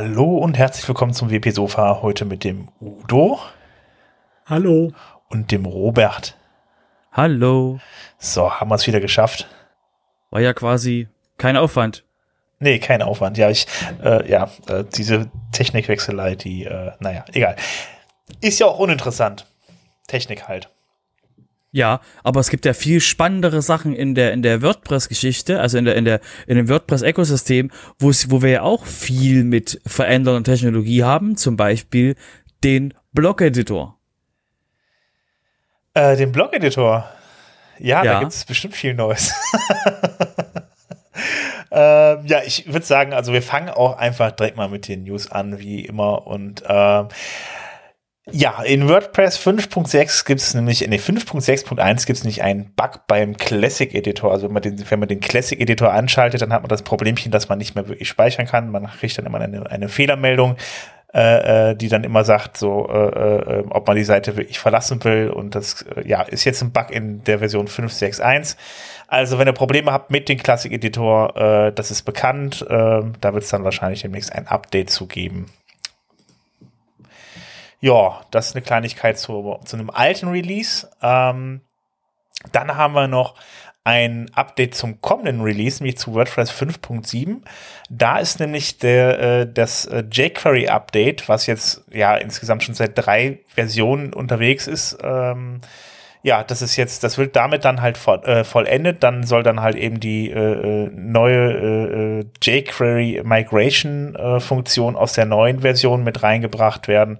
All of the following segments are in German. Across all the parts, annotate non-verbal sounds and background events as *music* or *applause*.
Hallo und herzlich willkommen zum WP Sofa. Heute mit dem Udo. Hallo. Und dem Robert. Hallo. So, haben wir es wieder geschafft. War ja quasi kein Aufwand. Nee, kein Aufwand. Ja, ich, äh, ja, äh, diese Technikwechselei, die, äh, naja, egal. Ist ja auch uninteressant. Technik halt. Ja, aber es gibt ja viel spannendere Sachen in der in der WordPress-Geschichte, also in der in der in dem WordPress-Ökosystem, wo es wo wir ja auch viel mit verändernder Technologie haben, zum Beispiel den Blog-Editor. Äh, den Blog-Editor. Ja, ja, da gibt es bestimmt viel Neues. *laughs* ähm, ja, ich würde sagen, also wir fangen auch einfach direkt mal mit den News an, wie immer. Und ähm, ja, in WordPress 5.6 gibt es nämlich, nee, 5.6.1 gibt es nicht einen Bug beim Classic Editor. Also wenn man, den, wenn man den Classic Editor anschaltet, dann hat man das Problemchen, dass man nicht mehr wirklich speichern kann. Man kriegt dann immer eine, eine Fehlermeldung, äh, äh die dann immer sagt, so, äh, äh, ob man die Seite wirklich verlassen will. Und das äh, ja, ist jetzt ein Bug in der Version 5.6.1. Also wenn ihr Probleme habt mit dem Classic Editor, äh, das ist bekannt. Äh, da wird es dann wahrscheinlich demnächst ein Update zu geben. Ja, das ist eine Kleinigkeit zu, zu einem alten Release. Ähm, dann haben wir noch ein Update zum kommenden Release, nämlich zu WordPress 5.7. Da ist nämlich der, äh, das äh, jQuery Update, was jetzt ja insgesamt schon seit drei Versionen unterwegs ist, ähm, ja, das ist jetzt, das wird damit dann halt voll, äh, vollendet. Dann soll dann halt eben die äh, äh neue äh, äh, jQuery Migration äh, Funktion aus der neuen Version mit reingebracht werden.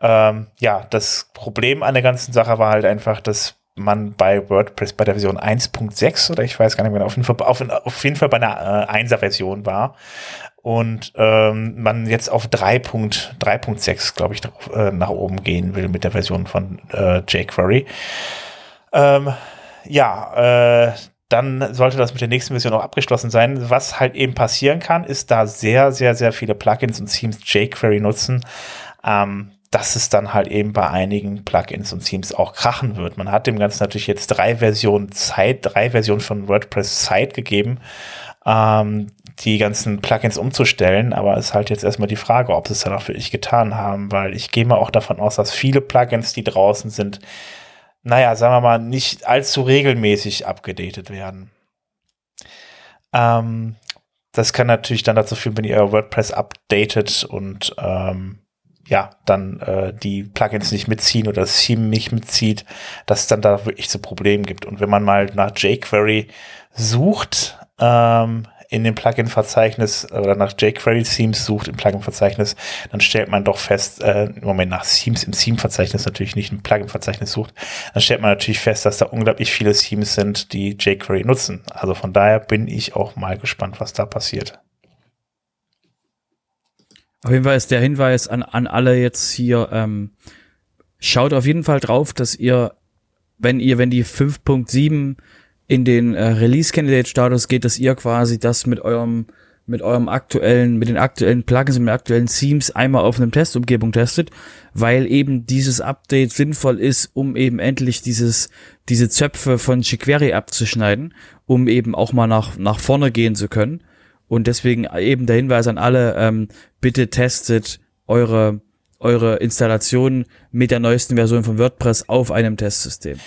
Ähm, ja, das Problem an der ganzen Sache war halt einfach, dass man bei WordPress bei der Version 1.6 oder ich weiß gar nicht mehr, auf jeden Fall, auf, auf jeden Fall bei einer äh, 1er Version war und ähm, man jetzt auf 3.3.6, glaube ich, äh, nach oben gehen will mit der Version von äh, jQuery. Ähm, ja, äh, dann sollte das mit der nächsten Version auch abgeschlossen sein. Was halt eben passieren kann, ist, da sehr, sehr, sehr viele Plugins und Themes jQuery nutzen, ähm, dass es dann halt eben bei einigen Plugins und Themes auch krachen wird. Man hat dem Ganzen natürlich jetzt drei Versionen Zeit, drei Versionen von WordPress Zeit gegeben. Ähm, die ganzen Plugins umzustellen, aber es ist halt jetzt erstmal die Frage, ob sie es dann auch wirklich getan haben, weil ich gehe mal auch davon aus, dass viele Plugins, die draußen sind, naja, sagen wir mal, nicht allzu regelmäßig abgedatet werden. Ähm, das kann natürlich dann dazu führen, wenn ihr WordPress updatet und ähm, ja, dann äh, die Plugins nicht mitziehen oder das Theme nicht mitzieht, dass es dann da wirklich zu Problemen gibt. Und wenn man mal nach jQuery sucht, ähm, in dem Plugin-Verzeichnis oder nach jQuery-Themes sucht im Plugin-Verzeichnis, dann stellt man doch fest, äh, im Moment nach Themes im Theme-Verzeichnis natürlich nicht im Plugin-Verzeichnis sucht, dann stellt man natürlich fest, dass da unglaublich viele Themes sind, die jQuery nutzen. Also von daher bin ich auch mal gespannt, was da passiert. Auf jeden Fall ist der Hinweis an, an alle jetzt hier, ähm, schaut auf jeden Fall drauf, dass ihr, wenn ihr, wenn die 5.7 in den äh, Release Candidate Status geht, dass ihr quasi das mit eurem mit eurem aktuellen, mit den aktuellen Plugins und mit den aktuellen Themes einmal auf einem Testumgebung testet, weil eben dieses Update sinnvoll ist, um eben endlich dieses, diese Zöpfe von jQuery abzuschneiden, um eben auch mal nach, nach vorne gehen zu können. Und deswegen eben der Hinweis an alle, ähm, bitte testet eure eure Installation mit der neuesten Version von WordPress auf einem Testsystem.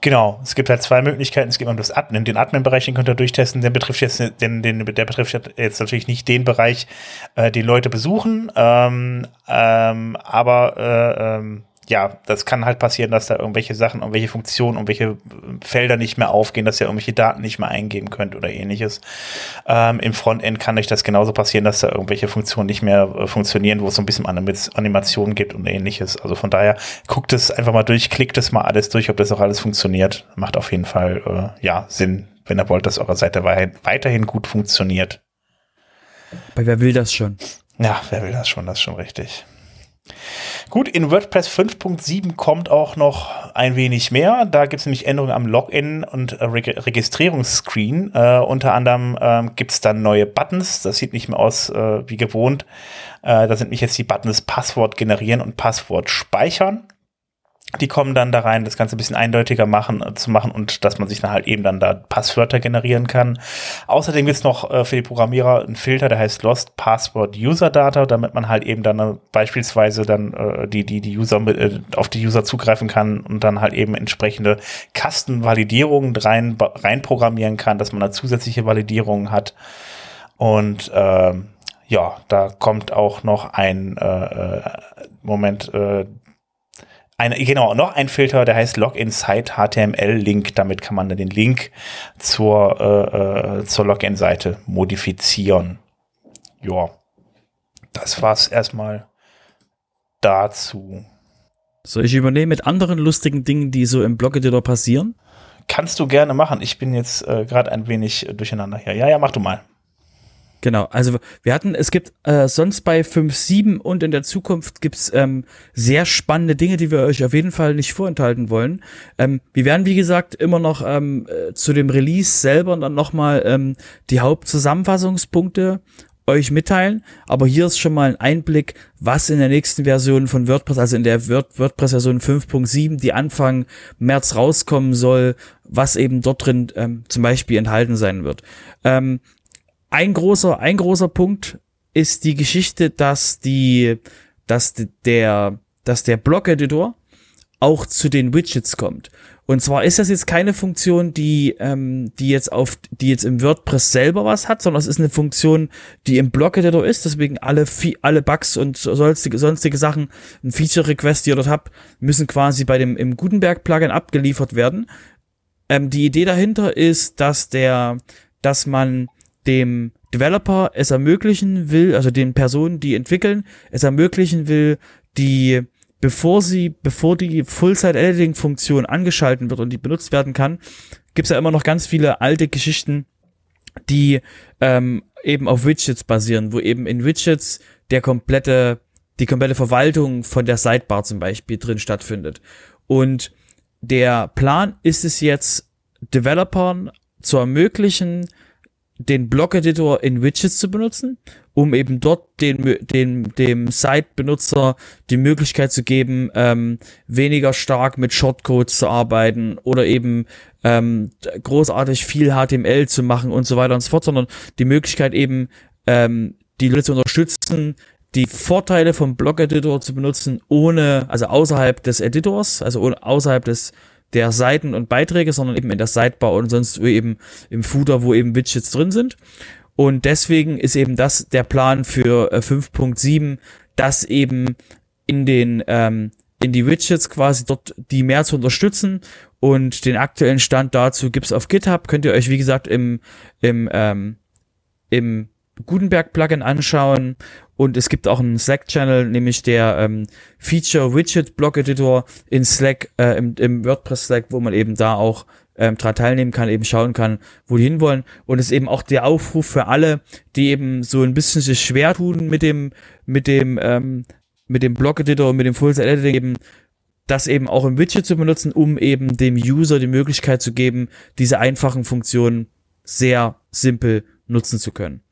Genau, es gibt halt zwei Möglichkeiten. Es gibt das Admin, den Admin-Bereich, den könnt ihr durchtesten. Der betrifft jetzt, den, den, der betrifft jetzt natürlich nicht den Bereich, äh, den Leute besuchen, ähm, ähm, aber äh, ähm, ja, das kann halt passieren, dass da irgendwelche Sachen, irgendwelche Funktionen, irgendwelche Felder nicht mehr aufgehen, dass ihr irgendwelche Daten nicht mehr eingeben könnt oder ähnliches. Ähm, Im Frontend kann euch das genauso passieren, dass da irgendwelche Funktionen nicht mehr äh, funktionieren, wo es so ein bisschen Animationen gibt und ähnliches. Also von daher guckt es einfach mal durch, klickt es mal alles durch, ob das auch alles funktioniert. Macht auf jeden Fall äh, ja Sinn, wenn ihr wollt, dass eure Seite weiterhin gut funktioniert. Aber wer will das schon? Ja, wer will das schon, das ist schon richtig. Gut, in WordPress 5.7 kommt auch noch ein wenig mehr. Da gibt es nämlich Änderungen am Login und äh, Re Registrierungsscreen. Äh, unter anderem äh, gibt es dann neue Buttons. Das sieht nicht mehr aus äh, wie gewohnt. Äh, da sind nämlich jetzt die Buttons Passwort generieren und Passwort speichern. Die kommen dann da rein, das Ganze ein bisschen eindeutiger machen, äh, zu machen und dass man sich dann halt eben dann da Passwörter generieren kann. Außerdem gibt's noch äh, für die Programmierer einen Filter, der heißt Lost Password User Data, damit man halt eben dann äh, beispielsweise dann äh, die, die, die User mit, äh, auf die User zugreifen kann und dann halt eben entsprechende Kastenvalidierungen rein, rein programmieren kann, dass man da zusätzliche Validierungen hat. Und äh, ja, da kommt auch noch ein äh, äh Moment, äh, ein, genau, noch ein Filter, der heißt Login Site HTML Link. Damit kann man dann den Link zur, äh, äh, zur Login-Seite modifizieren. Ja, das war's erstmal dazu. Soll ich übernehmen mit anderen lustigen Dingen, die so im Blog-Editor passieren? Kannst du gerne machen. Ich bin jetzt äh, gerade ein wenig durcheinander hier. Ja, ja, mach du mal. Genau, also wir hatten, es gibt äh, sonst bei 5.7 und in der Zukunft gibt's ähm, sehr spannende Dinge, die wir euch auf jeden Fall nicht vorenthalten wollen. Ähm, wir werden, wie gesagt, immer noch ähm, äh, zu dem Release selber dann nochmal ähm, die Hauptzusammenfassungspunkte euch mitteilen, aber hier ist schon mal ein Einblick, was in der nächsten Version von WordPress, also in der Word WordPress-Version 5.7, die Anfang März rauskommen soll, was eben dort drin ähm, zum Beispiel enthalten sein wird. Ähm, ein großer, ein großer Punkt ist die Geschichte, dass die, dass der, dass der Block-Editor auch zu den Widgets kommt. Und zwar ist das jetzt keine Funktion, die, ähm, die jetzt auf, die jetzt im WordPress selber was hat, sondern es ist eine Funktion, die im Block-Editor ist. Deswegen alle, alle Bugs und sonstige, sonstige Sachen, ein Feature-Request, die ihr dort habt, müssen quasi bei dem im Gutenberg-Plugin abgeliefert werden. Ähm, die Idee dahinter ist, dass der, dass man dem Developer es ermöglichen will, also den Personen, die entwickeln, es ermöglichen will, die bevor sie, bevor die Full-Site-Editing-Funktion angeschalten wird und die benutzt werden kann, gibt's ja immer noch ganz viele alte Geschichten, die ähm, eben auf Widgets basieren, wo eben in Widgets der komplette, die komplette Verwaltung von der Sidebar zum Beispiel drin stattfindet. Und der Plan ist es jetzt, Developern zu ermöglichen, den Block-Editor in Widgets zu benutzen, um eben dort den, den, dem Site-Benutzer die Möglichkeit zu geben, ähm, weniger stark mit Shortcodes zu arbeiten oder eben ähm, großartig viel HTML zu machen und so weiter und so fort, sondern die Möglichkeit eben, ähm, die Leute zu unterstützen, die Vorteile vom Block-Editor zu benutzen, ohne, also außerhalb des Editors, also außerhalb des der Seiten und Beiträge, sondern eben in der Sidebar und sonst eben im Footer, wo eben Widgets drin sind. Und deswegen ist eben das der Plan für äh, 5.7, das eben in den ähm, in die Widgets quasi dort die mehr zu unterstützen und den aktuellen Stand dazu gibt's auf GitHub. Könnt ihr euch wie gesagt im im ähm, im Gutenberg Plugin anschauen und es gibt auch einen Slack-Channel, nämlich der ähm, Feature Widget Block Editor in Slack, äh, im, im WordPress Slack, wo man eben da auch ähm, daran teilnehmen kann, eben schauen kann, wo die hinwollen. Und es ist eben auch der Aufruf für alle, die eben so ein bisschen sich schwer tun mit dem, mit dem, ähm, mit dem Block Editor und mit dem Full Site Editing eben, das eben auch im Widget zu benutzen, um eben dem User die Möglichkeit zu geben, diese einfachen Funktionen sehr simpel nutzen zu können.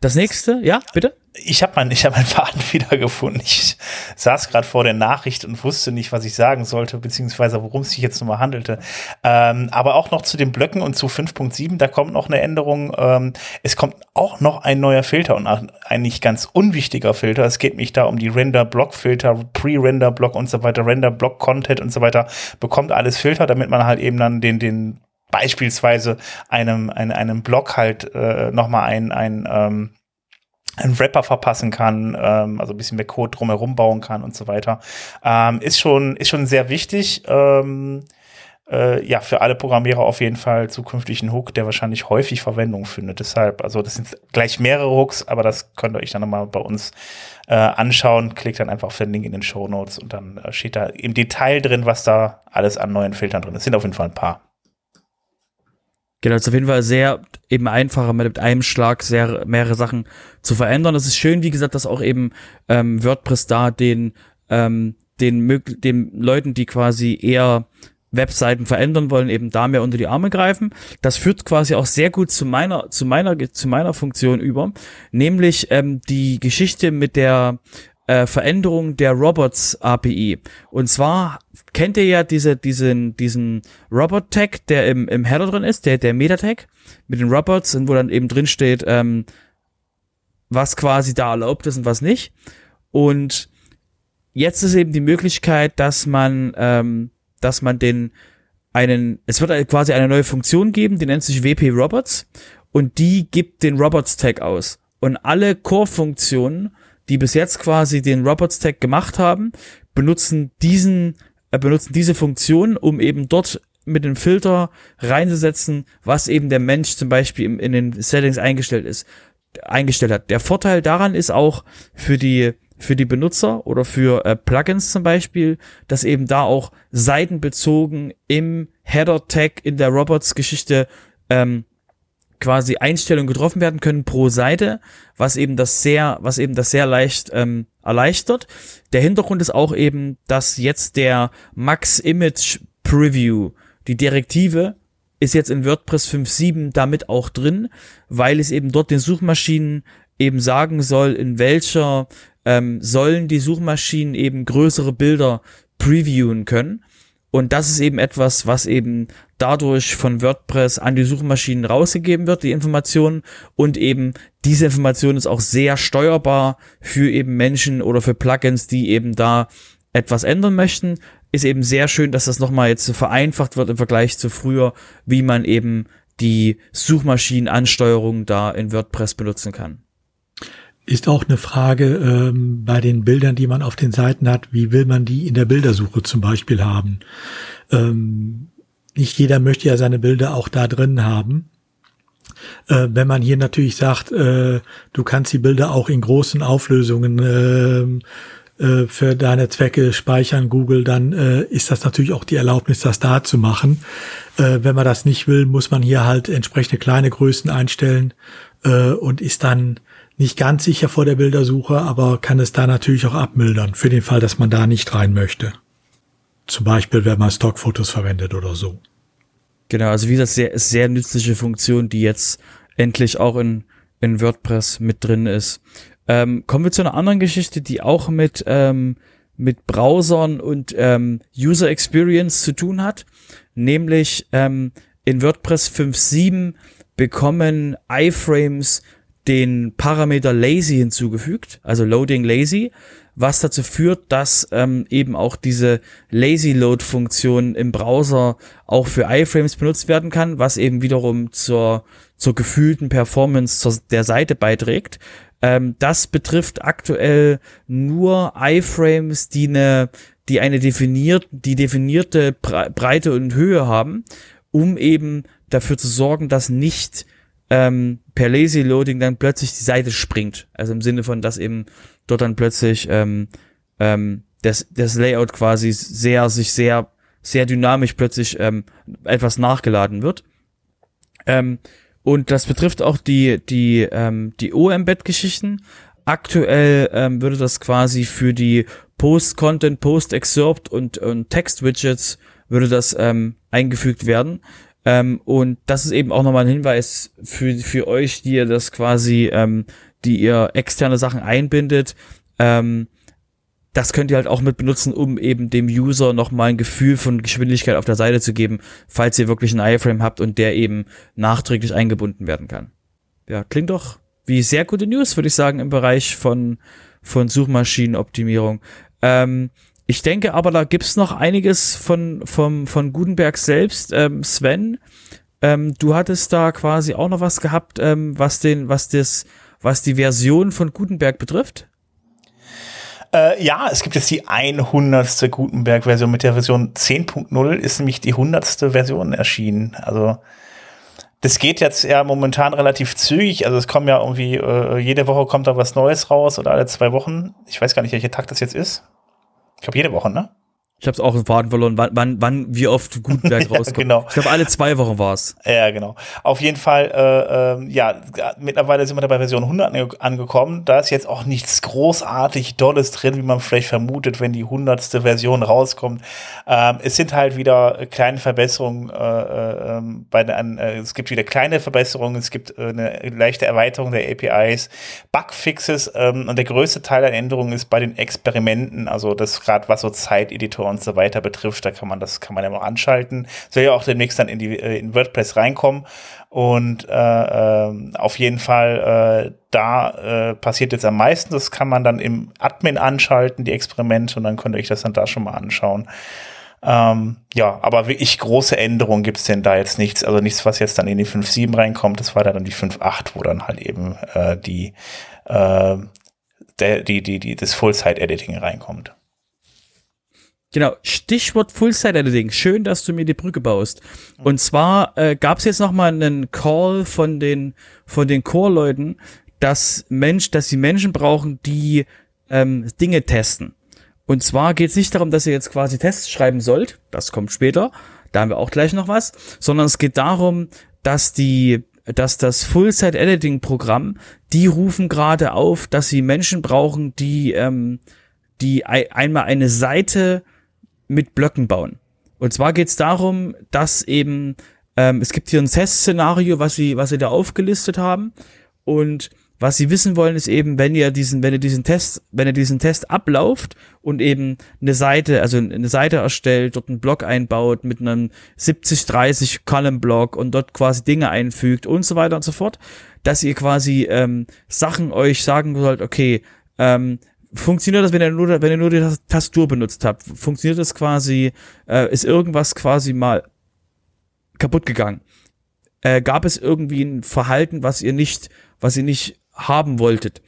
Das nächste, ja, bitte? Ich habe meinen hab mein Faden *laughs* wiedergefunden. Ich saß gerade vor der Nachricht und wusste nicht, was ich sagen sollte, beziehungsweise worum es sich jetzt nochmal handelte. Ähm, aber auch noch zu den Blöcken und zu 5.7, da kommt noch eine Änderung. Ähm, es kommt auch noch ein neuer Filter und ein nicht ganz unwichtiger Filter. Es geht mich da um die Render-Block-Filter, Pre-Render-Block und so weiter, Render-Block-Content und so weiter. Bekommt alles Filter, damit man halt eben dann den, den beispielsweise einem, einem, einem Blog halt äh, nochmal ein, ein, ähm, ein Wrapper verpassen kann, ähm, also ein bisschen mehr Code drumherum bauen kann und so weiter. Ähm, ist schon, ist schon sehr wichtig. Ähm, äh, ja, für alle Programmierer auf jeden Fall zukünftig ein Hook, der wahrscheinlich häufig Verwendung findet. Deshalb, also das sind gleich mehrere Hooks, aber das könnt ihr euch dann nochmal bei uns äh, anschauen. Klickt dann einfach auf den Link in den Show Notes und dann äh, steht da im Detail drin, was da alles an neuen Filtern drin ist. Sind auf jeden Fall ein paar. Genau, es ist auf jeden Fall sehr eben einfacher, mit einem Schlag sehr mehrere Sachen zu verändern. Es ist schön, wie gesagt, dass auch eben ähm, WordPress da den ähm, den, den Leuten, die quasi eher Webseiten verändern wollen, eben da mehr unter die Arme greifen. Das führt quasi auch sehr gut zu meiner, zu meiner, zu meiner Funktion über, nämlich ähm, die Geschichte mit der äh, Veränderung der Robots API. Und zwar kennt ihr ja diese, diesen, diesen Robot Tag, der im, im Header drin ist, der, der Meta-Tag mit den Robots und wo dann eben drin steht, ähm, was quasi da erlaubt ist und was nicht. Und jetzt ist eben die Möglichkeit, dass man, ähm, dass man den einen, es wird quasi eine neue Funktion geben, die nennt sich WP Robots und die gibt den Robots Tag aus. Und alle Core-Funktionen, die bis jetzt quasi den Robots Tag gemacht haben, benutzen diesen, äh, benutzen diese Funktion, um eben dort mit dem Filter reinzusetzen, was eben der Mensch zum Beispiel in, in den Settings eingestellt ist, eingestellt hat. Der Vorteil daran ist auch für die für die Benutzer oder für äh, Plugins zum Beispiel, dass eben da auch seitenbezogen im Header-Tag in der Robots-Geschichte ähm, quasi Einstellungen getroffen werden können pro Seite, was eben das sehr, was eben das sehr leicht ähm, erleichtert. Der Hintergrund ist auch eben, dass jetzt der Max Image Preview, die Direktive, ist jetzt in WordPress 5.7 damit auch drin, weil es eben dort den Suchmaschinen eben sagen soll, in welcher ähm, sollen die Suchmaschinen eben größere Bilder previewen können. Und das ist eben etwas, was eben dadurch von WordPress an die Suchmaschinen rausgegeben wird, die Informationen. Und eben diese Information ist auch sehr steuerbar für eben Menschen oder für Plugins, die eben da etwas ändern möchten. Ist eben sehr schön, dass das nochmal jetzt vereinfacht wird im Vergleich zu früher, wie man eben die Suchmaschinenansteuerung da in WordPress benutzen kann. Ist auch eine Frage ähm, bei den Bildern, die man auf den Seiten hat, wie will man die in der Bildersuche zum Beispiel haben? Ähm, nicht jeder möchte ja seine Bilder auch da drin haben. Äh, wenn man hier natürlich sagt, äh, du kannst die Bilder auch in großen Auflösungen äh, äh, für deine Zwecke speichern, Google, dann äh, ist das natürlich auch die Erlaubnis, das da zu machen. Äh, wenn man das nicht will, muss man hier halt entsprechende kleine Größen einstellen äh, und ist dann nicht ganz sicher vor der Bildersuche, aber kann es da natürlich auch abmildern, für den Fall, dass man da nicht rein möchte. Zum Beispiel, wenn man Stockfotos verwendet oder so. Genau, also wie das sehr, sehr nützliche Funktion, die jetzt endlich auch in, in WordPress mit drin ist. Ähm, kommen wir zu einer anderen Geschichte, die auch mit, ähm, mit Browsern und ähm, User Experience zu tun hat. Nämlich ähm, in WordPress 5.7 bekommen iFrames den Parameter lazy hinzugefügt, also loading lazy, was dazu führt, dass ähm, eben auch diese lazy load Funktion im Browser auch für iFrames benutzt werden kann, was eben wiederum zur zur gefühlten Performance zur, der Seite beiträgt. Ähm, das betrifft aktuell nur iFrames, die eine die eine definiert die definierte Breite und Höhe haben, um eben dafür zu sorgen, dass nicht ähm, per Lazy Loading dann plötzlich die Seite springt. Also im Sinne von, dass eben dort dann plötzlich ähm, ähm, das, das Layout quasi sehr, sich sehr, sehr dynamisch plötzlich ähm, etwas nachgeladen wird. Ähm, und das betrifft auch die, die, ähm, die O-Embed-Geschichten. Aktuell ähm, würde das quasi für die Post-Content, Post-Excerpt und, und Text-Widgets würde das ähm, eingefügt werden. Ähm, und das ist eben auch nochmal ein Hinweis für, für euch, die ihr das quasi, ähm, die ihr externe Sachen einbindet. Ähm, das könnt ihr halt auch mit benutzen, um eben dem User nochmal ein Gefühl von Geschwindigkeit auf der Seite zu geben, falls ihr wirklich einen iFrame habt und der eben nachträglich eingebunden werden kann. Ja, klingt doch wie sehr gute News, würde ich sagen, im Bereich von, von Suchmaschinenoptimierung. Ähm, ich denke aber, da gibt's noch einiges von, vom, von Gutenberg selbst. Ähm, Sven, ähm, du hattest da quasi auch noch was gehabt, ähm, was den, was das, was die Version von Gutenberg betrifft? Äh, ja, es gibt jetzt die 100. Gutenberg-Version mit der Version 10.0 ist nämlich die 100. Version erschienen. Also das geht jetzt ja momentan relativ zügig. Also es kommen ja irgendwie, äh, jede Woche kommt da was Neues raus oder alle zwei Wochen. Ich weiß gar nicht, welcher Tag das jetzt ist. Ich glaube, jede Woche, ne? Ich habe es auch im Faden verloren, wann, wann, wann wie oft Gutenberg *laughs* rauskommt. genau. Ich glaube, alle zwei Wochen war's. Ja, genau. Auf jeden Fall, äh, äh, ja, mittlerweile sind wir da bei Version 100 angekommen. Da ist jetzt auch nichts großartig Dolles drin, wie man vielleicht vermutet, wenn die hundertste Version rauskommt. Ähm, es sind halt wieder kleine Verbesserungen. Äh, äh, ähm, bei den, äh, es gibt wieder kleine Verbesserungen. Es gibt äh, eine leichte Erweiterung der APIs, Bugfixes ähm, und der größte Teil der Änderungen ist bei den Experimenten. Also das gerade was so Zeiteditor und so weiter betrifft, da kann man das kann man ja mal anschalten. Soll ja auch demnächst dann in die äh, in WordPress reinkommen und äh, äh, auf jeden Fall äh, da äh, passiert jetzt am meisten. Das kann man dann im Admin anschalten, die Experimente und dann könnt ihr euch das dann da schon mal anschauen. Ähm, ja, aber wirklich große Änderungen gibt's denn da jetzt nichts. Also nichts, was jetzt dann in die 5.7 reinkommt. Das war dann die 5.8, wo dann halt eben äh, die, äh, der, die, die, die, das Full-Site-Editing reinkommt. Genau, Stichwort Full-Site-Editing. Schön, dass du mir die Brücke baust. Und zwar äh, gab es jetzt noch mal einen Call von den von den Core-Leuten, dass Mensch, dass sie Menschen brauchen, die ähm, Dinge testen. Und zwar geht es nicht darum, dass ihr jetzt quasi Tests schreiben sollt. Das kommt später. Da haben wir auch gleich noch was. Sondern es geht darum, dass die dass das Full-Site-Editing-Programm, die rufen gerade auf, dass sie Menschen brauchen, die, ähm, die einmal eine Seite mit Blöcken bauen. Und zwar geht es darum, dass eben, ähm, es gibt hier ein Testszenario, was sie, was sie da aufgelistet haben. Und was sie wissen wollen, ist eben, wenn ihr diesen, wenn ihr diesen Test, wenn ihr diesen Test ablauft und eben eine Seite, also eine Seite erstellt, dort einen Block einbaut mit einem 70-30 Column Block und dort quasi Dinge einfügt und so weiter und so fort, dass ihr quasi ähm, Sachen euch sagen sollt, okay, ähm, funktioniert das, wenn ihr nur, wenn ihr nur die Tastatur benutzt habt? Funktioniert das quasi, äh, ist irgendwas quasi mal kaputt gegangen? Äh, gab es irgendwie ein Verhalten, was ihr nicht, was ihr nicht haben wolltet?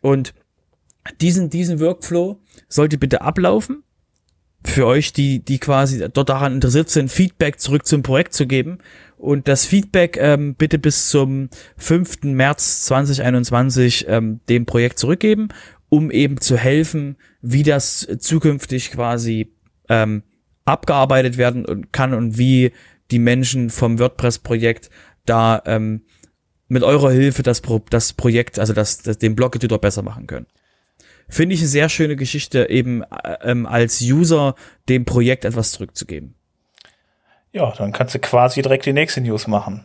Und diesen, diesen Workflow sollte bitte ablaufen. Für euch, die, die quasi dort daran interessiert sind, Feedback zurück zum Projekt zu geben. Und das Feedback ähm, bitte bis zum 5. März 2021 ähm, dem Projekt zurückgeben um eben zu helfen, wie das zukünftig quasi ähm, abgearbeitet werden kann und wie die Menschen vom WordPress-Projekt da ähm, mit eurer Hilfe das, Pro das Projekt, also das, das den Blog-Editor besser machen können. Finde ich eine sehr schöne Geschichte, eben äh, ähm, als User dem Projekt etwas zurückzugeben. Ja, dann kannst du quasi direkt die nächste News machen.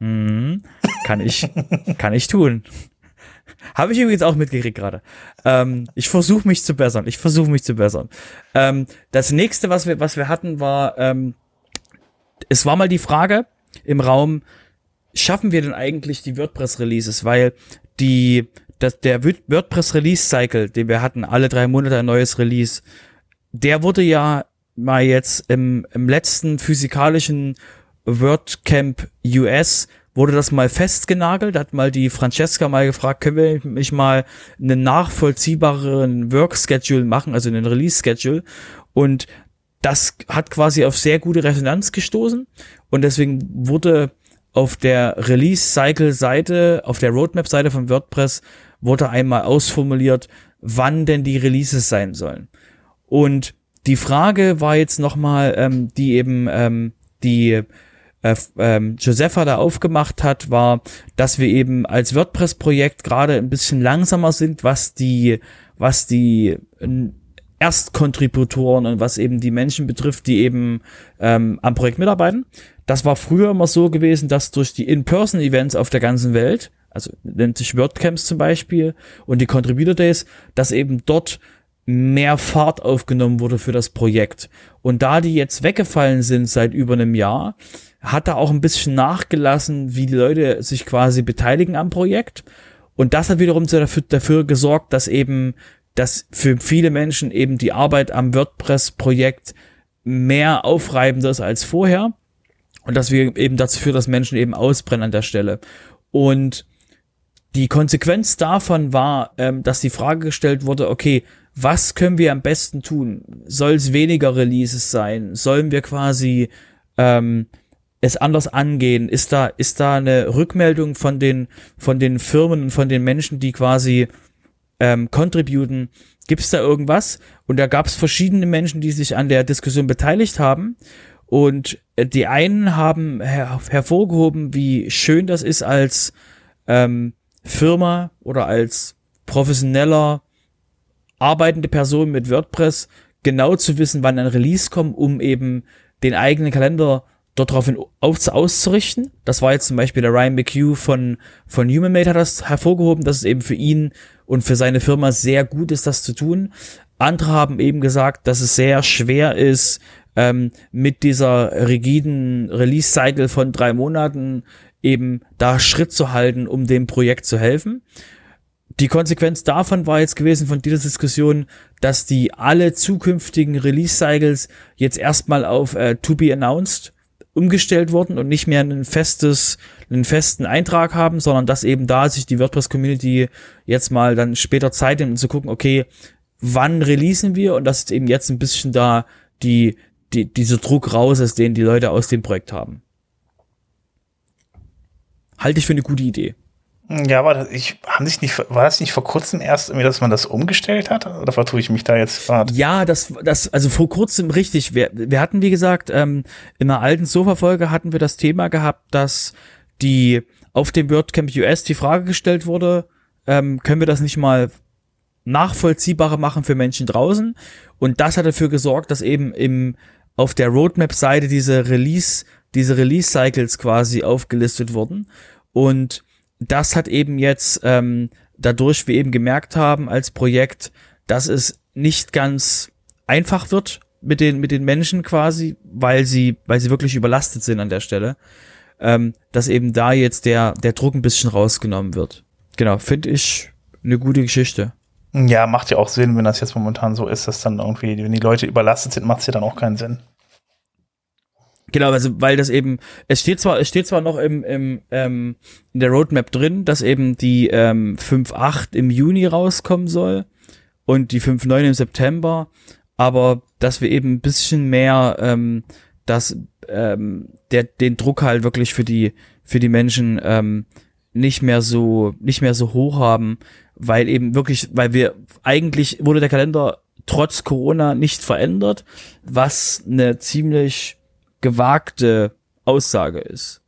Mhm, kann ich, *laughs* kann ich tun. Habe ich übrigens auch mitgekriegt gerade. Ähm, ich versuche mich zu bessern. Ich versuche mich zu bessern. Ähm, das nächste, was wir, was wir hatten, war, ähm, es war mal die Frage im Raum, schaffen wir denn eigentlich die WordPress-Releases? Weil die, das, der WordPress-Release-Cycle, den wir hatten, alle drei Monate ein neues Release, der wurde ja mal jetzt im, im letzten physikalischen WordCamp US wurde das mal festgenagelt, hat mal die Francesca mal gefragt, können wir mich mal einen nachvollziehbaren Work-Schedule machen, also einen Release-Schedule und das hat quasi auf sehr gute Resonanz gestoßen und deswegen wurde auf der Release-Cycle-Seite, auf der Roadmap-Seite von WordPress wurde einmal ausformuliert, wann denn die Releases sein sollen. Und die Frage war jetzt nochmal, ähm, die eben ähm, die äh, ähm, Josepha da aufgemacht hat, war, dass wir eben als WordPress-Projekt gerade ein bisschen langsamer sind, was die, was die Erstkontributoren und was eben die Menschen betrifft, die eben ähm, am Projekt mitarbeiten. Das war früher immer so gewesen, dass durch die In-Person-Events auf der ganzen Welt, also nennt sich WordCamps zum Beispiel und die Contributor Days, dass eben dort mehr Fahrt aufgenommen wurde für das Projekt. Und da die jetzt weggefallen sind seit über einem Jahr, hat er auch ein bisschen nachgelassen, wie die Leute sich quasi beteiligen am Projekt. Und das hat wiederum dafür, dafür gesorgt, dass eben, dass für viele Menschen eben die Arbeit am WordPress-Projekt mehr aufreibender ist als vorher. Und dass wir eben dazu führen, dass Menschen eben ausbrennen an der Stelle. Und die Konsequenz davon war, ähm, dass die Frage gestellt wurde, okay, was können wir am besten tun? Soll es weniger Releases sein? Sollen wir quasi ähm, es anders angehen? Ist da, ist da eine Rückmeldung von den, von den Firmen und von den Menschen, die quasi ähm, contributen, Gibt es da irgendwas? Und da gab es verschiedene Menschen, die sich an der Diskussion beteiligt haben. Und äh, die einen haben her hervorgehoben, wie schön das ist als ähm, Firma oder als professioneller arbeitende Person mit WordPress genau zu wissen, wann ein Release kommt, um eben den eigenen Kalender dort darauf auf, auszurichten. Das war jetzt zum Beispiel der Ryan McHugh von, von HumanMate hat das hervorgehoben, dass es eben für ihn und für seine Firma sehr gut ist, das zu tun. Andere haben eben gesagt, dass es sehr schwer ist, ähm, mit dieser rigiden Release-Cycle von drei Monaten eben da Schritt zu halten, um dem Projekt zu helfen. Die Konsequenz davon war jetzt gewesen von dieser Diskussion, dass die alle zukünftigen Release-Cycles jetzt erstmal auf äh, To Be Announced umgestellt wurden und nicht mehr ein festes, einen festen Eintrag haben, sondern dass eben da sich die WordPress-Community jetzt mal dann später Zeit nimmt, um zu gucken, okay, wann releasen wir und dass eben jetzt ein bisschen da die, die, dieser Druck raus ist, den die Leute aus dem Projekt haben. Halte ich für eine gute Idee. Ja, das, ich, haben sich nicht, war das nicht vor kurzem erst irgendwie, dass man das umgestellt hat? Oder vertue ich mich da jetzt gerade? Ja, das, das, also vor kurzem richtig. Wir, wir hatten, wie gesagt, ähm, in einer alten Sofa-Folge hatten wir das Thema gehabt, dass die auf dem WordCamp US die Frage gestellt wurde, ähm, können wir das nicht mal nachvollziehbarer machen für Menschen draußen? Und das hat dafür gesorgt, dass eben im, auf der Roadmap-Seite diese Release, diese Release-Cycles quasi aufgelistet wurden. Und das hat eben jetzt ähm, dadurch wir eben gemerkt haben als Projekt, dass es nicht ganz einfach wird mit den mit den Menschen quasi, weil sie weil sie wirklich überlastet sind an der Stelle, ähm, dass eben da jetzt der der Druck ein bisschen rausgenommen wird. Genau, finde ich eine gute Geschichte. Ja, macht ja auch Sinn, wenn das jetzt momentan so ist, dass dann irgendwie, wenn die Leute überlastet sind, macht es ja dann auch keinen Sinn. Genau, also weil das eben, es steht zwar, es steht zwar noch im, im ähm, in der Roadmap drin, dass eben die ähm, 5.8 im Juni rauskommen soll und die 5.9 im September, aber dass wir eben ein bisschen mehr ähm, dass ähm, der den Druck halt wirklich für die für die Menschen ähm, nicht mehr so nicht mehr so hoch haben, weil eben wirklich, weil wir eigentlich wurde der Kalender trotz Corona nicht verändert, was eine ziemlich gewagte Aussage ist.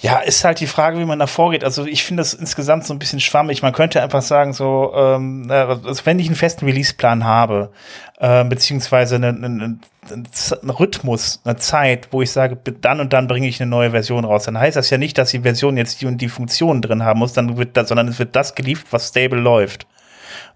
Ja, ist halt die Frage, wie man da vorgeht. Also ich finde das insgesamt so ein bisschen schwammig. Man könnte einfach sagen, so, ähm, also wenn ich einen festen Release-Plan habe, äh, beziehungsweise einen, einen, einen Rhythmus, eine Zeit, wo ich sage, dann und dann bringe ich eine neue Version raus, dann heißt das ja nicht, dass die Version jetzt die und die Funktionen drin haben muss, dann wird das, sondern es wird das geliefert, was stable läuft.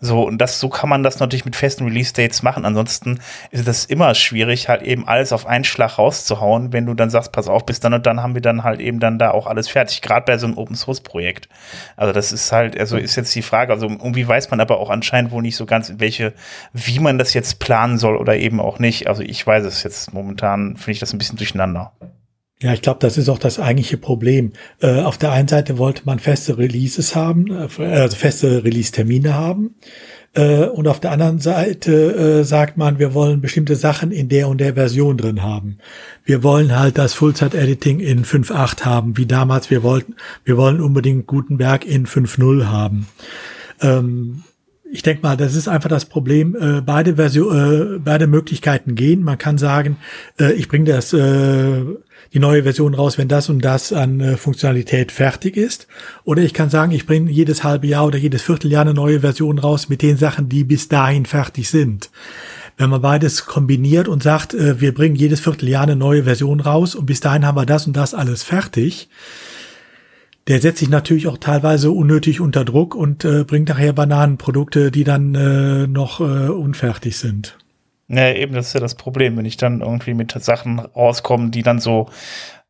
So, und das, so kann man das natürlich mit festen Release-Dates machen. Ansonsten ist das immer schwierig, halt eben alles auf einen Schlag rauszuhauen, wenn du dann sagst, pass auf, bis dann und dann haben wir dann halt eben dann da auch alles fertig. Gerade bei so einem Open-Source-Projekt. Also das ist halt, also ist jetzt die Frage, also irgendwie weiß man aber auch anscheinend wohl nicht so ganz, welche, wie man das jetzt planen soll oder eben auch nicht. Also ich weiß es jetzt momentan, finde ich das ein bisschen durcheinander. Ja, ich glaube, das ist auch das eigentliche Problem. Äh, auf der einen Seite wollte man feste Releases haben, äh, also feste Release-Termine haben. Äh, und auf der anderen Seite äh, sagt man, wir wollen bestimmte Sachen in der und der Version drin haben. Wir wollen halt das Full-Zeit-Editing in 5.8 haben, wie damals wir wollten. Wir wollen unbedingt Gutenberg in 5.0 haben. Ähm, ich denke mal, das ist einfach das Problem. Äh, beide Version, äh, beide Möglichkeiten gehen. Man kann sagen, äh, ich bringe das äh, die neue Version raus, wenn das und das an äh, Funktionalität fertig ist. Oder ich kann sagen, ich bringe jedes halbe Jahr oder jedes Vierteljahr eine neue Version raus mit den Sachen, die bis dahin fertig sind. Wenn man beides kombiniert und sagt, äh, wir bringen jedes Vierteljahr eine neue Version raus und bis dahin haben wir das und das alles fertig, der setzt sich natürlich auch teilweise unnötig unter Druck und äh, bringt nachher Bananenprodukte, die dann äh, noch äh, unfertig sind. Ja, eben, das ist ja das Problem, wenn ich dann irgendwie mit Sachen rauskomme, die dann so,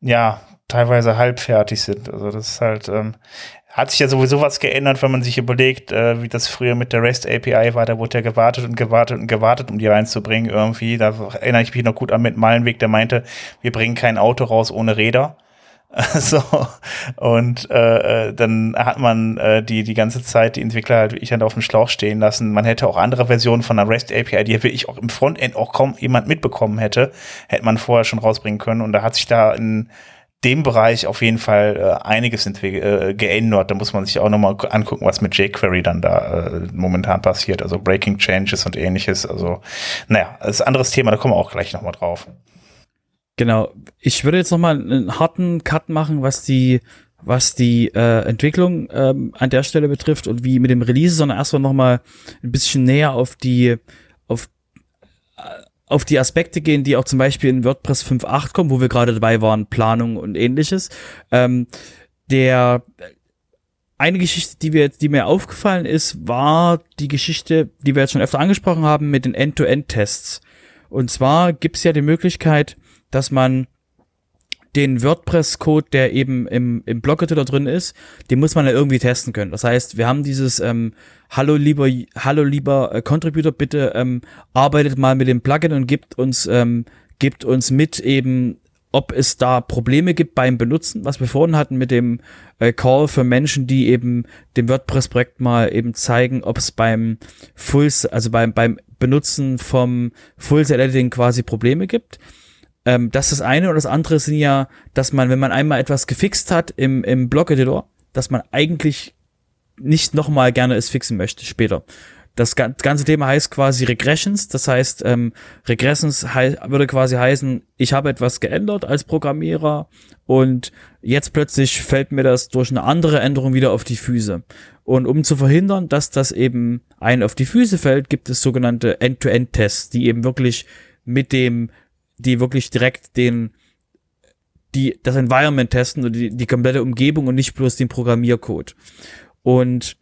ja, teilweise halbfertig sind. Also das ist halt, ähm, hat sich ja sowieso was geändert, wenn man sich überlegt, äh, wie das früher mit der REST API war, da wurde ja gewartet und gewartet und gewartet, um die reinzubringen irgendwie. Da erinnere ich mich noch gut an mit Malenweg, der meinte, wir bringen kein Auto raus ohne Räder. *laughs* so und äh, äh, dann hat man äh, die die ganze Zeit die Entwickler halt wirklich halt auf dem Schlauch stehen lassen. Man hätte auch andere Versionen von der REST API, die wirklich auch im Frontend auch kaum jemand mitbekommen hätte, hätte man vorher schon rausbringen können. Und da hat sich da ein dem Bereich auf jeden Fall äh, einiges äh, geändert. Da muss man sich auch nochmal angucken, was mit jQuery dann da äh, momentan passiert. Also Breaking Changes und ähnliches. Also, naja, das ist ein anderes Thema, da kommen wir auch gleich nochmal drauf. Genau. Ich würde jetzt nochmal einen harten Cut machen, was die, was die äh, Entwicklung ähm, an der Stelle betrifft und wie mit dem Release, sondern erstmal nochmal ein bisschen näher auf die, auf auf die Aspekte gehen, die auch zum Beispiel in WordPress 5.8 kommen, wo wir gerade dabei waren, Planung und ähnliches. Ähm, der eine Geschichte, die wir die mir aufgefallen ist, war die Geschichte, die wir jetzt schon öfter angesprochen haben, mit den End-to-End-Tests. Und zwar gibt es ja die Möglichkeit, dass man den WordPress-Code, der eben im, im Blog-Editor drin ist, den muss man ja irgendwie testen können. Das heißt, wir haben dieses ähm, Hallo lieber, hallo lieber äh, Contributor, bitte ähm, arbeitet mal mit dem Plugin und gibt uns, ähm, gibt uns mit eben, ob es da Probleme gibt beim Benutzen, was wir vorhin hatten mit dem äh, Call für Menschen, die eben dem WordPress-Projekt mal eben zeigen, ob es beim Full, also beim, beim Benutzen vom Full-Editing quasi Probleme gibt. Ähm, das ist das eine und das andere sind ja, dass man, wenn man einmal etwas gefixt hat im, im Blog-Editor, dass man eigentlich nicht nochmal gerne es fixen möchte später. Das ganze Thema heißt quasi Regressions, das heißt, ähm, Regressions würde quasi heißen, ich habe etwas geändert als Programmierer und jetzt plötzlich fällt mir das durch eine andere Änderung wieder auf die Füße. Und um zu verhindern, dass das eben ein auf die Füße fällt, gibt es sogenannte End-to-End-Tests, die eben wirklich mit dem die wirklich direkt den die das Environment testen und die, die komplette Umgebung und nicht bloß den Programmiercode. Und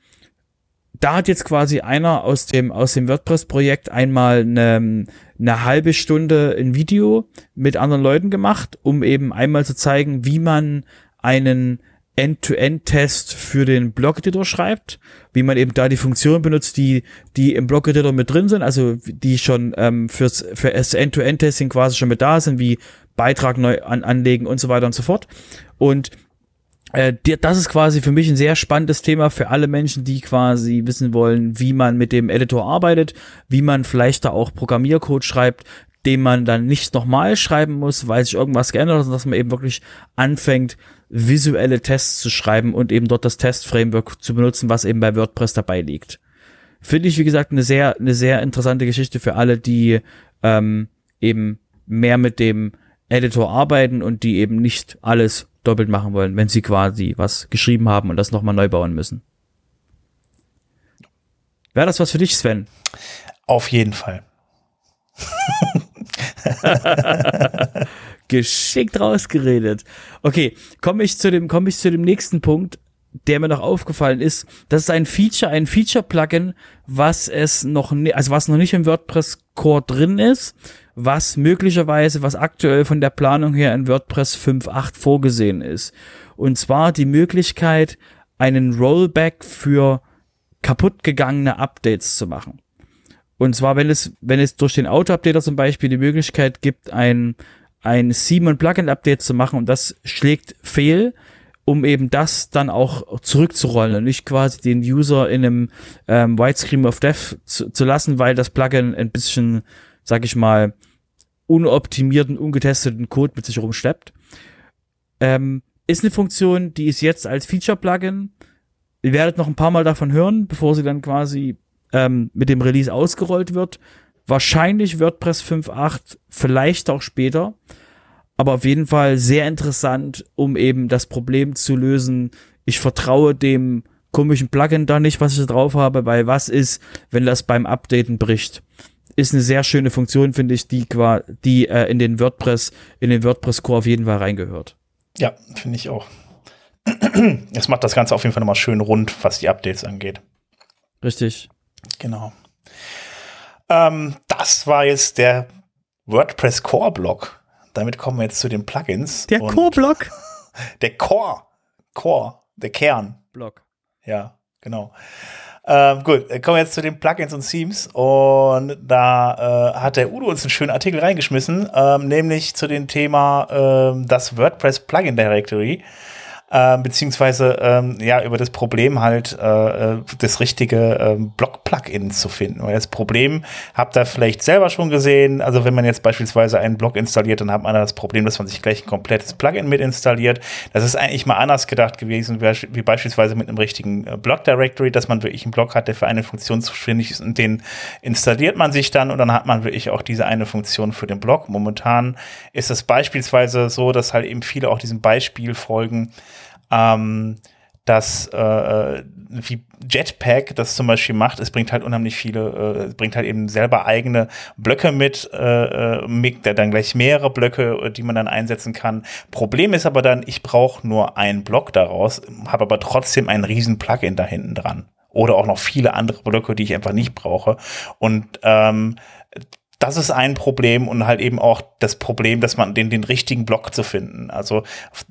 da hat jetzt quasi einer aus dem aus dem WordPress-Projekt einmal eine, eine halbe Stunde ein Video mit anderen Leuten gemacht, um eben einmal zu zeigen, wie man einen End-to-End-Test für den Blog-Editor schreibt, wie man eben da die Funktionen benutzt, die, die im Blog-Editor mit drin sind, also die schon ähm, fürs, für das End-to-End-Testing quasi schon mit da sind, wie Beitrag neu an, anlegen und so weiter und so fort. Und äh, das ist quasi für mich ein sehr spannendes Thema für alle Menschen, die quasi wissen wollen, wie man mit dem Editor arbeitet, wie man vielleicht da auch Programmiercode schreibt, den man dann nicht nochmal schreiben muss, weil sich irgendwas geändert hat, sondern dass man eben wirklich anfängt, visuelle Tests zu schreiben und eben dort das Test-Framework zu benutzen, was eben bei WordPress dabei liegt. Finde ich, wie gesagt, eine sehr, eine sehr interessante Geschichte für alle, die ähm, eben mehr mit dem Editor arbeiten und die eben nicht alles doppelt machen wollen, wenn sie quasi was geschrieben haben und das nochmal neu bauen müssen. Wäre das was für dich, Sven? Auf jeden Fall. *laughs* *laughs* Geschickt rausgeredet. Okay, komme ich zu dem, komme ich zu dem nächsten Punkt, der mir noch aufgefallen ist. Das ist ein Feature, ein Feature-Plugin, was es noch, also was noch nicht im WordPress Core drin ist, was möglicherweise, was aktuell von der Planung her in WordPress 5.8 vorgesehen ist. Und zwar die Möglichkeit, einen Rollback für kaputt gegangene Updates zu machen. Und zwar, wenn es, wenn es durch den Auto-Updater zum Beispiel die Möglichkeit gibt, ein, ein Simon Plugin Update zu machen und das schlägt fehl, um eben das dann auch zurückzurollen und nicht quasi den User in einem ähm, Widescreen of Death zu, zu lassen, weil das Plugin ein bisschen, sag ich mal, unoptimierten, ungetesteten Code mit sich rumschleppt. Ähm, ist eine Funktion, die ist jetzt als Feature-Plugin. Ihr werdet noch ein paar Mal davon hören, bevor sie dann quasi ähm, mit dem Release ausgerollt wird. Wahrscheinlich WordPress 5.8, vielleicht auch später. Aber auf jeden Fall sehr interessant, um eben das Problem zu lösen. Ich vertraue dem komischen Plugin da nicht, was ich da drauf habe, weil was ist, wenn das beim Updaten bricht? Ist eine sehr schöne Funktion, finde ich, die, die äh, in den WordPress, in den WordPress Core auf jeden Fall reingehört. Ja, finde ich auch. *clears throat* Es macht das Ganze auf jeden Fall nochmal schön rund, was die Updates angeht. Richtig. Genau. Ähm, das war jetzt der WordPress Core Block. Damit kommen wir jetzt zu den Plugins. Der Core Block? *laughs* Der Core. Core. Der Kern. Block. Ja, genau. Ähm, gut, kommen wir jetzt zu den Plugins und Themes. Und da äh, hat der Udo uns einen schönen Artikel reingeschmissen, ähm, nämlich zu dem Thema ähm, das WordPress Plugin Directory. Äh, beziehungsweise ähm, ja über das Problem halt äh, äh das richtige äh, Block-Plugin zu finden. Weil das Problem habt ihr vielleicht selber schon gesehen. Also wenn man jetzt beispielsweise einen Block installiert, dann hat man das Problem, dass man sich gleich ein komplettes Plugin mit installiert. Das ist eigentlich mal anders gedacht gewesen, wie beispielsweise mit einem richtigen äh, Block-Directory, dass man wirklich einen Block hat, der für eine Funktion zuständig ist und den installiert man sich dann und dann hat man wirklich auch diese eine Funktion für den Block. Momentan ist es beispielsweise so, dass halt eben viele auch diesem Beispiel folgen, ähm, dass äh, wie Jetpack das zum Beispiel macht, es bringt halt unheimlich viele, äh, bringt halt eben selber eigene Blöcke mit, äh, äh mit der dann gleich mehrere Blöcke, äh, die man dann einsetzen kann. Problem ist aber dann, ich brauche nur einen Block daraus, habe aber trotzdem einen riesen Plugin da hinten dran. Oder auch noch viele andere Blöcke, die ich einfach nicht brauche. Und ähm, das ist ein Problem und halt eben auch das Problem, dass man den, den richtigen Block zu finden. Also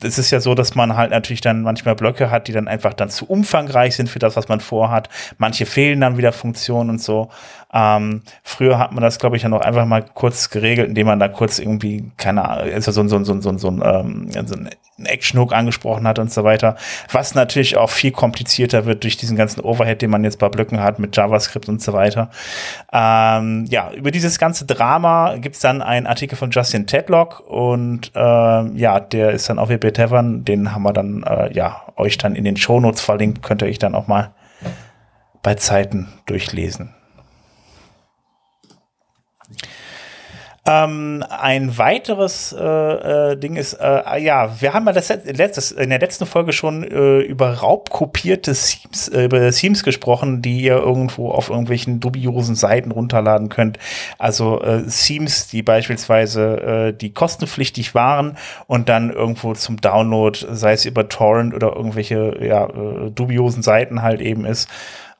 es ist ja so, dass man halt natürlich dann manchmal Blöcke hat, die dann einfach dann zu umfangreich sind für das, was man vorhat. Manche fehlen dann wieder Funktionen und so. Ähm, früher hat man das, glaube ich, ja noch einfach mal kurz geregelt, indem man da kurz irgendwie, keine Ahnung, also so, so, so, so, so, ein, ähm, so ein Action-Hook angesprochen hat und so weiter. Was natürlich auch viel komplizierter wird durch diesen ganzen Overhead, den man jetzt bei Blöcken hat mit JavaScript und so weiter. Ähm, ja, über dieses ganze Drama gibt's dann einen Artikel von Justin Tedlock und äh, ja, der ist dann auf WP Tavern, den haben wir dann äh, ja euch dann in den Shownotes verlinkt, könnt ihr euch dann auch mal bei Zeiten durchlesen. Ähm, ein weiteres äh, äh, Ding ist, äh, ja, wir haben ja das letztes, in der letzten Folge schon äh, über raubkopierte Themes, äh, über Themes gesprochen, die ihr irgendwo auf irgendwelchen dubiosen Seiten runterladen könnt. Also äh, Themes, die beispielsweise äh, die kostenpflichtig waren und dann irgendwo zum Download, sei es über Torrent oder irgendwelche ja, äh, dubiosen Seiten halt eben ist.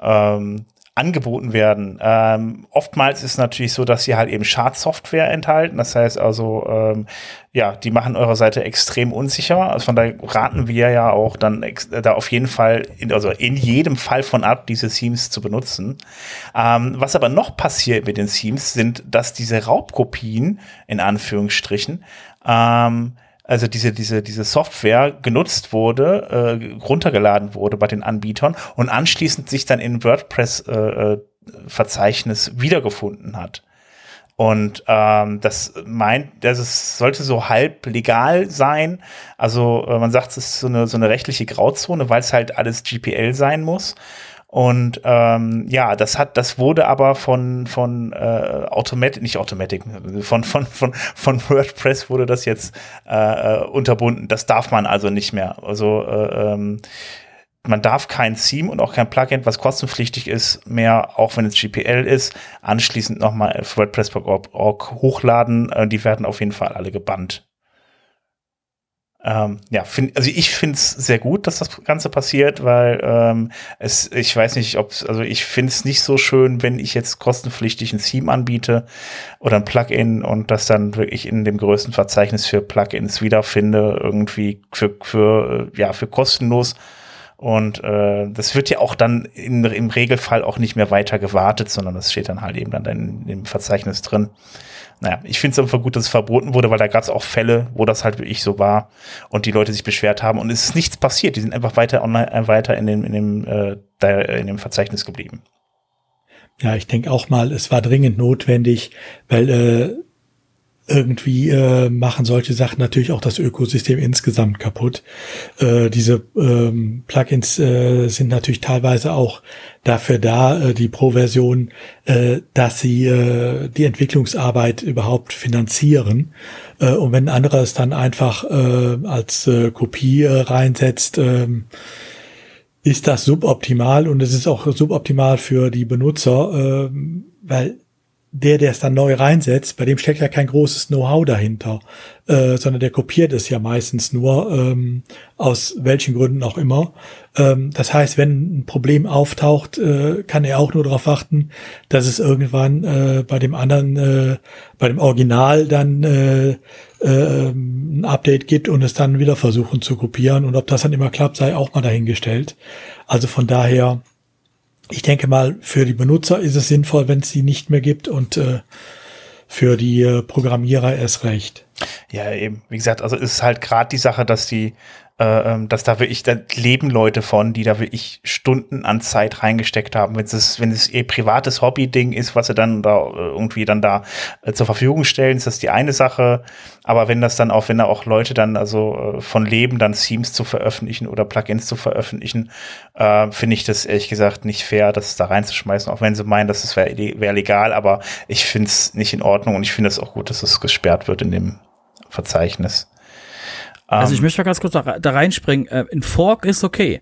Ähm, angeboten werden. Ähm, oftmals ist natürlich so, dass sie halt eben Schadsoftware enthalten. Das heißt also, ähm, ja, die machen eure Seite extrem unsicher. Also von daher raten wir ja auch dann da auf jeden Fall, in, also in jedem Fall von ab, diese Themes zu benutzen. Ähm, was aber noch passiert mit den Themes, sind, dass diese Raubkopien, in Anführungsstrichen, ähm, also diese, diese, diese Software genutzt wurde, äh, runtergeladen wurde bei den Anbietern und anschließend sich dann in WordPress-Verzeichnis äh, äh wiedergefunden hat. Und ähm, das meint, das ist, sollte so halb legal sein. Also äh, man sagt, es ist so eine, so eine rechtliche Grauzone, weil es halt alles GPL sein muss. Und ähm, ja, das hat, das wurde aber von von äh, Automatic, nicht Automatic, von von von von WordPress wurde das jetzt äh, unterbunden. Das darf man also nicht mehr. Also äh, ähm, man darf kein Theme und auch kein Plugin, was kostenpflichtig ist, mehr, auch wenn es GPL ist, anschließend nochmal auf WordPress.org hochladen. Äh, die werden auf jeden Fall alle gebannt. Ähm, ja, find, also ich finde es sehr gut, dass das Ganze passiert, weil ähm, es, ich weiß nicht, ob also ich finde es nicht so schön, wenn ich jetzt kostenpflichtig ein Theme anbiete oder ein Plugin und das dann wirklich in dem größten Verzeichnis für Plugins wiederfinde, irgendwie für, für, ja, für kostenlos. Und äh, das wird ja auch dann in, im Regelfall auch nicht mehr weiter gewartet, sondern das steht dann halt eben dann in, im Verzeichnis drin naja, ich finde es einfach gut, dass es verboten wurde, weil da gab es auch Fälle, wo das halt wirklich so war und die Leute sich beschwert haben und es ist nichts passiert. Die sind einfach weiter online, äh, weiter in dem, in dem, äh, da, in dem Verzeichnis geblieben. Ja, ich denke auch mal, es war dringend notwendig, weil äh, irgendwie äh, machen solche Sachen natürlich auch das Ökosystem insgesamt kaputt. Äh, diese ähm, Plugins äh, sind natürlich teilweise auch dafür da, äh, die Pro-Version, äh, dass sie äh, die Entwicklungsarbeit überhaupt finanzieren. Äh, und wenn ein anderer es dann einfach äh, als äh, Kopie äh, reinsetzt, äh, ist das suboptimal und es ist auch suboptimal für die Benutzer, äh, weil der, der es dann neu reinsetzt, bei dem steckt ja kein großes Know-how dahinter, äh, sondern der kopiert es ja meistens nur, ähm, aus welchen Gründen auch immer. Ähm, das heißt, wenn ein Problem auftaucht, äh, kann er auch nur darauf warten, dass es irgendwann äh, bei dem anderen, äh, bei dem Original dann äh, äh, ein Update gibt und es dann wieder versuchen zu kopieren. Und ob das dann immer klappt, sei auch mal dahingestellt. Also von daher, ich denke mal, für die Benutzer ist es sinnvoll, wenn es sie nicht mehr gibt und äh, für die äh, Programmierer erst recht. Ja, eben. Wie gesagt, also ist halt gerade die Sache, dass die äh, ähm, dass da wirklich, da leben Leute von, die da wirklich Stunden an Zeit reingesteckt haben. Wenn es, wenn es ihr privates Hobby-Ding ist, was sie dann da äh, irgendwie dann da äh, zur Verfügung stellen, ist das die eine Sache. Aber wenn das dann auch, wenn da auch Leute dann also äh, von leben, dann Themes zu veröffentlichen oder Plugins zu veröffentlichen, äh, finde ich das ehrlich gesagt nicht fair, das da reinzuschmeißen, auch wenn sie meinen, dass es wäre wär legal, aber ich finde es nicht in Ordnung und ich finde es auch gut, dass es gesperrt wird in dem Verzeichnis. Also ich ähm, möchte mal ganz kurz da, da reinspringen. Äh, ein Fork ist okay.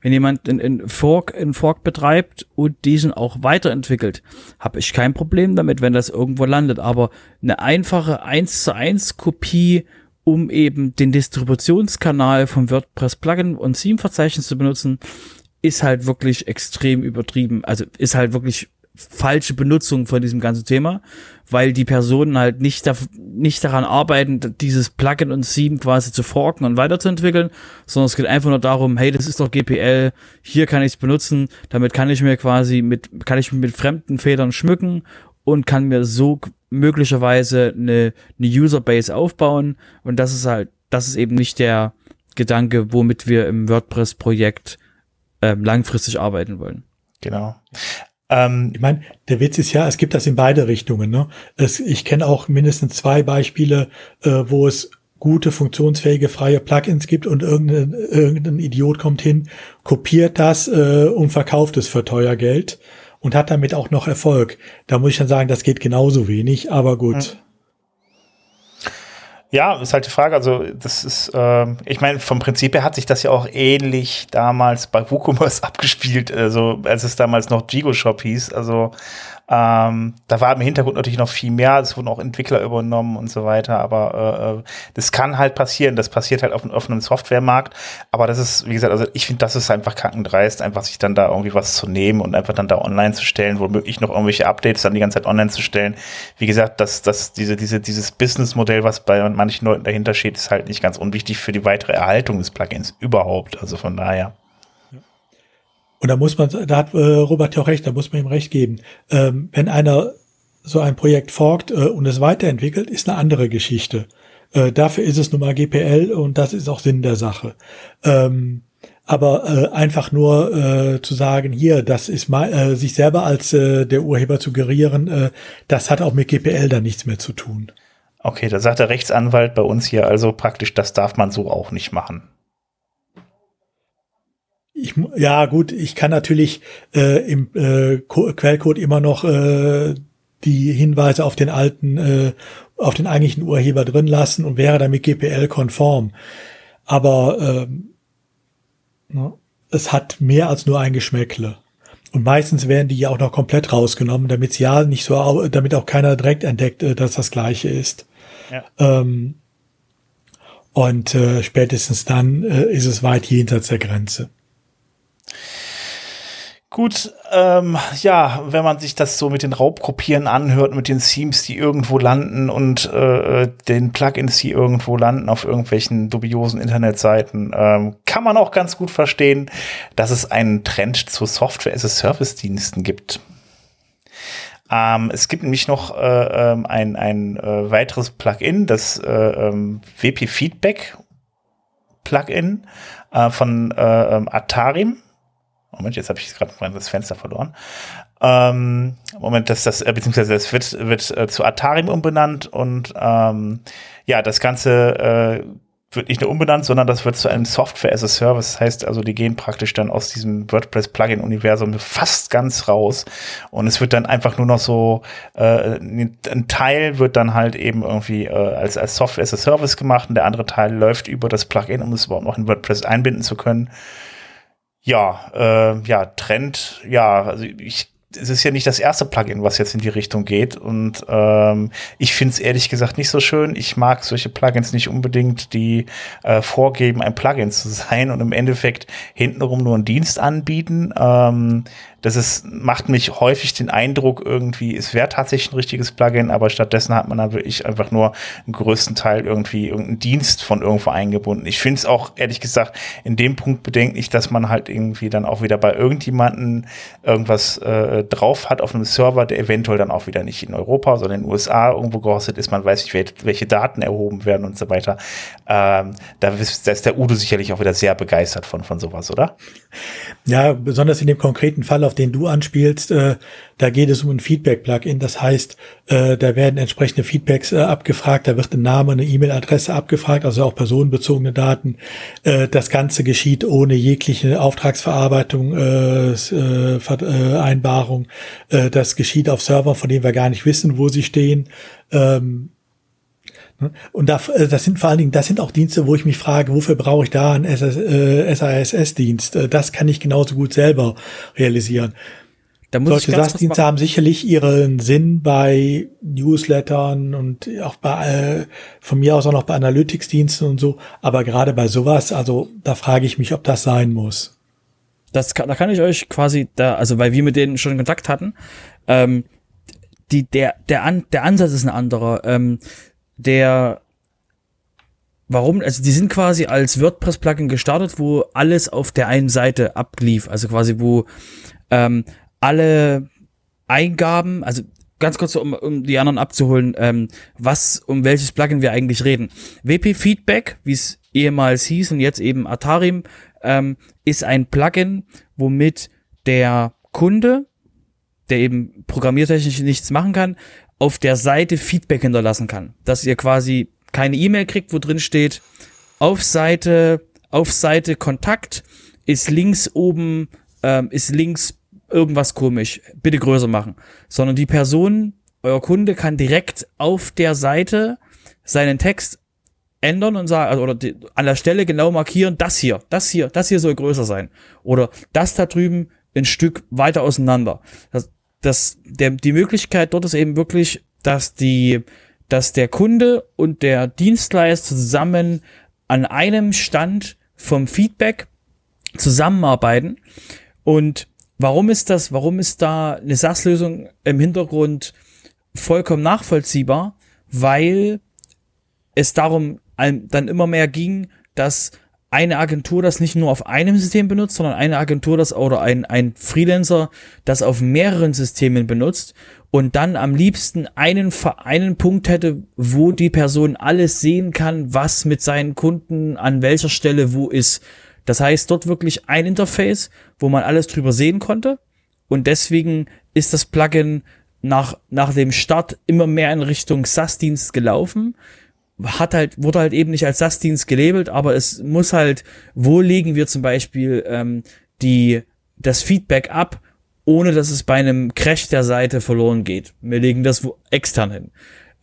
Wenn jemand einen Fork, einen Fork betreibt und diesen auch weiterentwickelt, habe ich kein Problem damit, wenn das irgendwo landet. Aber eine einfache 1 zu 1 Kopie, um eben den Distributionskanal vom WordPress Plugin und Theme Verzeichnis zu benutzen, ist halt wirklich extrem übertrieben. Also ist halt wirklich falsche Benutzung von diesem ganzen Thema, weil die Personen halt nicht, da, nicht daran arbeiten, dieses Plugin und Theme quasi zu forken und weiterzuentwickeln, sondern es geht einfach nur darum, hey, das ist doch GPL, hier kann ich es benutzen, damit kann ich mir quasi mit, kann ich mit fremden Federn schmücken und kann mir so möglicherweise eine, eine Userbase aufbauen und das ist halt, das ist eben nicht der Gedanke, womit wir im WordPress-Projekt äh, langfristig arbeiten wollen. Genau. Ähm, ich meine, der Witz ist ja, es gibt das in beide Richtungen. Ne? Es, ich kenne auch mindestens zwei Beispiele, äh, wo es gute, funktionsfähige, freie Plugins gibt und irgendein, irgendein Idiot kommt hin, kopiert das äh, und verkauft es für teuer Geld und hat damit auch noch Erfolg. Da muss ich dann sagen, das geht genauso wenig, aber gut. Mhm. Ja, ist halt die Frage. Also, das ist, äh, ich meine, vom Prinzip her hat sich das ja auch ähnlich damals bei WooCommerce *laughs* abgespielt, also als es damals noch Jigo Shop hieß. Also, ähm, da war im Hintergrund natürlich noch viel mehr, es wurden auch Entwickler übernommen und so weiter, aber äh, äh, das kann halt passieren, das passiert halt auf einem offenen Softwaremarkt, aber das ist, wie gesagt, also ich finde, das ist einfach kackendreist, einfach sich dann da irgendwie was zu nehmen und einfach dann da online zu stellen, womöglich noch irgendwelche Updates dann die ganze Zeit online zu stellen. Wie gesagt, dass das, diese, diese, dieses Businessmodell, was bei manchen Leuten dahinter steht, ist halt nicht ganz unwichtig für die weitere Erhaltung des Plugins überhaupt, also von daher. Und da muss man, da hat äh, Robert ja auch recht, da muss man ihm recht geben. Ähm, wenn einer so ein Projekt forkt äh, und es weiterentwickelt, ist eine andere Geschichte. Äh, dafür ist es nun mal GPL und das ist auch Sinn der Sache. Ähm, aber äh, einfach nur äh, zu sagen, hier, das ist mal, äh, sich selber als äh, der Urheber zu gerieren, äh, das hat auch mit GPL dann nichts mehr zu tun. Okay, da sagt der Rechtsanwalt bei uns hier also praktisch, das darf man so auch nicht machen ich, ja gut, ich kann natürlich äh, im äh, Quellcode immer noch äh, die Hinweise auf den alten, äh, auf den eigentlichen Urheber drin lassen und wäre damit GPL-konform. Aber ähm, ne, es hat mehr als nur ein Geschmäckle. Und meistens werden die ja auch noch komplett rausgenommen, damit ja nicht so, damit auch keiner direkt entdeckt, äh, dass das gleiche ist. Ja. Ähm, und äh, spätestens dann äh, ist es weit jenseits der Grenze. Gut, ähm, ja, wenn man sich das so mit den Raubkopieren anhört, mit den Themes, die irgendwo landen und äh, den Plugins, die irgendwo landen auf irgendwelchen dubiosen Internetseiten, ähm, kann man auch ganz gut verstehen, dass es einen Trend zu Software-as-a-Service-Diensten gibt. Ähm, es gibt nämlich noch äh, ähm, ein, ein äh, weiteres Plugin, das äh, ähm, WP Feedback Plugin äh, von äh, ähm, Atarim Moment, jetzt habe ich gerade das Fenster verloren. Ähm, Moment, das, das, äh, beziehungsweise es wird, wird äh, zu Atarim umbenannt und ähm, ja, das Ganze äh, wird nicht nur umbenannt, sondern das wird zu einem Software as a Service. Das heißt also, die gehen praktisch dann aus diesem WordPress-Plugin-Universum fast ganz raus. Und es wird dann einfach nur noch so, äh, ein Teil wird dann halt eben irgendwie äh, als, als Software as a Service gemacht und der andere Teil läuft über das Plugin, um es überhaupt noch in WordPress einbinden zu können. Ja, äh, ja, Trend, ja, also ich es ist ja nicht das erste Plugin, was jetzt in die Richtung geht. Und ähm, ich finde es ehrlich gesagt nicht so schön. Ich mag solche Plugins nicht unbedingt, die äh, vorgeben, ein Plugin zu *laughs* sein und im Endeffekt hintenrum nur einen Dienst anbieten. Ähm, das ist, macht mich häufig den Eindruck, irgendwie, es wäre tatsächlich ein richtiges Plugin, aber stattdessen hat man dann wirklich einfach nur einen größten Teil irgendwie irgendeinen Dienst von irgendwo eingebunden. Ich finde es auch, ehrlich gesagt, in dem Punkt bedenklich, dass man halt irgendwie dann auch wieder bei irgendjemanden irgendwas äh, drauf hat auf einem Server, der eventuell dann auch wieder nicht in Europa, sondern in den USA irgendwo gehostet ist. Man weiß nicht, welche Daten erhoben werden und so weiter. Ähm, da, ist, da ist der Udo sicherlich auch wieder sehr begeistert von, von sowas, oder? Ja, besonders in dem konkreten Fall, auf den du anspielst, äh, da geht es um ein Feedback-Plugin. Das heißt, äh, da werden entsprechende Feedbacks äh, abgefragt, da wird ein Name, eine E-Mail-Adresse abgefragt, also auch personenbezogene Daten. Äh, das Ganze geschieht ohne jegliche Auftragsverarbeitung, äh, äh, Vereinbarung. Äh, das geschieht auf Servern, von denen wir gar nicht wissen, wo sie stehen. Ähm? Und da, äh, das sind vor allen Dingen, das sind auch Dienste, wo ich mich frage, wofür brauche ich da einen SASS-Dienst? Äh, das kann ich genauso gut selber realisieren. Da muss Solche SAS-Dienste haben sicherlich ihren Sinn bei Newslettern und auch bei, äh, von mir aus auch noch bei Analytics-Diensten und so. Aber gerade bei sowas, also da frage ich mich, ob das sein muss. Das kann, da kann ich euch quasi da, also weil wir mit denen schon Kontakt hatten, ähm, die, der, der, An, der Ansatz ist ein anderer. Ähm, der, warum, also die sind quasi als WordPress-Plugin gestartet, wo alles auf der einen Seite ablief. Also quasi, wo ähm, alle Eingaben, also ganz kurz, um, um die anderen abzuholen, ähm, was, um welches Plugin wir eigentlich reden. WP Feedback, wie es ehemals hieß und jetzt eben Atarim, ähm, ist ein Plugin, womit der Kunde, der eben programmiertechnisch nichts machen kann, auf der Seite Feedback hinterlassen kann. Dass ihr quasi keine E-Mail kriegt, wo drin steht, auf Seite, auf Seite Kontakt ist links oben, ähm, ist links irgendwas komisch, bitte größer machen, sondern die Person, euer Kunde kann direkt auf der Seite seinen Text ändern und sagen, also, oder die, an der Stelle genau markieren, das hier, das hier, das hier soll größer sein. Oder das da drüben ein Stück weiter auseinander. Das, das, der, die Möglichkeit dort ist eben wirklich, dass die, dass der Kunde und der Dienstleister zusammen an einem Stand vom Feedback zusammenarbeiten und Warum ist das, warum ist da eine SAS-Lösung im Hintergrund vollkommen nachvollziehbar? Weil es darum dann immer mehr ging, dass eine Agentur das nicht nur auf einem System benutzt, sondern eine Agentur das oder ein, ein Freelancer das auf mehreren Systemen benutzt und dann am liebsten einen, einen Punkt hätte, wo die Person alles sehen kann, was mit seinen Kunden an welcher Stelle wo ist. Das heißt, dort wirklich ein Interface, wo man alles drüber sehen konnte. Und deswegen ist das Plugin nach, nach dem Start immer mehr in Richtung SAS-Dienst gelaufen. Hat halt, wurde halt eben nicht als SAS-Dienst gelabelt, aber es muss halt, wo legen wir zum Beispiel ähm, die, das Feedback ab, ohne dass es bei einem Crash der Seite verloren geht. Wir legen das wo extern hin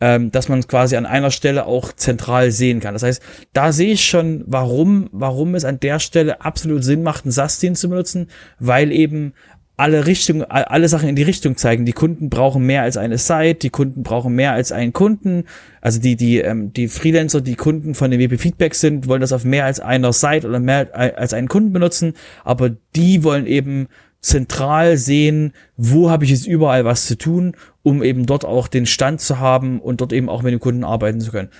ähm, dass man es quasi an einer Stelle auch zentral sehen kann. Das heißt, da sehe ich schon, warum, warum es an der Stelle absolut Sinn macht, einen SAS-Dienst zu benutzen, weil eben alle Richtungen, alle Sachen in die Richtung zeigen. Die Kunden brauchen mehr als eine Site, die Kunden brauchen mehr als einen Kunden. Also die, die, ähm, die Freelancer, die Kunden von den WP Feedback sind, wollen das auf mehr als einer Site oder mehr als einen Kunden benutzen. Aber die wollen eben zentral sehen, wo habe ich jetzt überall was zu tun, um eben dort auch den Stand zu haben und dort eben auch mit dem Kunden arbeiten zu können.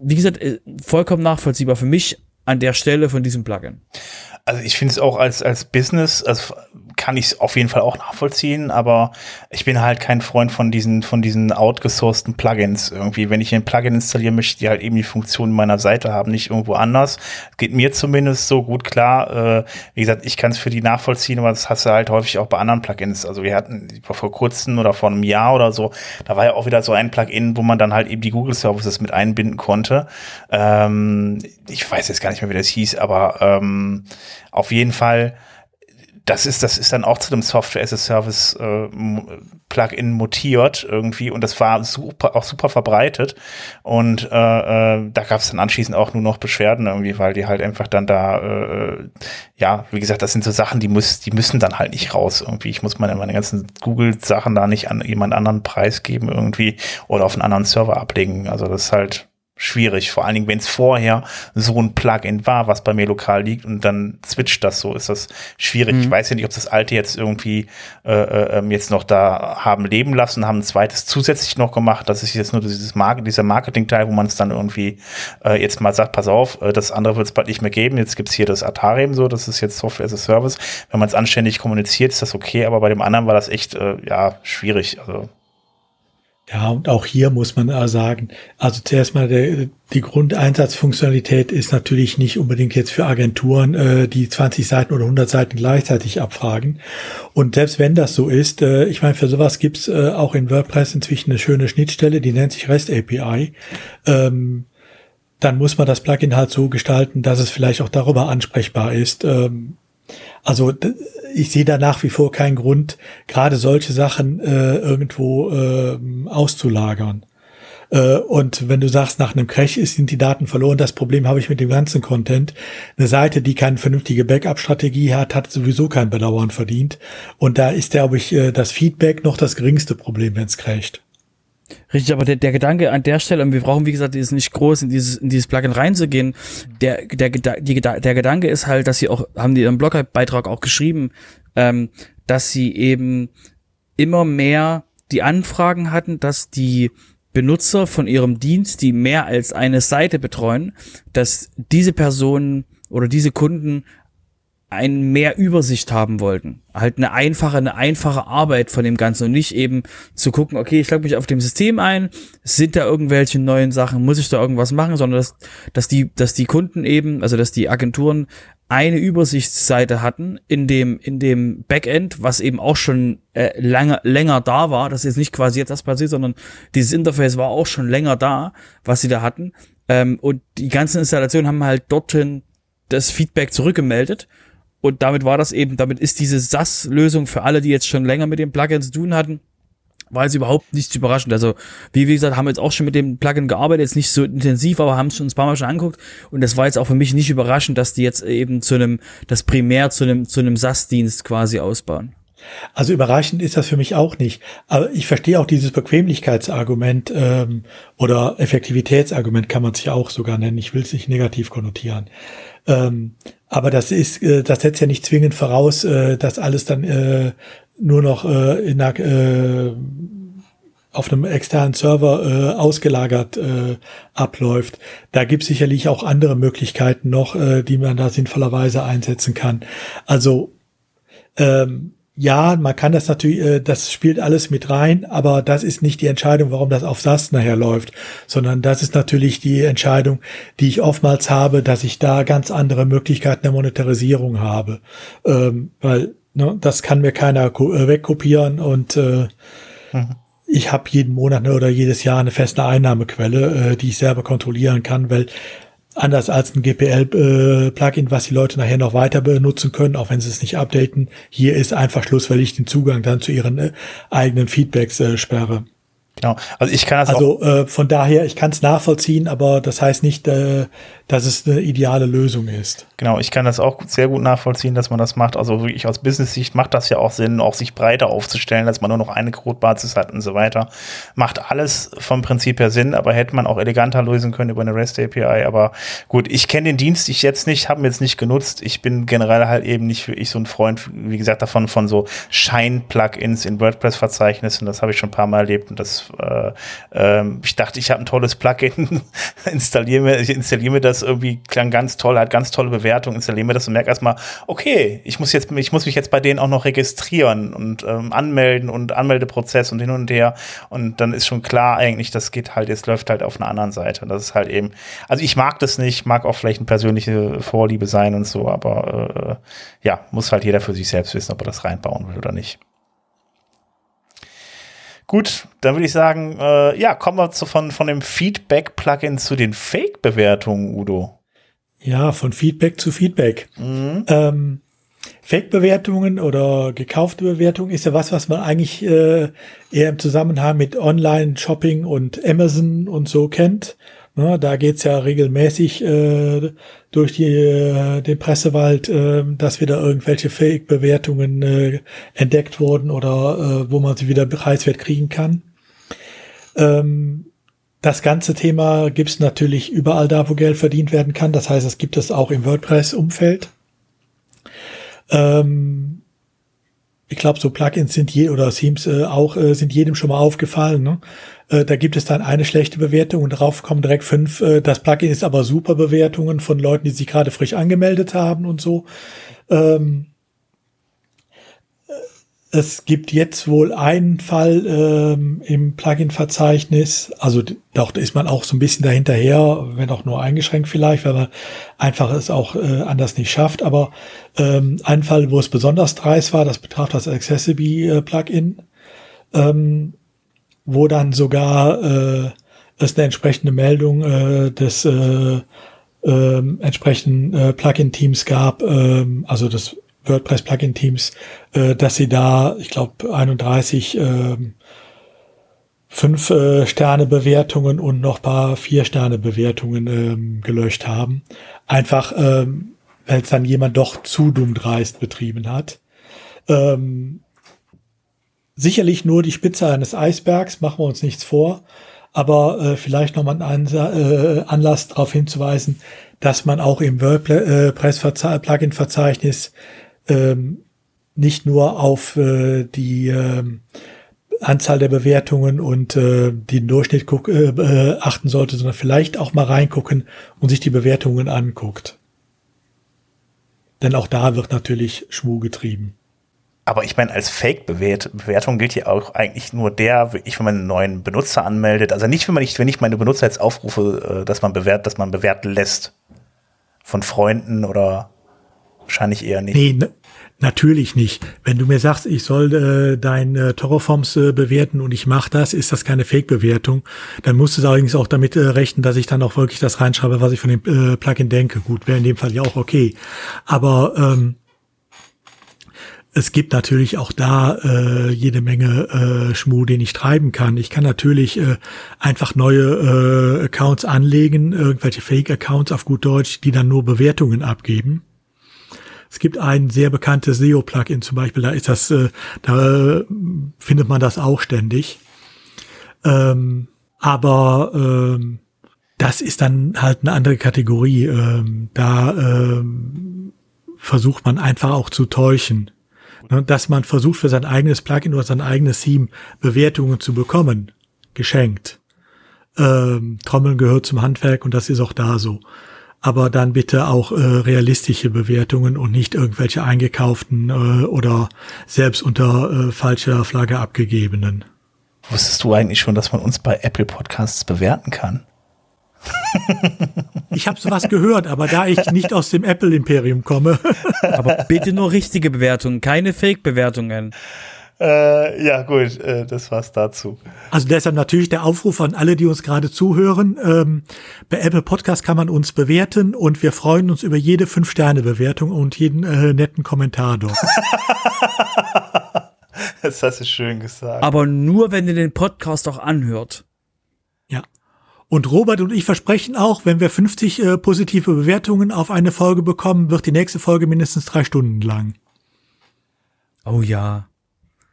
Wie gesagt, äh, vollkommen nachvollziehbar für mich an der Stelle von diesem Plugin. Also ich finde es auch als, als Business, also kann ich es auf jeden Fall auch nachvollziehen, aber ich bin halt kein Freund von diesen, von diesen outgesourcten Plugins irgendwie. Wenn ich ein Plugin installiere, möchte die halt eben die Funktion meiner Seite haben, nicht irgendwo anders. Geht mir zumindest so gut klar. Äh, wie gesagt, ich kann es für die nachvollziehen, aber das hast du halt häufig auch bei anderen Plugins. Also wir hatten vor kurzem oder vor einem Jahr oder so, da war ja auch wieder so ein Plugin, wo man dann halt eben die Google Services mit einbinden konnte. Ähm, ich weiß jetzt gar nicht mehr, wie das hieß, aber ähm, auf jeden Fall das ist, das ist dann auch zu dem Software as a Service äh, Plugin mutiert irgendwie und das war super, auch super verbreitet. Und äh, äh, da gab es dann anschließend auch nur noch Beschwerden irgendwie, weil die halt einfach dann da, äh, ja, wie gesagt, das sind so Sachen, die muss, die müssen dann halt nicht raus irgendwie. Ich muss meine, meine ganzen Google-Sachen da nicht an jemand anderen preisgeben irgendwie oder auf einen anderen Server ablegen. Also das ist halt, schwierig. Vor allen Dingen, wenn es vorher so ein Plugin war, was bei mir lokal liegt und dann switcht das so, ist das schwierig. Mhm. Ich weiß ja nicht, ob das alte jetzt irgendwie äh, äh, ähm, jetzt noch da haben leben lassen, haben ein zweites zusätzlich noch gemacht. Das ist jetzt nur dieses Market, dieser Marketing-Teil, wo man es dann irgendwie äh, jetzt mal sagt, pass auf, äh, das andere wird es bald nicht mehr geben. Jetzt gibt's hier das Atarium so, das ist jetzt Software as a Service. Wenn man es anständig kommuniziert, ist das okay, aber bei dem anderen war das echt äh, ja schwierig. Also ja, und auch hier muss man sagen, also zuerst mal der, die Grundeinsatzfunktionalität ist natürlich nicht unbedingt jetzt für Agenturen, äh, die 20 Seiten oder 100 Seiten gleichzeitig abfragen. Und selbst wenn das so ist, äh, ich meine, für sowas gibt's äh, auch in WordPress inzwischen eine schöne Schnittstelle, die nennt sich REST API. Ähm, dann muss man das Plugin halt so gestalten, dass es vielleicht auch darüber ansprechbar ist. Ähm, also ich sehe da nach wie vor keinen Grund, gerade solche Sachen äh, irgendwo äh, auszulagern. Und wenn du sagst, nach einem Crash sind die Daten verloren, das Problem habe ich mit dem ganzen Content. Eine Seite, die keine vernünftige Backup-Strategie hat, hat sowieso kein Bedauern verdient. Und da ist, glaube ich, äh, das Feedback noch das geringste Problem, wenn es crasht. Richtig, aber der, der Gedanke an der Stelle, und wir brauchen, wie gesagt, ist nicht groß in dieses, in dieses Plugin reinzugehen. Der, der, die, der Gedanke ist halt, dass sie auch, haben die im Blogbeitrag auch geschrieben, ähm, dass sie eben immer mehr die Anfragen hatten, dass die Benutzer von ihrem Dienst, die mehr als eine Seite betreuen, dass diese Personen oder diese Kunden ein mehr Übersicht haben wollten. Halt eine einfache, eine einfache Arbeit von dem Ganzen und nicht eben zu gucken, okay, ich logge mich auf dem System ein, sind da irgendwelche neuen Sachen, muss ich da irgendwas machen, sondern dass, dass die, dass die Kunden eben, also dass die Agenturen eine Übersichtsseite hatten in dem, in dem Backend, was eben auch schon äh, lange, länger da war. Das ist nicht quasi jetzt das passiert, sondern dieses Interface war auch schon länger da, was sie da hatten. Ähm, und die ganzen Installationen haben halt dorthin das Feedback zurückgemeldet und damit war das eben, damit ist diese SAS-Lösung für alle, die jetzt schon länger mit dem Plugin zu tun hatten, war es überhaupt nicht überraschend. Also, wie, wie gesagt, haben wir jetzt auch schon mit dem Plugin gearbeitet, jetzt nicht so intensiv, aber haben es schon ein paar Mal schon angeguckt. Und das war jetzt auch für mich nicht überraschend, dass die jetzt eben zu einem, das primär zu einem, zu einem SAS-Dienst quasi ausbauen. Also überraschend ist das für mich auch nicht. Aber ich verstehe auch dieses Bequemlichkeitsargument ähm, oder Effektivitätsargument kann man sich auch sogar nennen. Ich will es nicht negativ konnotieren. Ähm, aber das ist, äh, das setzt ja nicht zwingend voraus, äh, dass alles dann äh, nur noch äh, in einer, äh, auf einem externen Server äh, ausgelagert äh, abläuft. Da gibt es sicherlich auch andere Möglichkeiten noch, äh, die man da sinnvollerweise einsetzen kann. Also ähm, ja, man kann das natürlich, äh, das spielt alles mit rein, aber das ist nicht die Entscheidung, warum das auf SAS nachher läuft, sondern das ist natürlich die Entscheidung, die ich oftmals habe, dass ich da ganz andere Möglichkeiten der Monetarisierung habe, ähm, weil ne, das kann mir keiner äh, wegkopieren und äh, mhm. ich habe jeden Monat oder jedes Jahr eine feste Einnahmequelle, äh, die ich selber kontrollieren kann, weil anders als ein GPL-Plugin, äh, was die Leute nachher noch weiter benutzen können, auch wenn sie es nicht updaten. Hier ist einfach Schluss, weil ich den Zugang dann zu ihren äh, eigenen Feedbacks äh, sperre. Genau. Also ich kann das Also äh, von daher, ich kann es nachvollziehen, aber das heißt nicht, äh, dass es eine ideale Lösung ist. Genau, ich kann das auch sehr gut nachvollziehen, dass man das macht. Also wirklich aus Business-Sicht macht das ja auch Sinn, auch sich breiter aufzustellen, dass man nur noch eine Codebasis hat und so weiter. Macht alles vom Prinzip her Sinn, aber hätte man auch eleganter lösen können über eine REST API. Aber gut, ich kenne den Dienst ich jetzt nicht, habe ihn jetzt nicht genutzt. Ich bin generell halt eben nicht wirklich so ein Freund, wie gesagt, davon von so Shine-Plugins in WordPress-Verzeichnissen. Das habe ich schon ein paar Mal erlebt und das äh, äh, ich dachte, ich habe ein tolles Plugin, *laughs* installiere mir, ich installiere mir das irgendwie klang ganz toll, hat ganz tolle Bewertungen, installiere mir das und merke erstmal, okay, ich muss jetzt, ich muss mich jetzt bei denen auch noch registrieren und ähm, anmelden und Anmeldeprozess und hin und her. Und dann ist schon klar eigentlich, das geht halt, es läuft halt auf einer anderen Seite. Und das ist halt eben, also ich mag das nicht, mag auch vielleicht eine persönliche Vorliebe sein und so, aber äh, ja, muss halt jeder für sich selbst wissen, ob er das reinbauen will oder nicht. Gut, dann würde ich sagen, äh, ja, kommen wir zu, von, von dem Feedback-Plugin zu den Fake-Bewertungen, Udo. Ja, von Feedback zu Feedback. Mhm. Ähm, Fake-Bewertungen oder gekaufte Bewertungen ist ja was, was man eigentlich äh, eher im Zusammenhang mit Online-Shopping und Amazon und so kennt. Ne, da geht's ja regelmäßig äh, durch die, äh, den Pressewald, äh, dass wieder irgendwelche Fake-Bewertungen äh, entdeckt wurden oder äh, wo man sie wieder preiswert kriegen kann. Ähm, das ganze Thema gibt es natürlich überall da, wo Geld verdient werden kann. Das heißt, es gibt es auch im WordPress-Umfeld. Ähm, ich glaube, so Plugins sind je oder Themes äh, auch äh, sind jedem schon mal aufgefallen. Ne? Äh, da gibt es dann eine schlechte Bewertung und darauf kommen direkt fünf. Äh, das Plugin ist aber super Bewertungen von Leuten, die sich gerade frisch angemeldet haben und so. Ähm, es gibt jetzt wohl einen Fall ähm, im Plugin-Verzeichnis, also doch, da ist man auch so ein bisschen dahinterher, wenn auch nur eingeschränkt vielleicht, weil man einfach es auch äh, anders nicht schafft. Aber ähm, ein Fall, wo es besonders dreist war, das betraf das Accessibility-Plugin, ähm, wo dann sogar äh, es eine entsprechende Meldung äh, des äh, äh, entsprechenden äh, Plugin-Teams gab, äh, also das WordPress-Plugin-Teams, äh, dass sie da, ich glaube, 31 äh, fünf äh, Sterne Bewertungen und noch paar vier Sterne Bewertungen ähm, gelöscht haben. Einfach, ähm, weil es dann jemand doch zu dumm dreist betrieben hat. Ähm, sicherlich nur die Spitze eines Eisbergs, machen wir uns nichts vor. Aber äh, vielleicht nochmal ein äh, Anlass darauf hinzuweisen, dass man auch im WordPress-Plugin-Verzeichnis ähm, nicht nur auf äh, die äh, Anzahl der Bewertungen und äh, den Durchschnitt guck, äh, äh, achten sollte, sondern vielleicht auch mal reingucken und sich die Bewertungen anguckt. Denn auch da wird natürlich Schmuh getrieben. Aber ich meine, als Fake-Bewertung gilt ja auch eigentlich nur der, ich, wenn man einen neuen Benutzer anmeldet. Also nicht, wenn man nicht, wenn ich meine Benutzer jetzt aufrufe, äh, dass man bewertet, dass man bewerten lässt. Von Freunden oder wahrscheinlich eher nicht. Nee, Natürlich nicht. Wenn du mir sagst, ich soll äh, dein äh, Terraforms äh, bewerten und ich mache das, ist das keine Fake-Bewertung. Dann musst du allerdings auch damit äh, rechnen, dass ich dann auch wirklich das reinschreibe, was ich von dem äh, Plugin denke. Gut, wäre in dem Fall ja auch okay. Aber ähm, es gibt natürlich auch da äh, jede Menge äh, Schmu, den ich treiben kann. Ich kann natürlich äh, einfach neue äh, Accounts anlegen, irgendwelche Fake-Accounts auf gut Deutsch, die dann nur Bewertungen abgeben. Es gibt ein sehr bekanntes SEO-Plugin zum Beispiel, da ist das, äh, da äh, findet man das auch ständig. Ähm, aber ähm, das ist dann halt eine andere Kategorie. Ähm, da ähm, versucht man einfach auch zu täuschen. Ne, dass man versucht für sein eigenes Plugin oder sein eigenes Theme Bewertungen zu bekommen, geschenkt. Ähm, Trommeln gehört zum Handwerk und das ist auch da so aber dann bitte auch äh, realistische Bewertungen und nicht irgendwelche eingekauften äh, oder selbst unter äh, falscher Flagge abgegebenen. Wusstest du eigentlich schon, dass man uns bei Apple Podcasts bewerten kann? *laughs* Ich habe sowas gehört, aber da ich nicht aus dem Apple-Imperium komme. aber bitte nur richtige Bewertungen, keine Fake-Bewertungen. Äh, ja, gut, äh, das war's dazu. Also deshalb natürlich der Aufruf an alle, die uns gerade zuhören. Ähm, bei Apple Podcast kann man uns bewerten und wir freuen uns über jede Fünf-Sterne-Bewertung und jeden äh, netten Kommentar dort. *laughs* das hast du schön gesagt. Aber nur, wenn ihr den Podcast auch anhört. Ja. Und Robert und ich versprechen auch, wenn wir 50 äh, positive Bewertungen auf eine Folge bekommen, wird die nächste Folge mindestens drei Stunden lang. Oh ja.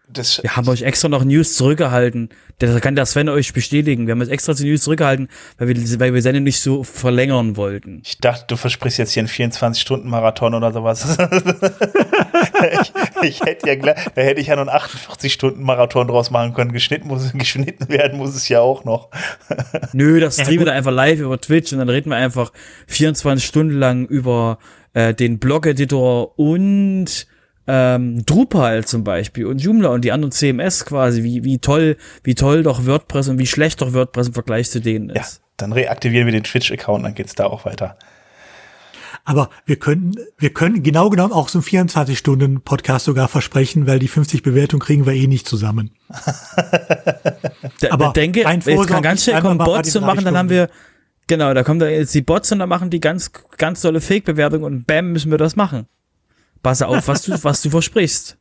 Das wir haben euch extra noch News zurückgehalten. Das kann der Sven euch bestätigen. Wir haben jetzt extra die News zurückgehalten, weil wir, weil wir Sendung nicht so verlängern wollten. Ich dachte, du versprichst jetzt hier einen 24-Stunden-Marathon oder sowas. ich, *laughs* ich, hätte ja, da hätte ich ja noch einen 48-Stunden-Marathon draus machen können. Geschnitten, muss, geschnitten werden muss es ja auch noch. Nö, das streamen wir dann einfach live über Twitch und dann reden wir einfach 24 Stunden lang über äh, den Blog-Editor und ähm, Drupal zum Beispiel und Joomla und die anderen CMS quasi, wie, wie toll, wie toll doch WordPress und wie schlecht doch WordPress im Vergleich zu denen ist. Ja, dann reaktivieren wir den Twitch-Account, dann geht's da auch weiter. Aber wir können, wir können genau genommen auch so einen 24-Stunden-Podcast sogar versprechen, weil die 50 Bewertungen kriegen wir eh nicht zusammen. *laughs* da, Aber denke, jetzt kann ganz schnell kommen Bots zu machen, dann haben wir, genau, da kommen da jetzt die Bots und dann machen die ganz, ganz tolle Fake-Bewertungen und bam, müssen wir das machen. Pass auf, was du, was du versprichst.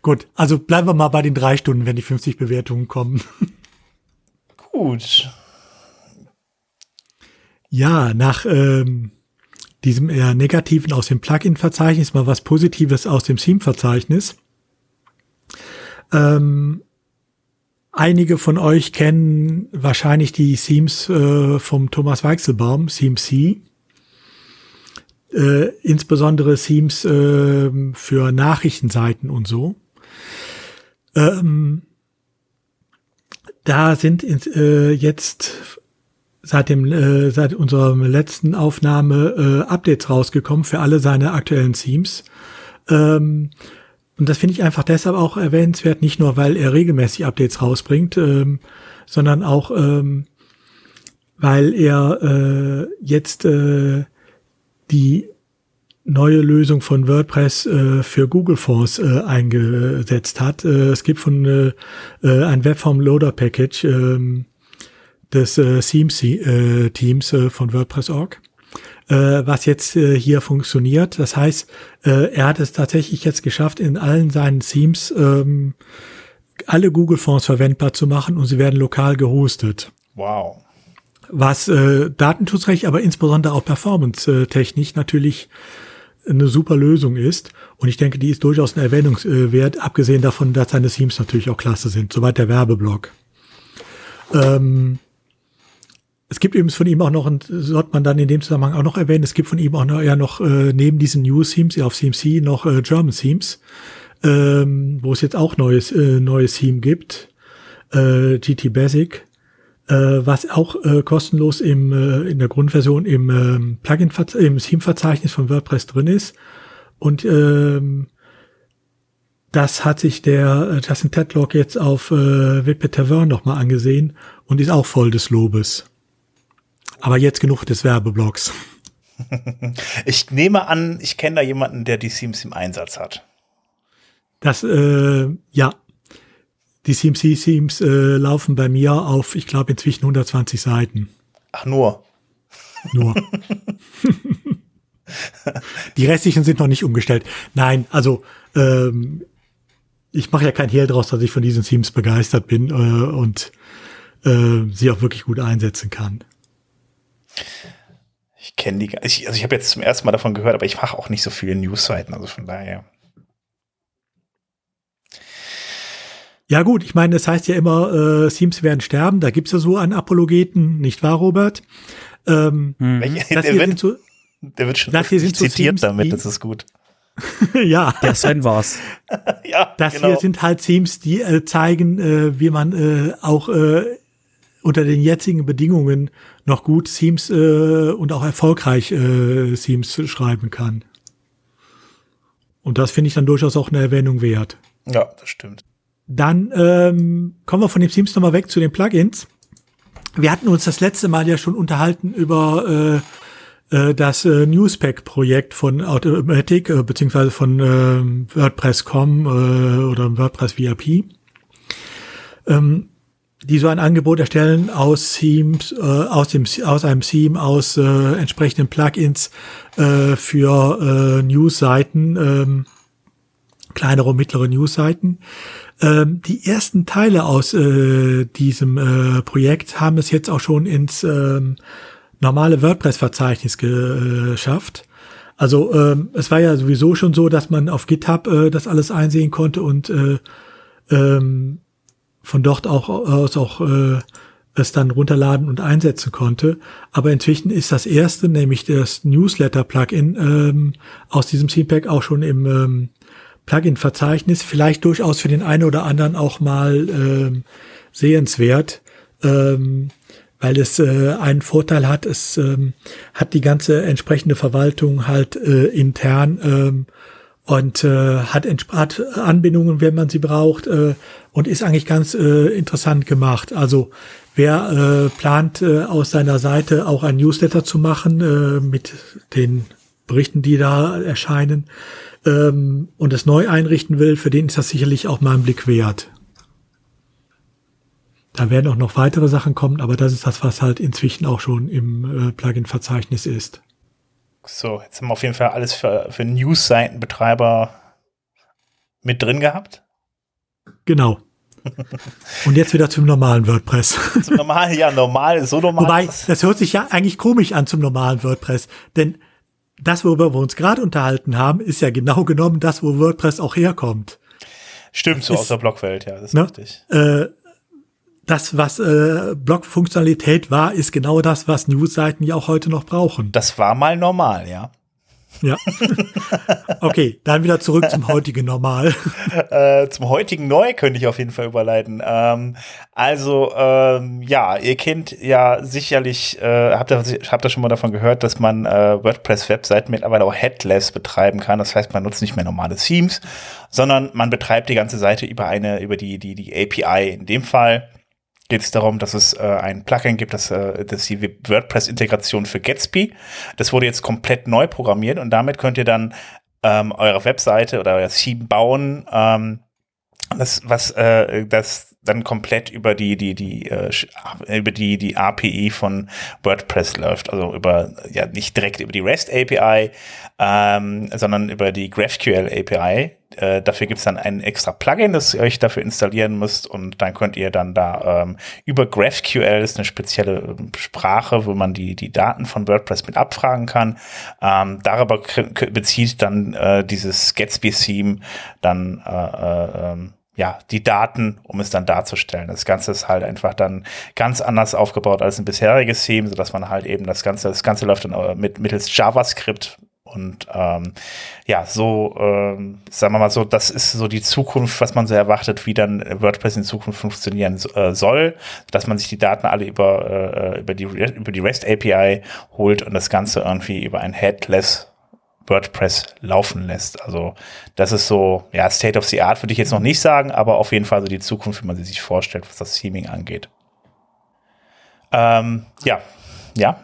Gut, also bleiben wir mal bei den drei Stunden, wenn die 50 Bewertungen kommen. Gut. Ja, nach ähm, diesem eher negativen aus dem Plugin-Verzeichnis mal was Positives aus dem Theme-Verzeichnis. Ähm, Einige von euch kennen wahrscheinlich die Themes äh, vom Thomas Weichselbaum, Theme C. Äh, insbesondere Themes äh, für Nachrichtenseiten und so. Ähm, da sind äh, jetzt seit dem äh, seit unserer letzten Aufnahme äh, Updates rausgekommen für alle seine aktuellen Themes. Ähm, und das finde ich einfach deshalb auch erwähnenswert, nicht nur, weil er regelmäßig Updates rausbringt, ähm, sondern auch, ähm, weil er äh, jetzt äh, die neue Lösung von WordPress äh, für Google Fonts äh, eingesetzt hat. Äh, es gibt von äh, äh ein Webform Loader Package äh, des äh, Themes äh, Teams äh, von WordPress.org, äh, was jetzt äh, hier funktioniert. Das heißt, äh, er hat es tatsächlich jetzt geschafft, in allen seinen Themes ähm, alle Google Fonts verwendbar zu machen und sie werden lokal gehostet. Wow. Was äh, Datenschutzrecht, aber insbesondere auch performance-technisch natürlich eine super Lösung ist. Und ich denke, die ist durchaus ein Erwähnungswert, abgesehen davon, dass seine Themes natürlich auch klasse sind. Soweit der Werbeblock. Ähm, es gibt übrigens von ihm auch noch, und sollte man dann in dem Zusammenhang auch noch erwähnen, es gibt von ihm auch noch, ja noch äh, neben diesen New Themes auf CMC noch äh, German Themes, ähm, wo es jetzt auch neues äh, neues Theme gibt, äh, GT Basic was auch äh, kostenlos im, äh, in der Grundversion im ähm, Plugin im Theme-Verzeichnis von WordPress drin ist. Und ähm, das hat sich der äh, Justin Tedlock jetzt auf äh, Wippe Tavern nochmal angesehen und ist auch voll des Lobes. Aber jetzt genug des Werbeblocks. *laughs* Ich nehme an, ich kenne da jemanden, der die Themes im Einsatz hat. Das, äh, ja, die CMC-Themes äh, laufen bei mir auf, ich glaube, inzwischen 120 Seiten. Ach, nur. Nur. *laughs* die restlichen sind noch nicht umgestellt. Nein, also ähm, ich mache ja kein Hehl draus, dass ich von diesen Themes begeistert bin äh, und äh, sie auch wirklich gut einsetzen kann. Ich kenne die, ich, also ich habe jetzt zum ersten Mal davon gehört, aber ich mache auch nicht so viele News-Seiten, also von daher. Ja gut, ich meine, das heißt ja immer, äh, Themes werden sterben. Da gibt's ja so einen Apologeten, nicht wahr, Robert? Ähm, hm. der, wird, so, der wird schon zitiert so damit, das ist gut. *laughs* ja. Der Sven war's. *laughs* ja, das genau. hier sind halt Themes, die äh, zeigen, äh, wie man äh, auch äh, unter den jetzigen Bedingungen noch gut Themes äh, und auch erfolgreich äh, Themes schreiben kann. Und das finde ich dann durchaus auch eine Erwähnung wert. Ja, das stimmt. Dann ähm, kommen wir von den Themes nochmal weg zu den Plugins. Wir hatten uns das letzte Mal ja schon unterhalten über äh, äh, das äh, Newspack-Projekt von Automatic, äh, beziehungsweise von äh, WordPress.com äh, oder WordPress VIP. Ähm, die so ein Angebot erstellen aus Themes, äh, aus dem aus einem Theme, aus äh, entsprechenden Plugins äh, für äh, Newsseiten, ähm, kleinere und mittlere Newsseiten. Ähm, die ersten Teile aus äh, diesem äh, Projekt haben es jetzt auch schon ins ähm, normale WordPress-Verzeichnis geschafft. Also ähm, es war ja sowieso schon so, dass man auf GitHub äh, das alles einsehen konnte und äh, ähm, von dort auch aus auch äh, es dann runterladen und einsetzen konnte. Aber inzwischen ist das erste, nämlich das Newsletter-Plugin ähm, aus diesem Themepack auch schon im ähm, Plugin-Verzeichnis vielleicht durchaus für den einen oder anderen auch mal ähm, sehenswert, ähm, weil es äh, einen Vorteil hat. Es ähm, hat die ganze entsprechende Verwaltung halt äh, intern ähm, und äh, hat, hat Anbindungen, wenn man sie braucht äh, und ist eigentlich ganz äh, interessant gemacht. Also wer äh, plant äh, aus seiner Seite auch ein Newsletter zu machen äh, mit den Berichten, die da erscheinen, ähm, und es neu einrichten will, für den ist das sicherlich auch mal ein Blick wert. Da werden auch noch weitere Sachen kommen, aber das ist das, was halt inzwischen auch schon im äh, Plugin-Verzeichnis ist. So, jetzt haben wir auf jeden Fall alles für, für News-Seitenbetreiber mit drin gehabt. Genau. *laughs* Und jetzt wieder zum normalen WordPress. Zum normalen, ja, normal, so normal. Wobei, das hört sich ja eigentlich komisch an zum normalen WordPress, denn das, worüber wir uns gerade unterhalten haben, ist ja genau genommen das, wo WordPress auch herkommt. Stimmt, so ist, aus der Blockwelt, ja, das ist ne? richtig. Äh, das, was äh, Blog-Funktionalität war, ist genau das, was Newsseiten ja auch heute noch brauchen. Das war mal normal, ja. Ja. Okay, dann wieder zurück zum heutigen Normal. *laughs* Äh, zum heutigen Neu könnte ich auf jeden Fall überleiten. Ähm, also, ähm, ja, ihr kennt ja sicherlich, äh, habt ihr, habt ihr schon mal davon gehört, dass man äh, WordPress-Webseiten mittlerweile auch headless betreiben kann. Das heißt, man nutzt nicht mehr normale Themes, sondern man betreibt die ganze Seite über eine, über die, die, die API. In dem Fall geht es darum, dass es äh, ein Plugin gibt, das, äh, das die WordPress-Integration für Gatsby. Das wurde jetzt komplett neu programmiert und damit könnt ihr dann ähm, eure Webseite oder euer Theme bauen, ähm, das, was äh, das dann komplett über die die die äh, über die die API von WordPress läuft, also über ja nicht direkt über die REST API, ähm, sondern über die GraphQL API. Äh, dafür gibt's dann ein extra Plugin, das ihr euch dafür installieren müsst und dann könnt ihr dann da ähm, über GraphQL, ist eine spezielle ähm, Sprache, wo man die, die Daten von WordPress mit abfragen kann. Ähm, darüber bezieht dann äh, dieses Gatsby-Theme dann äh, äh, ähm, ja, die Daten, um es dann darzustellen. Das Ganze ist halt einfach dann ganz anders aufgebaut als ein bisheriges Theme, sodass man halt eben das Ganze, das Ganze läuft dann äh, mit mittels JavaScript und ähm, ja, so, ähm, sagen wir mal so, das ist so die Zukunft, was man so erwartet, wie dann WordPress in Zukunft funktionieren äh, soll, dass man sich die Daten alle über, äh, über, die, über die REST API holt und das Ganze irgendwie über ein Headless WordPress laufen lässt. Also das ist so, ja, State of the Art würde ich jetzt noch nicht sagen, aber auf jeden Fall so die Zukunft, wie man sie sich vorstellt, was das Theming angeht. Ähm, ja, ja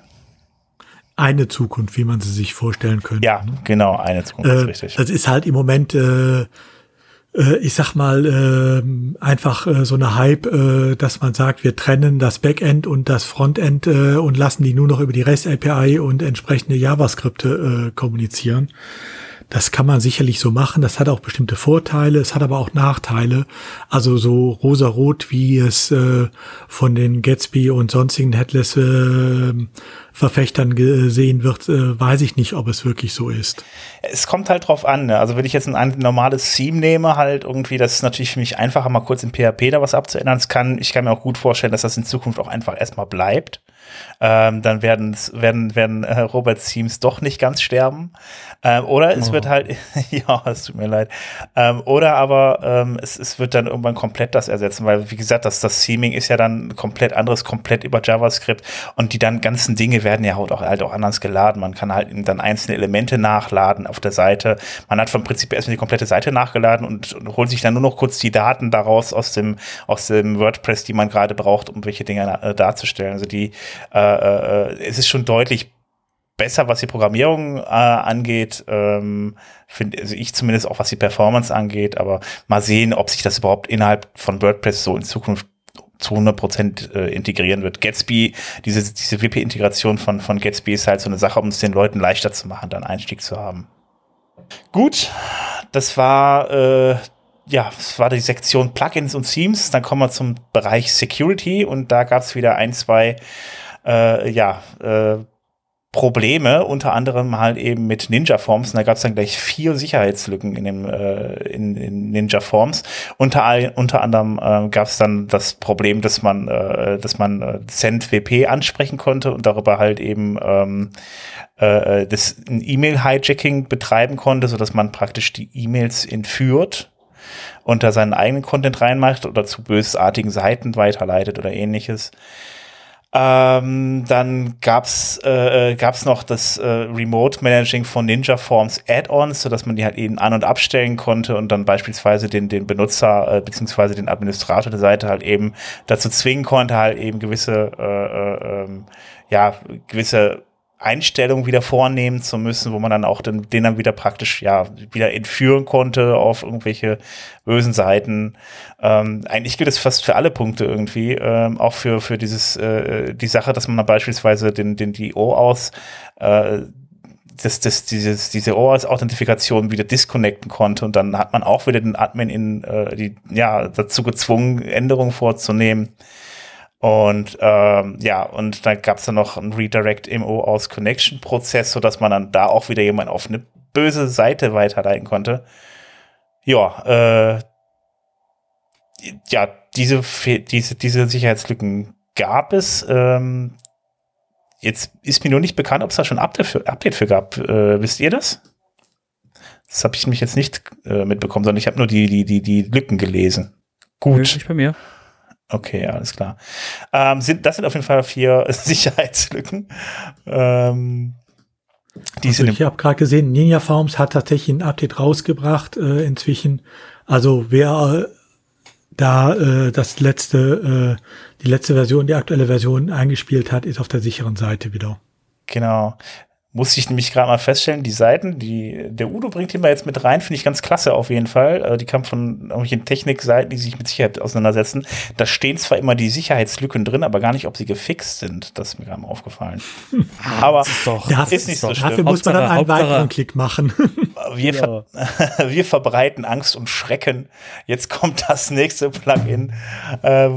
eine Zukunft, wie man sie sich vorstellen könnte. Ja, ne? genau, eine Zukunft, äh, richtig. Das ist halt im Moment, äh, ich sag mal, äh, einfach äh, so eine Hype, äh, dass man sagt, wir trennen das Backend und das Frontend äh, und lassen die nur noch über die REST API und entsprechende JavaScripte äh, kommunizieren. Das kann man sicherlich so machen. Das hat auch bestimmte Vorteile. Es hat aber auch Nachteile. Also so rosarot, wie es äh, von den Gatsby und sonstigen Headless äh, Verfechtern gesehen wird, äh, weiß ich nicht, ob es wirklich so ist. Es kommt halt drauf an. Ne? Also wenn ich jetzt ein, ein normales Theme nehme, halt irgendwie, das ist natürlich für mich einfacher, mal kurz in PHP da was abzuändern. Es kann, ich kann mir auch gut vorstellen, dass das in Zukunft auch einfach erstmal bleibt ähm, dann werden, werden, werden äh, Roberts Teams doch nicht ganz sterben. Ähm, oder es oh. wird halt, *laughs* ja, es tut mir leid. Ähm, oder aber ähm, es, es wird dann irgendwann komplett das ersetzen, weil wie gesagt, das, das Theming ist ja dann komplett anderes, komplett über JavaScript und die dann ganzen Dinge werden ja halt auch, halt auch anders geladen. Man kann halt dann einzelne Elemente nachladen auf der Seite. Man hat vom Prinzip erstmal die komplette Seite nachgeladen und, und holt sich dann nur noch kurz die Daten daraus aus dem, aus dem WordPress, die man gerade braucht, um welche Dinge äh, darzustellen. Also die äh, äh, es ist schon deutlich besser, was die Programmierung äh, angeht. Ähm, find, also ich zumindest auch, was die Performance angeht. Aber mal sehen, ob sich das überhaupt innerhalb von WordPress so in Zukunft zu 100 Prozent äh, integrieren wird. Gatsby, diese, diese WP-Integration von, von Gatsby ist halt so eine Sache, um es den Leuten leichter zu machen, dann Einstieg zu haben. Gut, das war äh, ja, es war die Sektion Plugins und Themes. Dann kommen wir zum Bereich Security und da gab es wieder ein, zwei äh, ja, äh, Probleme, unter anderem halt eben mit Ninja Forms. Und da gab es dann gleich vier Sicherheitslücken in dem äh, in, in Ninja Forms. Unter, unter anderem äh, gab es dann das Problem, dass man äh, dass man äh, CentWP ansprechen konnte und darüber halt eben ähm, äh, das E-Mail-Hijacking betreiben konnte, so dass man praktisch die E-Mails entführt und da seinen eigenen Content reinmacht oder zu bösartigen Seiten weiterleitet oder ähnliches. Ähm, dann gab's äh, gab's noch das äh, Remote Managing von Ninja Forms Add-ons, sodass man die halt eben an- und abstellen konnte und dann beispielsweise den, den Benutzer äh, beziehungsweise den Administrator der Seite halt eben dazu zwingen konnte, halt eben gewisse äh, äh, ähm, ja gewisse Einstellungen wieder vornehmen zu müssen, wo man dann auch den, den dann wieder praktisch ja wieder entführen konnte auf irgendwelche bösen Seiten. Ähm, eigentlich gilt es fast für alle Punkte irgendwie, ähm, auch für für dieses äh, die Sache, dass man dann beispielsweise den den die O aus äh, das, das, dieses, diese OAuth-Authentifikation wieder disconnecten konnte und dann hat man auch wieder den Admin in äh, die ja dazu gezwungen Änderungen vorzunehmen. Und ähm, ja, und dann gab es dann noch einen Redirect im OAuth Connection Prozess, sodass man dann da auch wieder jemand auf eine böse Seite weiterleiten konnte. Ja, äh, ja, diese, diese, diese Sicherheitslücken gab es. Ähm, jetzt ist mir nur nicht bekannt, ob es da schon ein Update für, Update für gab. Äh, wisst ihr das? Das habe ich mich jetzt nicht äh, mitbekommen, sondern ich habe nur die, die, die, die Lücken gelesen. Gut. Nicht bei mir. Okay, alles klar. Ähm, sind, das sind auf jeden Fall vier *laughs* Sicherheitslücken. Ähm, die also ich habe gerade gesehen, Ninja Farms hat tatsächlich ein Update rausgebracht äh, inzwischen. Also wer äh, da äh, das letzte, äh, die letzte Version, die aktuelle Version eingespielt hat, ist auf der sicheren Seite wieder. Genau musste ich nämlich gerade mal feststellen, die Seiten, die der Udo bringt die mal jetzt mit rein, finde ich ganz klasse auf jeden Fall. Äh, die kamen von irgendwelchen Technikseiten, die sich mit Sicherheit auseinandersetzen. Da stehen zwar immer die Sicherheitslücken drin, aber gar nicht, ob sie gefixt sind. Das ist mir gerade mal aufgefallen. Ah, aber doch, ist, ist nicht so schlimm. Dafür muss man dann einen weiteren Klick machen. *laughs* Wir, ja. ver *laughs* wir verbreiten Angst und Schrecken. Jetzt kommt das nächste Plugin, äh,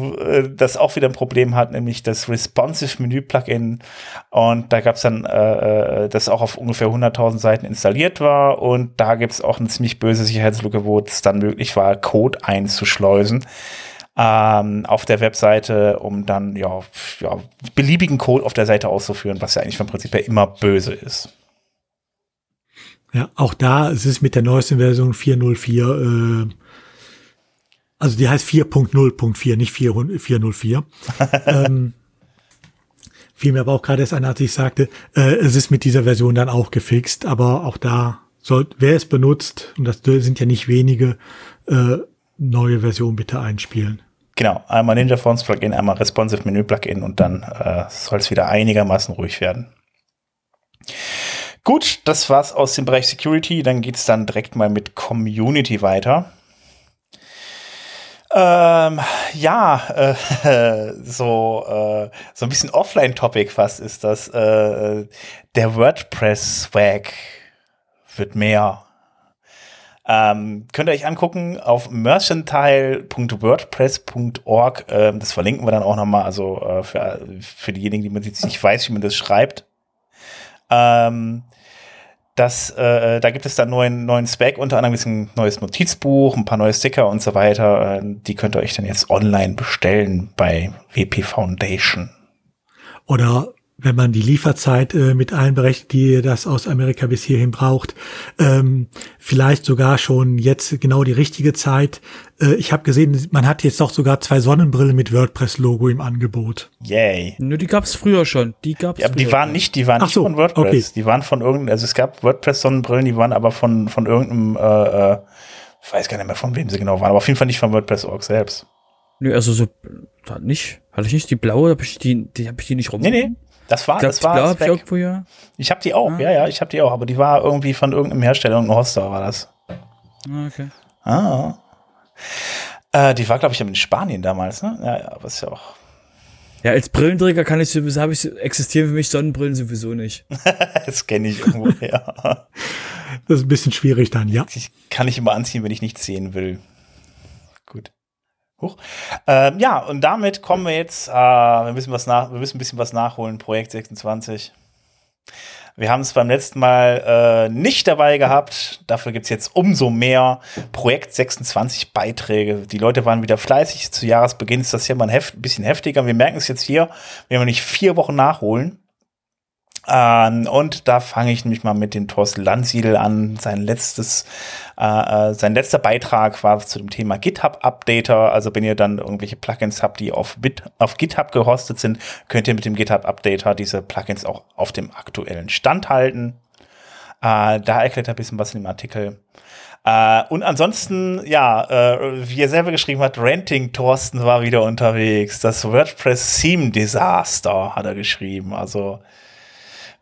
das auch wieder ein Problem hat, nämlich das Responsive Menü Plugin. Und da gab es dann äh, äh das auch auf ungefähr 100.000 Seiten installiert war. Und da gibt es auch eine ziemlich böse Sicherheitslücke, wo es dann möglich war, Code einzuschleusen ähm, auf der Webseite, um dann ja, ja beliebigen Code auf der Seite auszuführen, was ja eigentlich vom Prinzip her immer böse ist. Ja, auch da es ist mit der neuesten Version 404, äh, also die heißt 4.0.4, nicht 404. *laughs* ähm, fiel mir aber auch gerade erst an, als ich sagte, äh, es ist mit dieser Version dann auch gefixt, aber auch da soll, wer es benutzt, und das sind ja nicht wenige, äh, neue Version bitte einspielen. Genau, einmal Ninja Fonts Plugin, einmal Responsive Menü Plugin und dann äh, soll es wieder einigermaßen ruhig werden. Gut, das war's aus dem Bereich Security. Dann geht's dann direkt mal mit Community weiter. Ähm, ja, äh, *laughs* so, äh, so ein bisschen Offline-Topic fast ist das. Äh, der WordPress-Swag wird mehr. Ähm, könnt ihr euch angucken auf mercantile.wordpress.org. Ähm, das verlinken wir dann auch nochmal, also äh, für, für diejenigen, die man jetzt nicht weiß, wie man das schreibt. Ähm, das, äh, da gibt es dann neuen, neuen Spec, unter anderem ein neues Notizbuch, ein paar neue Sticker und so weiter. Äh, die könnt ihr euch dann jetzt online bestellen bei WP Foundation. Oder wenn man die Lieferzeit äh, mit einberechnet, die das aus Amerika bis hierhin braucht, ähm, vielleicht sogar schon jetzt genau die richtige Zeit. Äh, ich habe gesehen, man hat jetzt doch sogar zwei Sonnenbrillen mit WordPress-Logo im Angebot. Yay. Nur die gab's früher schon. Die gab's. Ja, die waren nicht, die waren nicht so, von WordPress. Okay. Die waren von irgendeinem, also es gab WordPress-Sonnenbrillen, die waren aber von von irgendeinem, äh, äh, ich weiß gar nicht mehr von wem sie genau waren, aber auf jeden Fall nicht von WordPress.org selbst. Nö, also so nicht. Hatte ich nicht die blaue, habe ich die, die habe ich die nicht rum. Nee, nee. Das war, glaub, das war glaub, ich irgendwo, ja. Ich habe die auch, ah. ja, ja, ich habe die auch, aber die war irgendwie von irgendeinem Hersteller, irgendein Hoster war das. Ah, okay. Ah. Äh, die war, glaube ich, in Spanien damals, ne? Ja, ja, aber ist ja auch. Ja, als Brillenträger kann ich sowieso, habe ich, existieren für mich Sonnenbrillen sowieso nicht. *laughs* das kenne ich irgendwo, *laughs* ja. Das ist ein bisschen schwierig dann, ja. Ich kann ich immer anziehen, wenn ich nichts sehen will. Huch. Ähm, ja, und damit kommen wir jetzt, äh, wir, müssen was nach, wir müssen ein bisschen was nachholen, Projekt 26. Wir haben es beim letzten Mal äh, nicht dabei gehabt. Dafür gibt es jetzt umso mehr Projekt 26 Beiträge. Die Leute waren wieder fleißig. Zu Jahresbeginn ist das hier mal ein, ein bisschen heftiger. Wir merken es jetzt hier, wenn wir nicht vier Wochen nachholen. Ähm, und da fange ich nämlich mal mit dem Thorsten Landsiedel an. Sein letztes, äh, äh, sein letzter Beitrag war zu dem Thema GitHub Updater. Also wenn ihr dann irgendwelche Plugins habt, die auf, Bit, auf GitHub gehostet sind, könnt ihr mit dem GitHub Updater diese Plugins auch auf dem aktuellen Stand halten. Äh, da erklärt er ein bisschen was in dem Artikel. Uh, und ansonsten, ja, uh, wie er selber geschrieben hat, Renting Thorsten war wieder unterwegs. Das WordPress Theme Disaster hat er geschrieben. Also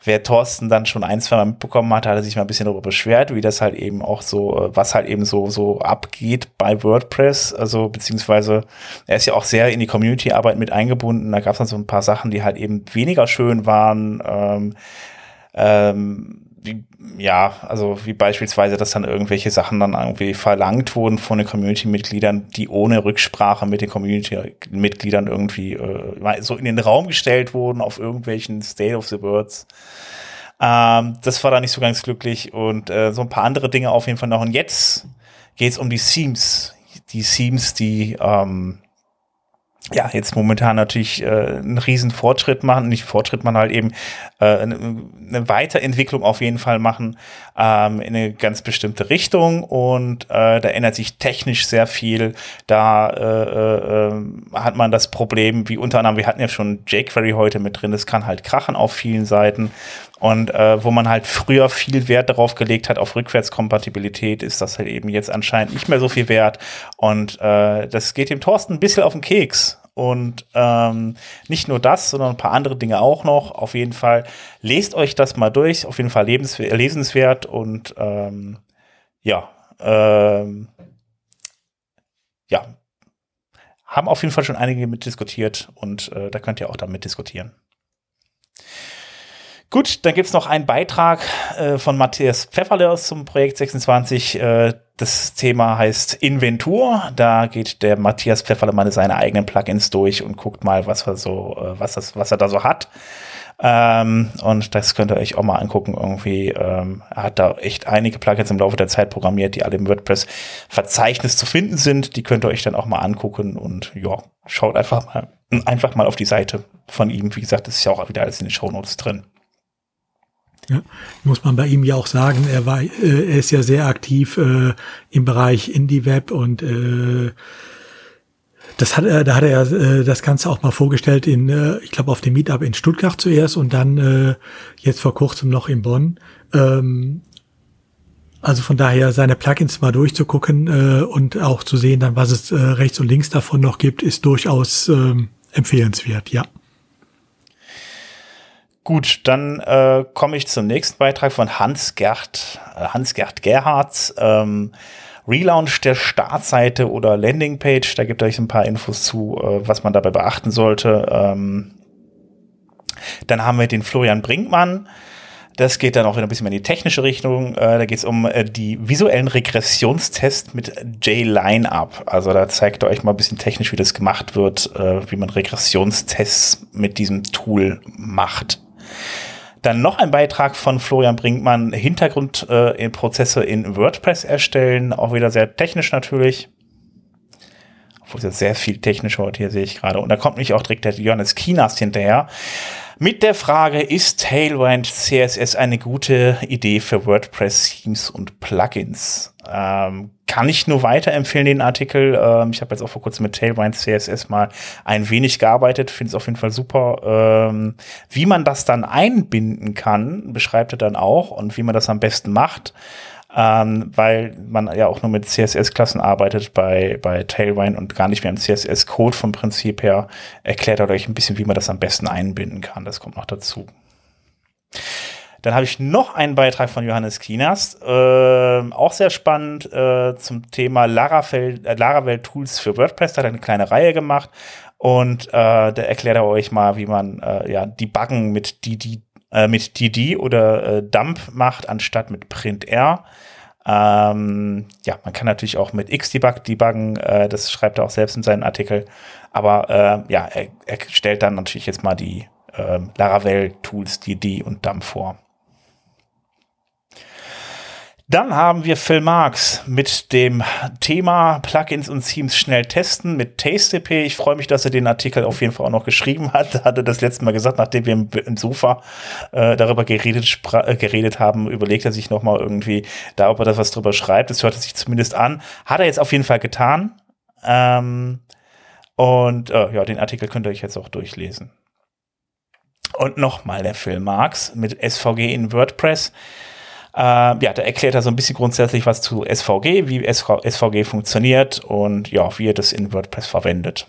wer Thorsten dann schon ein, zwei Mal mitbekommen hat, hat er sich mal ein bisschen darüber beschwert, wie das halt eben auch so, äh, was halt eben so, so abgeht bei WordPress. Also, beziehungsweise, er ist ja auch sehr in die Community-Arbeit mit eingebunden. Da gab es dann so ein paar Sachen, die halt eben weniger schön waren. Ähm, ähm, wie, ja, also wie beispielsweise, dass dann irgendwelche Sachen dann irgendwie verlangt wurden von den Community-Mitgliedern, die ohne Rücksprache mit den Community-Mitgliedern irgendwie äh, so in den Raum gestellt wurden auf irgendwelchen State of the Birds. Ähm, das war da nicht so ganz glücklich und äh, so ein paar andere Dinge auf jeden Fall noch. Und jetzt geht es um die Themes. die Themes, die ähm, ja, jetzt momentan natürlich äh, einen riesen Fortschritt machen, nicht Fortschritt machen, halt eben äh, eine, Weiterentwicklung auf jeden Fall machen ähm, in eine ganz bestimmte Richtung und äh, da ändert sich technisch sehr viel. Da äh, äh, hat man das Problem, wie unter anderem, wir hatten ja schon jQuery heute mit drin, das kann halt krachen auf vielen Seiten und äh, wo man halt früher viel Wert darauf gelegt hat, auf Rückwärtskompatibilität, ist das halt eben jetzt anscheinend nicht mehr so viel wert. Und äh, das geht dem Thorsten ein bisschen auf den Keks. Und ähm, nicht nur das, sondern ein paar andere Dinge auch noch. Auf jeden Fall lest euch das mal durch. Auf jeden Fall lesenswert und ähm, ja, ähm, ja, haben auf jeden Fall schon einige mitdiskutiert und äh, da könnt ihr auch damit diskutieren. Gut, dann gibt's noch einen Beitrag äh, von Matthias Pfefferle zum Projekt 26. Äh, das Thema heißt Inventur. Da geht der Matthias Pfefferle mal seine eigenen Plugins durch und guckt mal, was er so, äh, was, das, was er da so hat. Ähm, und das könnt ihr euch auch mal angucken. Irgendwie, ähm, er hat da echt einige Plugins im Laufe der Zeit programmiert, die alle im WordPress-Verzeichnis zu finden sind. Die könnt ihr euch dann auch mal angucken und ja, schaut einfach mal, einfach mal auf die Seite von ihm. Wie gesagt, das ist ja auch wieder alles in den Show Notes drin. Ja, muss man bei ihm ja auch sagen, er war, äh, er ist ja sehr aktiv äh, im Bereich Indie-Web und äh, das hat er, da hat er äh, das Ganze auch mal vorgestellt in, äh, ich glaube, auf dem Meetup in Stuttgart zuerst und dann äh, jetzt vor kurzem noch in Bonn. Ähm, also von daher seine Plugins mal durchzugucken äh, und auch zu sehen, dann was es äh, rechts und links davon noch gibt, ist durchaus äh, empfehlenswert, ja. Gut, dann äh, komme ich zum nächsten Beitrag von Hans-Gerd äh, Hans-Gerd Gerhards. Ähm, Relaunch der Startseite oder Landingpage. Da gibt euch ein paar Infos zu, äh, was man dabei beachten sollte. Ähm, dann haben wir den Florian Brinkmann. Das geht dann auch wieder ein bisschen in die technische Richtung. Äh, da geht es um äh, die visuellen Regressionstests mit J-Lineup. Also da zeigt er euch mal ein bisschen technisch, wie das gemacht wird, äh, wie man Regressionstests mit diesem Tool macht. Dann noch ein Beitrag von Florian Brinkmann, Hintergrundprozesse äh, in WordPress erstellen, auch wieder sehr technisch natürlich. Obwohl es ja sehr viel technisch heute hier sehe ich gerade. Und da kommt nämlich auch direkt der Johannes Kinas hinterher mit der Frage, ist Tailwind CSS eine gute Idee für WordPress-Themes und Plugins? Ähm, kann ich nur weiterempfehlen, den Artikel. Ähm, ich habe jetzt auch vor kurzem mit Tailwind CSS mal ein wenig gearbeitet, finde es auf jeden Fall super. Ähm, wie man das dann einbinden kann, beschreibt er dann auch und wie man das am besten macht ähm, weil man ja auch nur mit CSS-Klassen arbeitet bei, bei Tailwind und gar nicht mehr im CSS-Code vom Prinzip her. Erklärt er euch ein bisschen, wie man das am besten einbinden kann. Das kommt noch dazu. Dann habe ich noch einen Beitrag von Johannes Kinas, äh, auch sehr spannend äh, zum Thema Laravel, äh, Tools für WordPress. Da hat er eine kleine Reihe gemacht und äh, da erklärt er euch mal, wie man äh, ja die Buggen mit die die äh, mit DD oder äh, Dump macht, anstatt mit printr. Ähm, ja, man kann natürlich auch mit Xdebug debuggen, äh, das schreibt er auch selbst in seinen Artikel. Aber äh, ja, er, er, stellt dann natürlich jetzt mal die äh, Laravel-Tools DD und Dump vor. Dann haben wir Phil Marks mit dem Thema Plugins und Themes schnell testen mit TasteP. Ich freue mich, dass er den Artikel auf jeden Fall auch noch geschrieben hat. Hat er das letzte Mal gesagt, nachdem wir im, Sofa äh, darüber geredet, äh, geredet haben, überlegt er sich nochmal irgendwie da, ob er das was drüber schreibt. Das hört sich zumindest an. Hat er jetzt auf jeden Fall getan. Ähm, und äh, ja, den Artikel könnt ihr euch jetzt auch durchlesen. Und nochmal der Phil Marks mit SVG in WordPress. Äh, ja, da erklärt er so ein bisschen grundsätzlich was zu SVG, wie SVG funktioniert und ja, wie er das in WordPress verwendet.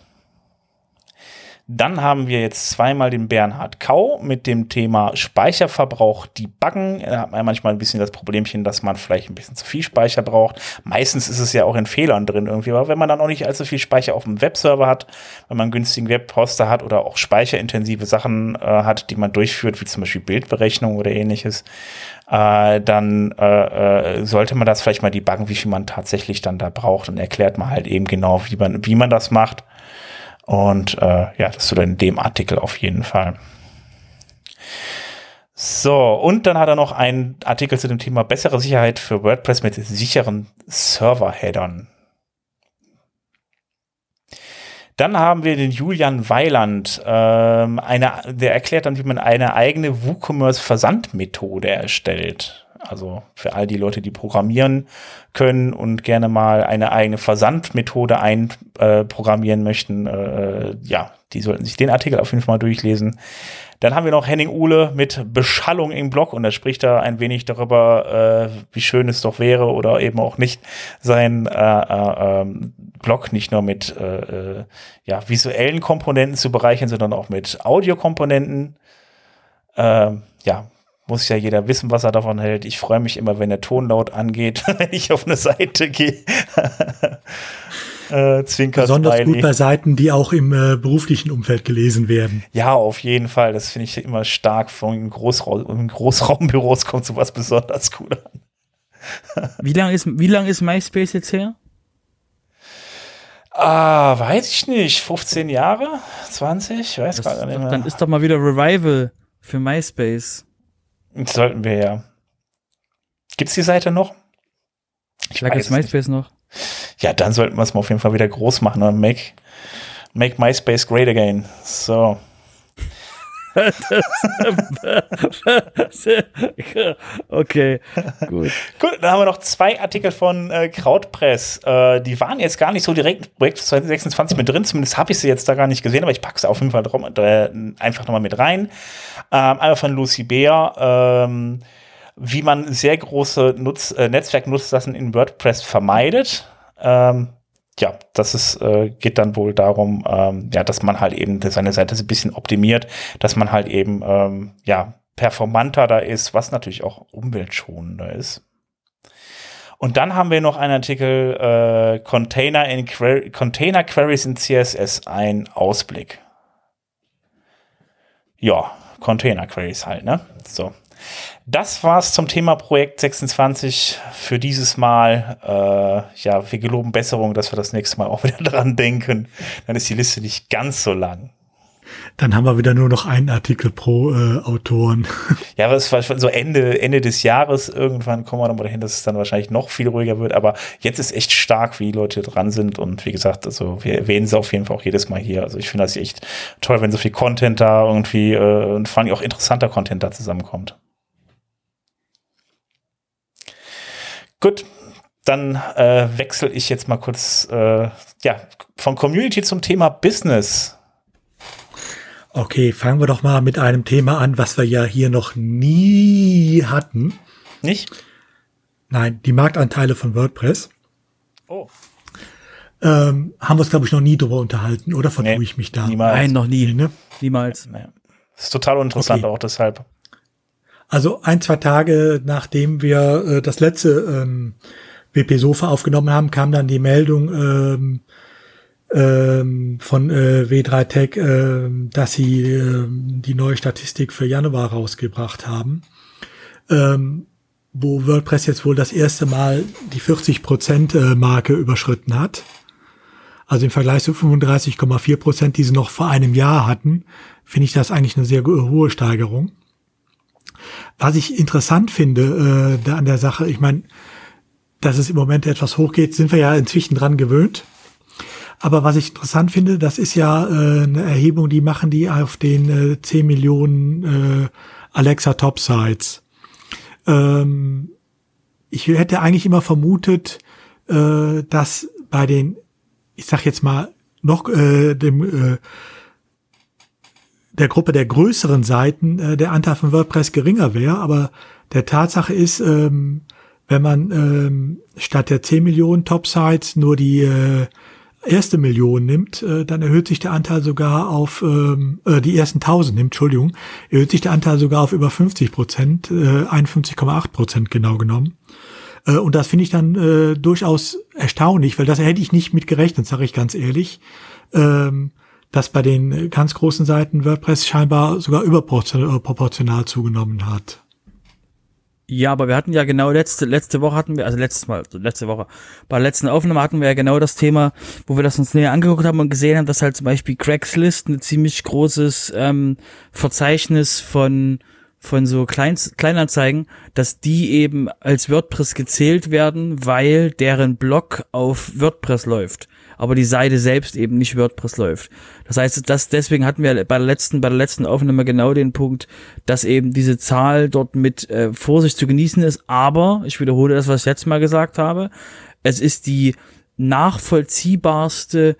Dann haben wir jetzt zweimal den Bernhard Kau mit dem Thema Speicherverbrauch debuggen. Da hat man manchmal ein bisschen das Problemchen, dass man vielleicht ein bisschen zu viel Speicher braucht. Meistens ist es ja auch in Fehlern drin irgendwie, aber wenn man dann auch nicht allzu viel Speicher auf dem Webserver hat, wenn man einen günstigen Webhoster hat oder auch speicherintensive Sachen äh, hat, die man durchführt, wie zum Beispiel Bildberechnung oder ähnliches, äh, dann äh, äh, sollte man das vielleicht mal debuggen, wie viel man tatsächlich dann da braucht und erklärt man halt eben genau, wie man, wie man das macht und äh, ja, das er in dem Artikel auf jeden Fall. So, und dann hat er noch einen Artikel zu dem Thema bessere Sicherheit für WordPress mit sicheren Server-Headern. Dann haben wir den Julian Weiland, ähm, eine, der erklärt dann, wie man eine eigene WooCommerce-Versandmethode erstellt. Also für all die Leute, die programmieren können und gerne mal eine eigene Versandmethode einprogrammieren äh, möchten, äh, ja, die sollten sich den Artikel auf jeden Fall mal durchlesen. Dann haben wir noch Henning Uhle mit Beschallung im Blog und er spricht da ein wenig darüber, äh, wie schön es doch wäre oder eben auch nicht, sein äh, äh, ähm, Blog nicht nur mit äh, äh, ja, visuellen Komponenten zu bereichern, sondern auch mit Audiokomponenten. Äh, ja, muss ja jeder wissen, was er davon hält. Ich freue mich immer, wenn der Ton laut angeht, *laughs* wenn ich auf eine Seite gehe. *laughs* Äh, Zwinker Besonders Smiley. gut bei Seiten, die auch im äh, beruflichen Umfeld gelesen werden. Ja, auf jeden Fall. Das finde ich immer stark. Von Großraum, in Großraumbüros kommt sowas besonders cool an. *laughs* wie lange ist, wie lang ist MySpace jetzt her? Ah, weiß ich nicht. 15 Jahre? 20? weiß gerade nicht mehr. Dann ist doch mal wieder Revival für MySpace. Das sollten wir ja. Gibt's die Seite noch? Ich weiß es MySpace nicht. noch. Ja, dann sollten wir es mal auf jeden Fall wieder groß machen und make, make MySpace great again. So. *laughs* okay, gut. Gut, dann haben wir noch zwei Artikel von äh, Krautpress. Äh, die waren jetzt gar nicht so direkt im Projekt 2026 mit drin, zumindest habe ich sie jetzt da gar nicht gesehen, aber ich packe sie auf jeden Fall drum, äh, einfach nochmal mit rein. Ähm, einmal von Lucy Beer. Ähm, wie man sehr große Nutz, äh, Netzwerknutzlassen in WordPress vermeidet. Ähm, ja, das ist, äh, geht dann wohl darum, ähm, ja, dass man halt eben seine Seite ein bisschen optimiert, dass man halt eben ähm, ja performanter da ist, was natürlich auch umweltschonender ist. Und dann haben wir noch einen Artikel äh, Container, in Query, Container Queries in CSS, ein Ausblick. Ja, Container Queries halt, ne? So. Das war's zum Thema Projekt 26 für dieses Mal. Äh, ja, wir geloben Besserung, dass wir das nächste Mal auch *laughs* wieder dran denken. Dann ist die Liste nicht ganz so lang. Dann haben wir wieder nur noch einen Artikel pro äh, Autoren. *laughs* Ja, aber es war so Ende, Ende des Jahres. Irgendwann kommen wir nochmal dahin, dass es dann wahrscheinlich noch viel ruhiger wird. Aber jetzt ist echt stark, wie die Leute dran sind. Und wie gesagt, also wir erwähnen sie auf jeden Fall auch jedes Mal hier. Also ich finde das echt toll, wenn so viel Content da irgendwie äh, und vor allem auch interessanter Content da zusammenkommt. Gut, dann äh, wechsle ich jetzt mal kurz äh, ja, von Community zum Thema Business. Okay, fangen wir doch mal mit einem Thema an, was wir ja hier noch nie hatten. Nicht? Nein, die Marktanteile von WordPress. Oh. Ähm, haben wir uns, glaube ich, noch nie drüber unterhalten, oder vertue nee, ich mich da? Niemals. Nein, noch nie. Nee, ne? Niemals. Nee. Das ist total uninteressant okay. auch deshalb. Also ein, zwei Tage nachdem wir äh, das letzte ähm, WP Sofa aufgenommen haben, kam dann die Meldung ähm, ähm, von äh, W3 Tech, äh, dass sie äh, die neue Statistik für Januar rausgebracht haben, ähm, wo WordPress jetzt wohl das erste Mal die 40 Prozent äh, Marke überschritten hat. Also im Vergleich zu 35,4 Prozent, die sie noch vor einem Jahr hatten, finde ich das eigentlich eine sehr hohe Steigerung. Was ich interessant finde äh, da an der Sache, ich meine, dass es im Moment etwas hochgeht, sind wir ja inzwischen dran gewöhnt. Aber was ich interessant finde, das ist ja äh, eine Erhebung, die machen die auf den äh, 10 Millionen äh, Alexa Top Sites. Ähm, ich hätte eigentlich immer vermutet, äh, dass bei den, ich sag jetzt mal, noch äh, dem äh, der Gruppe der größeren Seiten äh, der Anteil von WordPress geringer wäre, aber der Tatsache ist, ähm, wenn man ähm, statt der 10 Millionen Top-Sites nur die äh, erste Million nimmt, äh, dann erhöht sich der Anteil sogar auf, ähm, äh, die ersten 1000 nimmt, Entschuldigung, erhöht sich der Anteil sogar auf über 50 Prozent, äh, 51,8 Prozent genau genommen. Äh, und das finde ich dann äh, durchaus erstaunlich, weil das hätte ich nicht mit gerechnet, sage ich ganz ehrlich. Ähm, dass bei den ganz großen Seiten WordPress scheinbar sogar überproportional zugenommen hat. Ja, aber wir hatten ja genau letzte, letzte Woche hatten wir, also letztes Mal, letzte Woche, bei der letzten Aufnahme hatten wir ja genau das Thema, wo wir das uns näher angeguckt haben und gesehen haben, dass halt zum Beispiel Craigslist ein ziemlich großes ähm, Verzeichnis von von so Kleins Kleinanzeigen, dass die eben als WordPress gezählt werden, weil deren Blog auf WordPress läuft aber die Seite selbst eben nicht WordPress läuft. Das heißt, das, deswegen hatten wir bei der letzten, bei der letzten Aufnahme genau den Punkt, dass eben diese Zahl dort mit äh, Vorsicht zu genießen ist, aber, ich wiederhole das, was ich jetzt mal gesagt habe, es ist die nachvollziehbarste,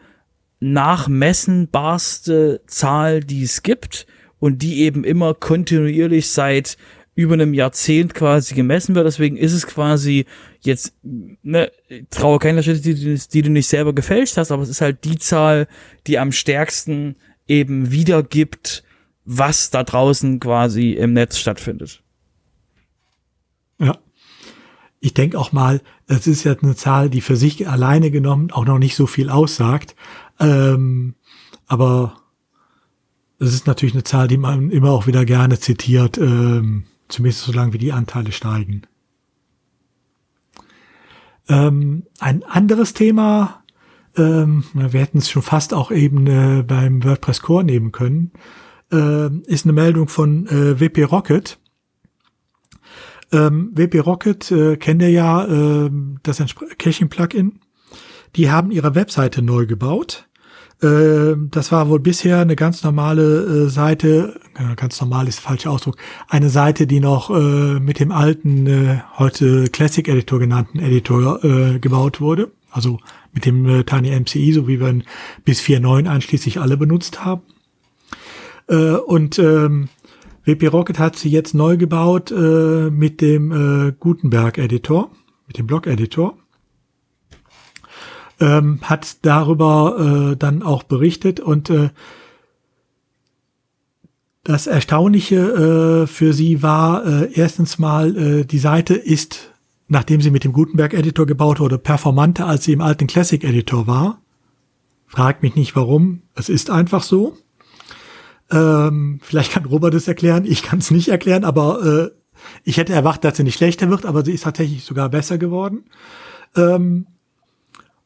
nachmessenbarste Zahl, die es gibt und die eben immer kontinuierlich seit über einem Jahrzehnt quasi gemessen wird. Deswegen ist es quasi jetzt, ne, traue keiner Schritte, die, die du nicht selber gefälscht hast, aber es ist halt die Zahl, die am stärksten eben wiedergibt, was da draußen quasi im Netz stattfindet. Ja. Ich denke auch mal, es ist ja eine Zahl, die für sich alleine genommen auch noch nicht so viel aussagt. Ähm, aber es ist natürlich eine Zahl, die man immer auch wieder gerne zitiert, ähm, zumindest solange wie die Anteile steigen. Ähm, ein anderes Thema, ähm, wir hätten es schon fast auch eben äh, beim WordPress Core nehmen können, äh, ist eine Meldung von äh, WP Rocket. Ähm, WP Rocket äh, kennt ihr ja, äh, das Caching-Plugin. Die haben ihre Webseite neu gebaut äh, das war wohl bisher eine ganz normale äh, Seite, ganz normal ist der falsche Ausdruck, eine Seite, die noch äh, mit dem alten, äh, heute Classic Editor genannten Editor äh, gebaut wurde. Also mit dem äh, Tiny MCI, so wie wir ihn bis 4.9 einschließlich alle benutzt haben. Und ähm, WP Rocket hat sie jetzt neu gebaut mit dem Gutenberg Editor, mit dem Block Editor ähm, hat darüber äh, dann auch berichtet und äh, das Erstaunliche äh, für sie war äh, erstens mal, äh, die Seite ist, nachdem sie mit dem Gutenberg-Editor gebaut wurde, performanter, als sie im alten Classic-Editor war. Fragt mich nicht warum, es ist einfach so. Ähm, vielleicht kann Robert es erklären, ich kann es nicht erklären, aber äh, ich hätte erwartet, dass sie nicht schlechter wird, aber sie ist tatsächlich sogar besser geworden. Ähm,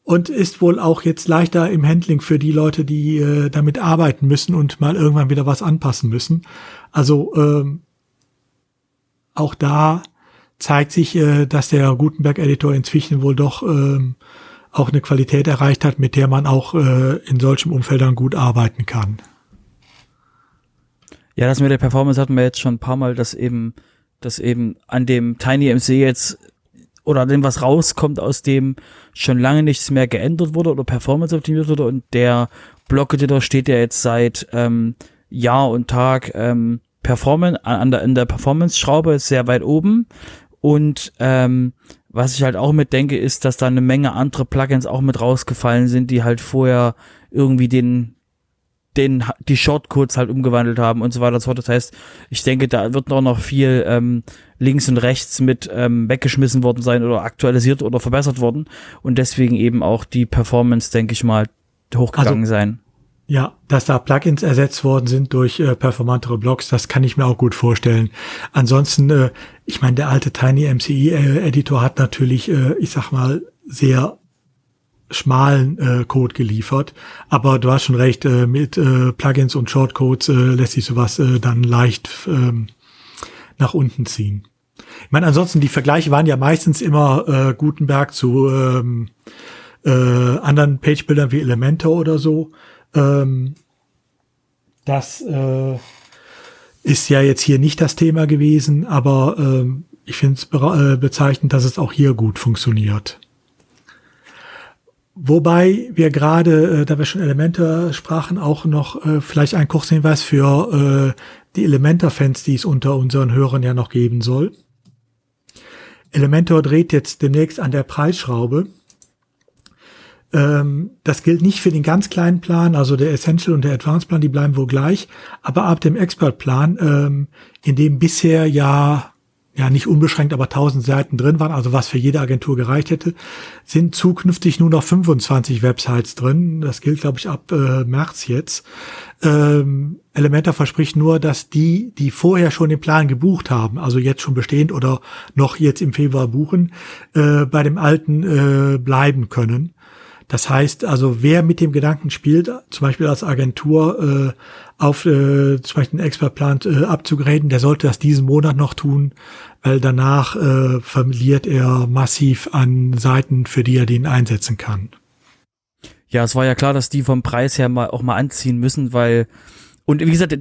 und ist wohl auch jetzt leichter im Handling für die Leute, die äh, damit arbeiten müssen und mal irgendwann wieder was anpassen müssen. Also ähm, auch da zeigt sich, äh, dass der Gutenberg-Editor inzwischen wohl doch ähm, auch eine Qualität erreicht hat, mit der man auch äh, in solchen Umfeldern gut arbeiten kann. Ja, das mit der Performance hatten wir jetzt schon ein paar Mal, dass eben, dass eben an dem Tiny MC jetzt oder dem, was rauskommt, aus dem schon lange nichts mehr geändert wurde oder Performance optimiert wurde. Und der Block-Editor steht ja jetzt seit ähm, Jahr und Tag ähm, Performance, an der, in der Performance-Schraube ist sehr weit oben. Und ähm, was ich halt auch mitdenke, ist, dass da eine Menge andere Plugins auch mit rausgefallen sind, die halt vorher irgendwie den den die Shortcodes halt umgewandelt haben und so weiter und so fort. Das heißt, ich denke, da wird noch noch viel ähm, links und rechts mit ähm, weggeschmissen worden sein oder aktualisiert oder verbessert worden und deswegen eben auch die Performance, denke ich mal, hochgegangen also, sein. Ja, dass da Plugins ersetzt worden sind durch äh, performantere Blocks, das kann ich mir auch gut vorstellen. Ansonsten, äh, ich meine, der alte Tiny MCI äh, Editor hat natürlich, äh, ich sag mal, sehr schmalen äh, Code geliefert. Aber du hast schon recht, äh, mit äh, Plugins und Shortcodes äh, lässt sich sowas äh, dann leicht ähm, nach unten ziehen. Ich meine, ansonsten, die Vergleiche waren ja meistens immer äh, Gutenberg zu ähm, äh, anderen Page-Bildern wie Elementor oder so. Ähm, das äh, ist ja jetzt hier nicht das Thema gewesen, aber ähm, ich finde es äh, bezeichnend, dass es auch hier gut funktioniert. Wobei wir gerade, äh, da wir schon Elemente sprachen, auch noch äh, vielleicht einen kurzen Hinweis für äh, die Elementor-Fans, die es unter unseren Hörern ja noch geben soll. Elementor dreht jetzt demnächst an der Preisschraube. Ähm, das gilt nicht für den ganz kleinen Plan, also der Essential und der Advanced Plan, die bleiben wohl gleich. Aber ab dem Expert Plan, ähm, in dem bisher ja ja nicht unbeschränkt, aber 1000 Seiten drin waren, also was für jede Agentur gereicht hätte, sind zukünftig nur noch 25 Websites drin. Das gilt, glaube ich, ab äh, März jetzt. Ähm, Elementor verspricht nur, dass die, die vorher schon den Plan gebucht haben, also jetzt schon bestehend oder noch jetzt im Februar buchen, äh, bei dem alten äh, bleiben können. Das heißt also, wer mit dem Gedanken spielt, zum Beispiel als Agentur äh, auf äh, zum Beispiel einen Expertplan äh, abzugraden, der sollte das diesen Monat noch tun, weil danach äh, verliert er massiv an Seiten, für die er den einsetzen kann. ja, es war ja klar, dass die vom Preis her mal auch mal anziehen müssen, weil und wie gesagt,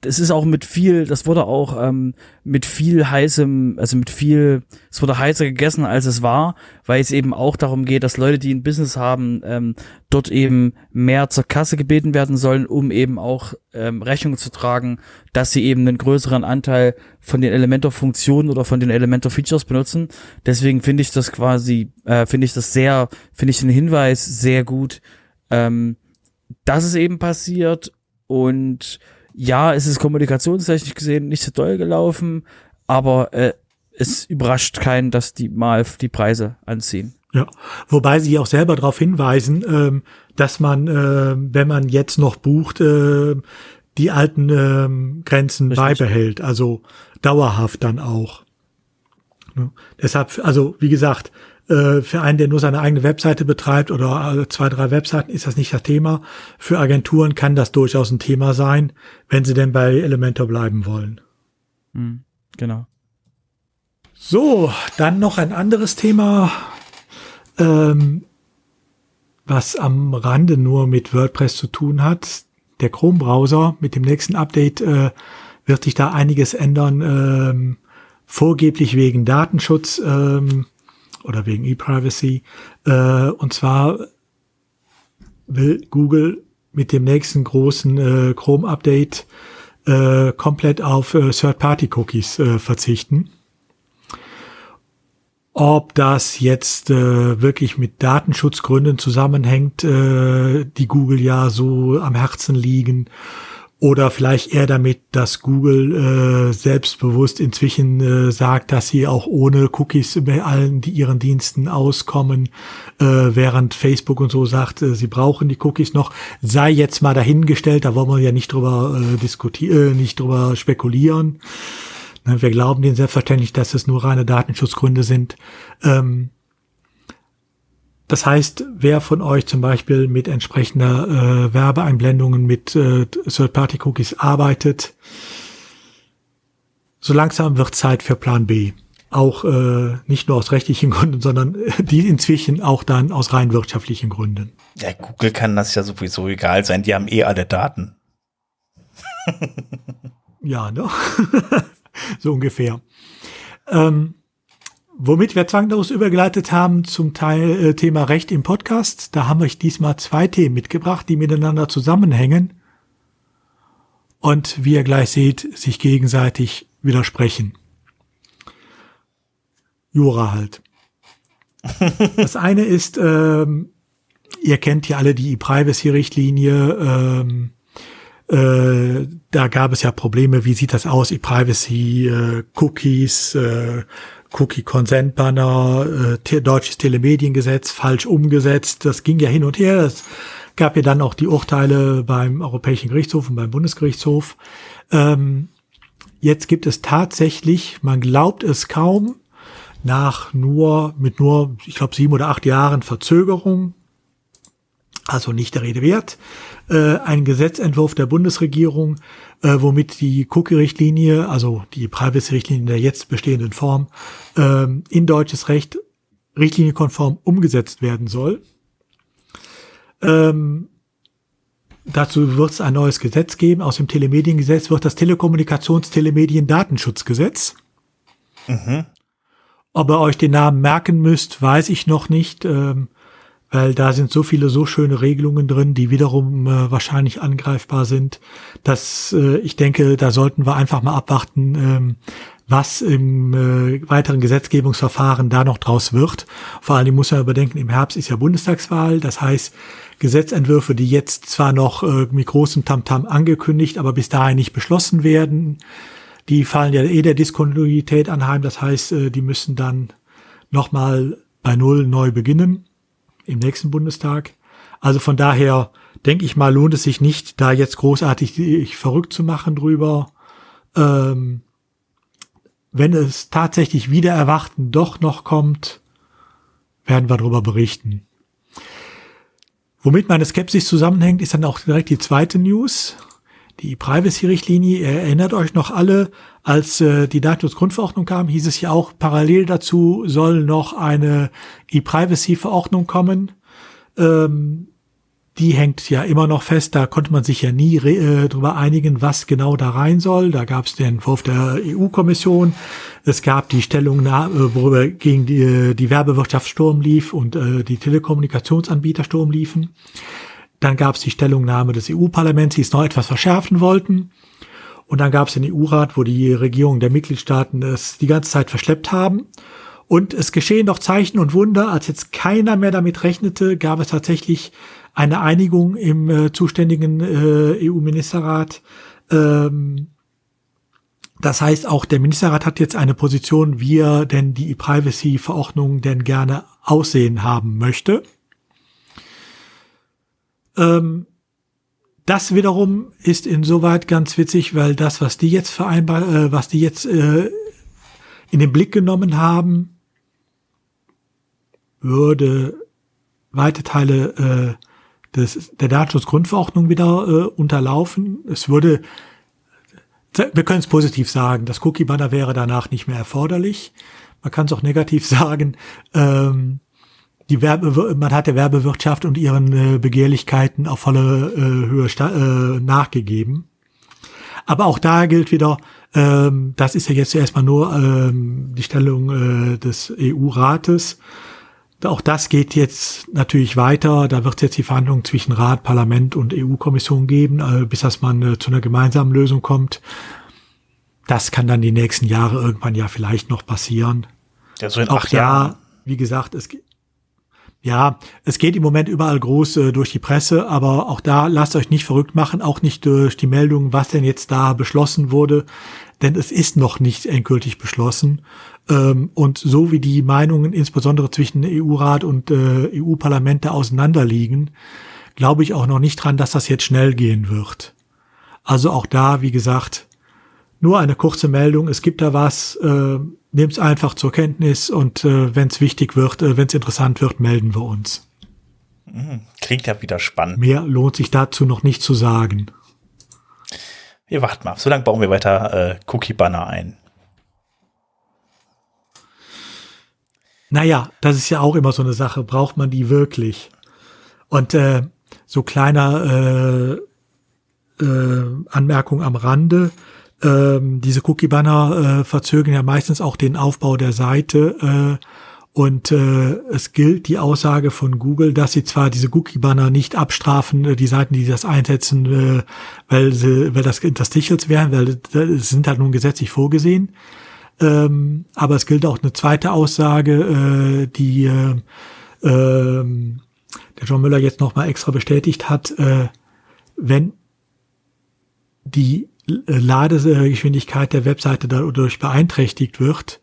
es ist auch mit viel, das wurde auch ähm, mit viel heißem, also mit viel, es wurde heißer gegessen, als es war, weil es eben auch darum geht, dass Leute, die ein Business haben, ähm, dort eben mehr zur Kasse gebeten werden sollen, um eben auch ähm, Rechnung zu tragen, dass sie eben einen größeren Anteil von den Elementor-Funktionen oder von den Elementor-Features benutzen. Deswegen finde ich das quasi, äh, finde ich das sehr, finde ich den Hinweis sehr gut, ähm, dass es eben passiert und ja, es ist kommunikationstechnisch gesehen nicht so doll gelaufen, aber äh, es überrascht keinen, dass die mal die Preise anziehen. Ja, wobei sie auch selber darauf hinweisen, ähm, dass man, äh, wenn man jetzt noch bucht, äh, die alten äh, Grenzen Richtig. beibehält, also dauerhaft dann auch. Ja. Deshalb, also wie gesagt, äh, für einen, der nur seine eigene Webseite betreibt oder äh, zwei, drei Webseiten, ist das nicht das Thema. Für Agenturen kann das durchaus ein Thema sein, wenn sie denn bei Elementor bleiben wollen. Mhm, genau. So, dann noch ein anderes Thema, ähm, was am Rande nur mit WordPress zu tun hat. Der Chrome-Browser mit dem nächsten Update äh, wird sich da einiges ändern. Ähm, vorgeblich wegen Datenschutz. Ähm, oder wegen E-Privacy. Äh, und zwar will Google mit dem nächsten großen äh, Chrome-Update äh, komplett auf äh, Third-Party-Cookies äh, verzichten. Ob das jetzt äh, wirklich mit Datenschutzgründen zusammenhängt, äh, die Google ja so am Herzen liegen, oder vielleicht eher damit, dass Google äh, selbstbewusst inzwischen äh, sagt, dass sie auch ohne Cookies bei allen die ihren Diensten auskommen, äh, während Facebook und so sagt, äh, sie brauchen die Cookies noch. Sei jetzt mal dahingestellt, da wollen wir ja nicht drüber äh, diskutieren, äh, nicht drüber spekulieren. Ne, wir glauben denen selbstverständlich, dass es nur reine Datenschutzgründe sind. Ähm, das heißt, wer von euch zum Beispiel mit entsprechender äh, Werbeeinblendungen mit äh, Third-Party-Cookies arbeitet, so langsam wird Zeit für Plan B. Auch äh, nicht nur aus rechtlichen *laughs* Gründen, sondern die inzwischen auch dann aus rein wirtschaftlichen Gründen. Ja, Google kann das ja sowieso egal sein, die haben eh alle Daten. ja, ne? *laughs* so ungefähr. Ähm, Womit wir zwanglos übergeleitet haben zum Teil äh, Thema Recht im Podcast. Da haben wir euch diesmal zwei Themen mitgebracht, die miteinander zusammenhängen und wie ihr gleich seht, sich gegenseitig widersprechen. Jura halt. *laughs* das eine ist, ähm, ihr kennt ja alle die E-Privacy-Richtlinie. Ähm, äh, da gab es ja Probleme. Wie sieht das aus? E-Privacy, äh, Cookies, äh, Cookie Consent Banner, äh, deutsches Telemediengesetz falsch umgesetzt. Das ging ja hin und her. Es gab ja dann auch die Urteile beim Europäischen Gerichtshof und beim Bundesgerichtshof. Ähm, jetzt gibt es tatsächlich, man glaubt es kaum, nach nur, mit nur, ich glaube, sieben oder acht Jahren Verzögerung, also nicht der Rede wert, äh, ein Gesetzentwurf der Bundesregierung, äh, womit die Cookie-Richtlinie, also die Privacy-Richtlinie in der jetzt bestehenden Form, äh, in deutsches Recht richtlinienkonform umgesetzt werden soll. Ähm, dazu wird es ein neues Gesetz geben. Aus dem Telemediengesetz wird das Telekommunikations-Telemedien-Datenschutzgesetz. Mhm. Ob ihr euch den Namen merken müsst, weiß ich noch nicht. Ähm, weil da sind so viele so schöne Regelungen drin, die wiederum äh, wahrscheinlich angreifbar sind, dass äh, ich denke, da sollten wir einfach mal abwarten, ähm, was im äh, weiteren Gesetzgebungsverfahren da noch draus wird. Vor allem muss man überdenken, im Herbst ist ja Bundestagswahl, das heißt, Gesetzentwürfe, die jetzt zwar noch äh, mit großem Tamtam angekündigt, aber bis dahin nicht beschlossen werden, die fallen ja eh der Diskontinuität anheim, das heißt, äh, die müssen dann nochmal bei Null neu beginnen im nächsten Bundestag. Also von daher denke ich mal, lohnt es sich nicht, da jetzt großartig verrückt zu machen drüber. Ähm, wenn es tatsächlich wieder erwarten doch noch kommt, werden wir darüber berichten. Womit meine Skepsis zusammenhängt, ist dann auch direkt die zweite News. Die Privacy-Richtlinie, ihr erinnert euch noch alle, als äh, die Datenschutzgrundverordnung kam, hieß es ja auch, parallel dazu soll noch eine E-Privacy-Verordnung kommen. Ähm, die hängt ja immer noch fest. Da konnte man sich ja nie äh, darüber einigen, was genau da rein soll. Da gab es den Entwurf der EU-Kommission. Es gab die Stellungnahme, äh, worüber gegen die, äh, die Werbewirtschaft Sturm lief und äh, die Telekommunikationsanbieter Sturm liefen. Dann gab es die Stellungnahme des EU-Parlaments, die es noch etwas verschärfen wollten. Und dann gab es den EU-Rat, wo die Regierungen der Mitgliedstaaten es die ganze Zeit verschleppt haben. Und es geschehen doch Zeichen und Wunder, als jetzt keiner mehr damit rechnete, gab es tatsächlich eine Einigung im äh, zuständigen äh, EU-Ministerrat. Ähm, das heißt, auch der Ministerrat hat jetzt eine Position, wie er denn die E-Privacy-Verordnung denn gerne aussehen haben möchte. Ähm, das wiederum ist insoweit ganz witzig, weil das, was die jetzt vereinbar, äh, was die jetzt äh, in den Blick genommen haben, würde weite Teile äh, des, der Datenschutzgrundverordnung wieder äh, unterlaufen. Es würde, wir können es positiv sagen, das Cookie-Banner wäre danach nicht mehr erforderlich. Man kann es auch negativ *laughs* sagen. Ähm, die Werbe, man hat der Werbewirtschaft und ihren äh, Begehrlichkeiten auf volle äh, Höhe äh, nachgegeben. Aber auch da gilt wieder, ähm, das ist ja jetzt erstmal nur ähm, die Stellung äh, des EU-Rates. Auch das geht jetzt natürlich weiter. Da wird es jetzt die Verhandlungen zwischen Rat, Parlament und EU-Kommission geben, äh, bis dass man äh, zu einer gemeinsamen Lösung kommt. Das kann dann die nächsten Jahre irgendwann ja vielleicht noch passieren. Ja, so in Auch acht Jahren. da, wie gesagt, es, ja, es geht im Moment überall groß äh, durch die Presse, aber auch da lasst euch nicht verrückt machen, auch nicht durch die Meldung, was denn jetzt da beschlossen wurde, denn es ist noch nicht endgültig beschlossen. Ähm, und so wie die Meinungen insbesondere zwischen EU-Rat und äh, EU-Parlament da auseinanderliegen, glaube ich auch noch nicht dran, dass das jetzt schnell gehen wird. Also auch da, wie gesagt, nur eine kurze Meldung, es gibt da was, äh, nehmt es einfach zur Kenntnis und äh, wenn es wichtig wird, äh, wenn es interessant wird, melden wir uns. Mhm. Klingt ja wieder spannend. Mehr lohnt sich dazu noch nicht zu sagen. Wir warten mal. So lange bauen wir weiter äh, Cookie-Banner ein. Naja, das ist ja auch immer so eine Sache. Braucht man die wirklich? Und äh, so kleiner äh, äh, Anmerkung am Rande ähm, diese Cookie-Banner äh, verzögern ja meistens auch den Aufbau der Seite. Äh, und äh, es gilt die Aussage von Google, dass sie zwar diese Cookie-Banner nicht abstrafen, äh, die Seiten, die das einsetzen, äh, weil, sie, weil das Interstitials wären, weil das sind halt nun gesetzlich vorgesehen. Ähm, aber es gilt auch eine zweite Aussage, äh, die äh, äh, der John Müller jetzt nochmal extra bestätigt hat, äh, wenn die Ladegeschwindigkeit der Webseite dadurch beeinträchtigt wird,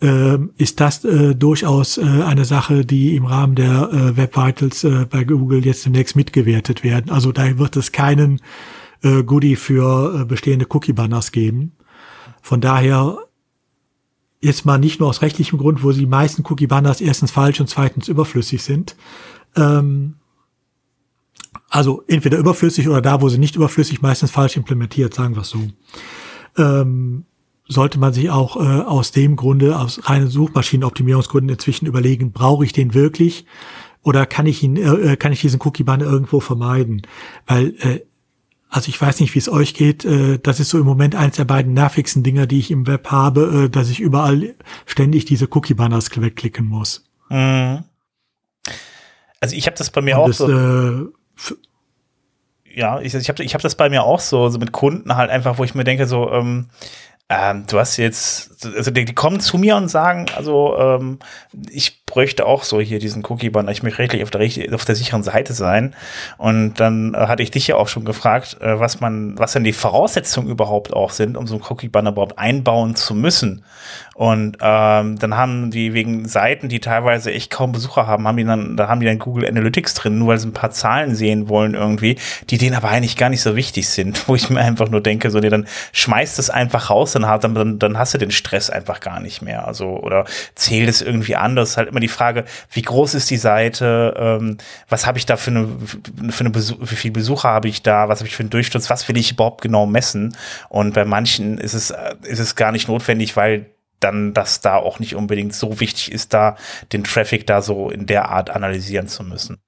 äh, ist das äh, durchaus äh, eine Sache, die im Rahmen der äh, Web Vitals äh, bei Google jetzt demnächst mitgewertet werden. Also da wird es keinen äh, Goodie für äh, bestehende Cookie-Banners geben. Von daher jetzt mal nicht nur aus rechtlichem Grund, wo die meisten Cookie-Banners erstens falsch und zweitens überflüssig sind, ähm, also entweder überflüssig oder da, wo sie nicht überflüssig, meistens falsch implementiert, sagen wir es so. Ähm, sollte man sich auch äh, aus dem Grunde, aus reinen Suchmaschinenoptimierungsgründen inzwischen überlegen, brauche ich den wirklich oder kann ich ihn, äh, äh kann ich diesen Cookie-Banner irgendwo vermeiden? Weil, äh, also ich weiß nicht, wie es euch geht, äh, das ist so im Moment eins der beiden nervigsten Dinger, die ich im Web habe, äh, dass ich überall ständig diese Cookie-Banners wegklicken muss. Mhm. Also ich habe das bei mir Und auch das, so. Ja, ich, ich habe ich hab das bei mir auch so, so mit Kunden halt einfach, wo ich mir denke, so, ähm, ähm, du hast jetzt, also die, die, kommen zu mir und sagen, also ähm, ich bräuchte auch so hier diesen Cookie-Banner, ich möchte rechtlich auf der, auf der sicheren Seite sein. Und dann äh, hatte ich dich ja auch schon gefragt, äh, was man, was denn die Voraussetzungen überhaupt auch sind, um so einen Cookie-Banner überhaupt einbauen zu müssen. Und ähm, dann haben die wegen Seiten, die teilweise echt kaum Besucher haben, haben die dann, da haben die dann Google Analytics drin, nur weil sie ein paar Zahlen sehen wollen irgendwie, die denen aber eigentlich gar nicht so wichtig sind, *laughs* wo ich mir einfach nur denke, so, nee, dann schmeißt es einfach raus, dann, dann, dann hast du den Stress einfach gar nicht mehr. Also, oder zählt es irgendwie anders. Halt immer die Frage, wie groß ist die Seite, ähm, was habe ich da für eine, für eine Besuch, wie viele Besucher habe ich da, was habe ich für einen Durchschnitt, was will ich überhaupt genau messen? Und bei manchen ist es, ist es gar nicht notwendig, weil dann das da auch nicht unbedingt so wichtig ist, da den Traffic da so in der Art analysieren zu müssen.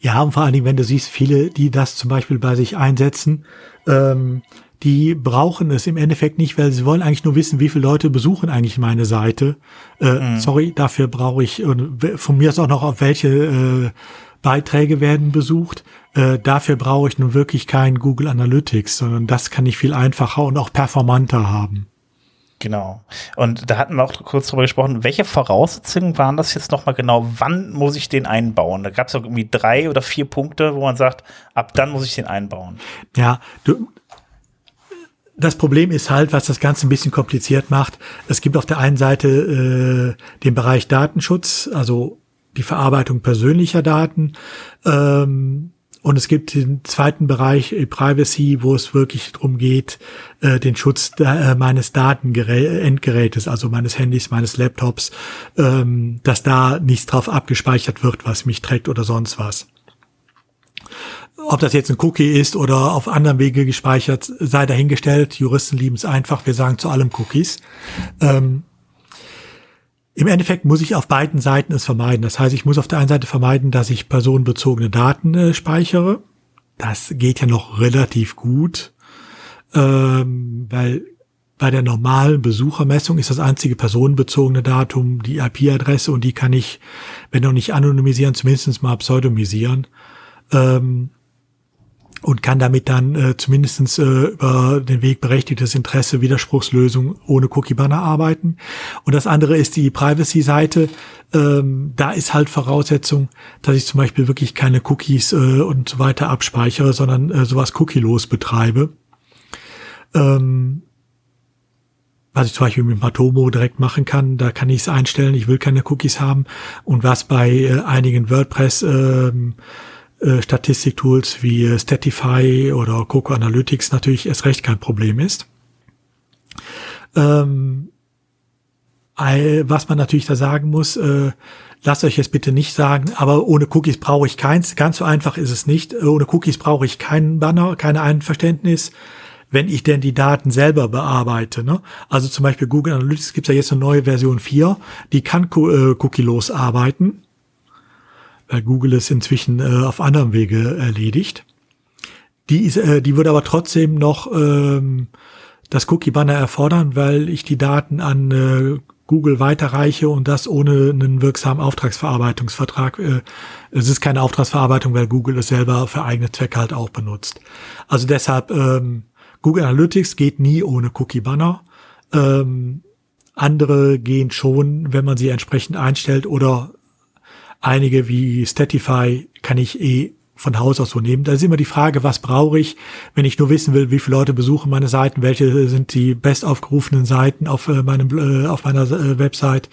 Ja, und vor allen Dingen, wenn du siehst, viele, die das zum Beispiel bei sich einsetzen, ähm, die brauchen es im Endeffekt nicht, weil sie wollen eigentlich nur wissen, wie viele Leute besuchen eigentlich meine Seite. Äh, mhm. Sorry, dafür brauche ich von mir aus auch noch auf welche äh, Beiträge werden besucht. Äh, dafür brauche ich nun wirklich kein Google Analytics, sondern das kann ich viel einfacher und auch performanter haben. Genau. Und da hatten wir auch kurz drüber gesprochen, welche Voraussetzungen waren das jetzt nochmal genau? Wann muss ich den einbauen? Da gab es irgendwie drei oder vier Punkte, wo man sagt, ab dann muss ich den einbauen. Ja, du, das Problem ist halt, was das Ganze ein bisschen kompliziert macht. Es gibt auf der einen Seite äh, den Bereich Datenschutz, also die Verarbeitung persönlicher Daten. Ähm, und es gibt den zweiten Bereich äh, Privacy, wo es wirklich darum geht, äh, den Schutz äh, meines Datenendgerätes, also meines Handys, meines Laptops, ähm, dass da nichts drauf abgespeichert wird, was mich trägt oder sonst was. Ob das jetzt ein Cookie ist oder auf anderem Wege gespeichert, sei dahingestellt. Juristen lieben es einfach. Wir sagen zu allem Cookies. Ähm, im Endeffekt muss ich auf beiden Seiten es vermeiden. Das heißt, ich muss auf der einen Seite vermeiden, dass ich personenbezogene Daten äh, speichere. Das geht ja noch relativ gut, ähm, weil bei der normalen Besuchermessung ist das einzige personenbezogene Datum die IP-Adresse und die kann ich, wenn auch nicht anonymisieren, zumindest mal pseudonymisieren. Ähm, und kann damit dann äh, zumindest äh, über den Weg berechtigtes Interesse, Widerspruchslösung ohne Cookie-Banner arbeiten. Und das andere ist die Privacy-Seite. Ähm, da ist halt Voraussetzung, dass ich zum Beispiel wirklich keine Cookies äh, und so weiter abspeichere, sondern äh, sowas cookielos betreibe. Ähm, was ich zum Beispiel mit Matomo direkt machen kann, da kann ich es einstellen, ich will keine Cookies haben. Und was bei äh, einigen WordPress ähm, äh, Statistiktools wie äh, Statify oder Coco Analytics natürlich erst recht kein Problem ist. Ähm, was man natürlich da sagen muss, äh, lasst euch jetzt bitte nicht sagen, aber ohne Cookies brauche ich keins. Ganz so einfach ist es nicht. Ohne Cookies brauche ich keinen Banner, kein Einverständnis, wenn ich denn die Daten selber bearbeite. Ne? Also zum Beispiel Google Analytics gibt es ja jetzt eine neue Version 4, die kann äh, cookielos arbeiten weil Google es inzwischen äh, auf anderem Wege erledigt. Die, ist, äh, die würde aber trotzdem noch ähm, das Cookie-Banner erfordern, weil ich die Daten an äh, Google weiterreiche und das ohne einen wirksamen Auftragsverarbeitungsvertrag. Äh, es ist keine Auftragsverarbeitung, weil Google es selber für eigene Zwecke halt auch benutzt. Also deshalb ähm, Google Analytics geht nie ohne Cookie-Banner. Ähm, andere gehen schon, wenn man sie entsprechend einstellt oder Einige wie Statify kann ich eh von Haus aus so nehmen. Da ist immer die Frage, was brauche ich, wenn ich nur wissen will, wie viele Leute besuchen meine Seiten, welche sind die best aufgerufenen Seiten auf äh, meinem äh, auf meiner äh, Website,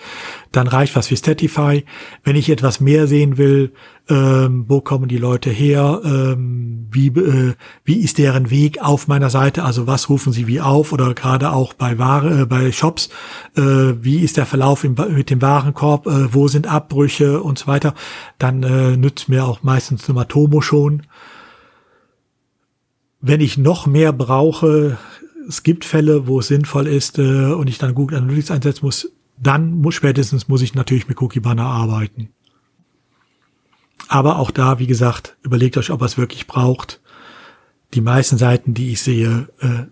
dann reicht was wie Statify. Wenn ich etwas mehr sehen will, ähm, wo kommen die Leute her, ähm, wie äh, wie ist deren Weg auf meiner Seite, also was rufen sie wie auf? Oder gerade auch bei Ware, äh, bei Shops, äh, wie ist der Verlauf im, mit dem Warenkorb, äh, wo sind Abbrüche und so weiter, dann äh, nützt mir auch meistens eine Matomo schon. Wenn ich noch mehr brauche, es gibt Fälle, wo es sinnvoll ist äh, und ich dann Google Analytics einsetzen muss, dann muss spätestens muss ich natürlich mit Cookie Banner arbeiten. Aber auch da, wie gesagt, überlegt euch, ob ihr es wirklich braucht. Die meisten Seiten, die ich sehe, äh,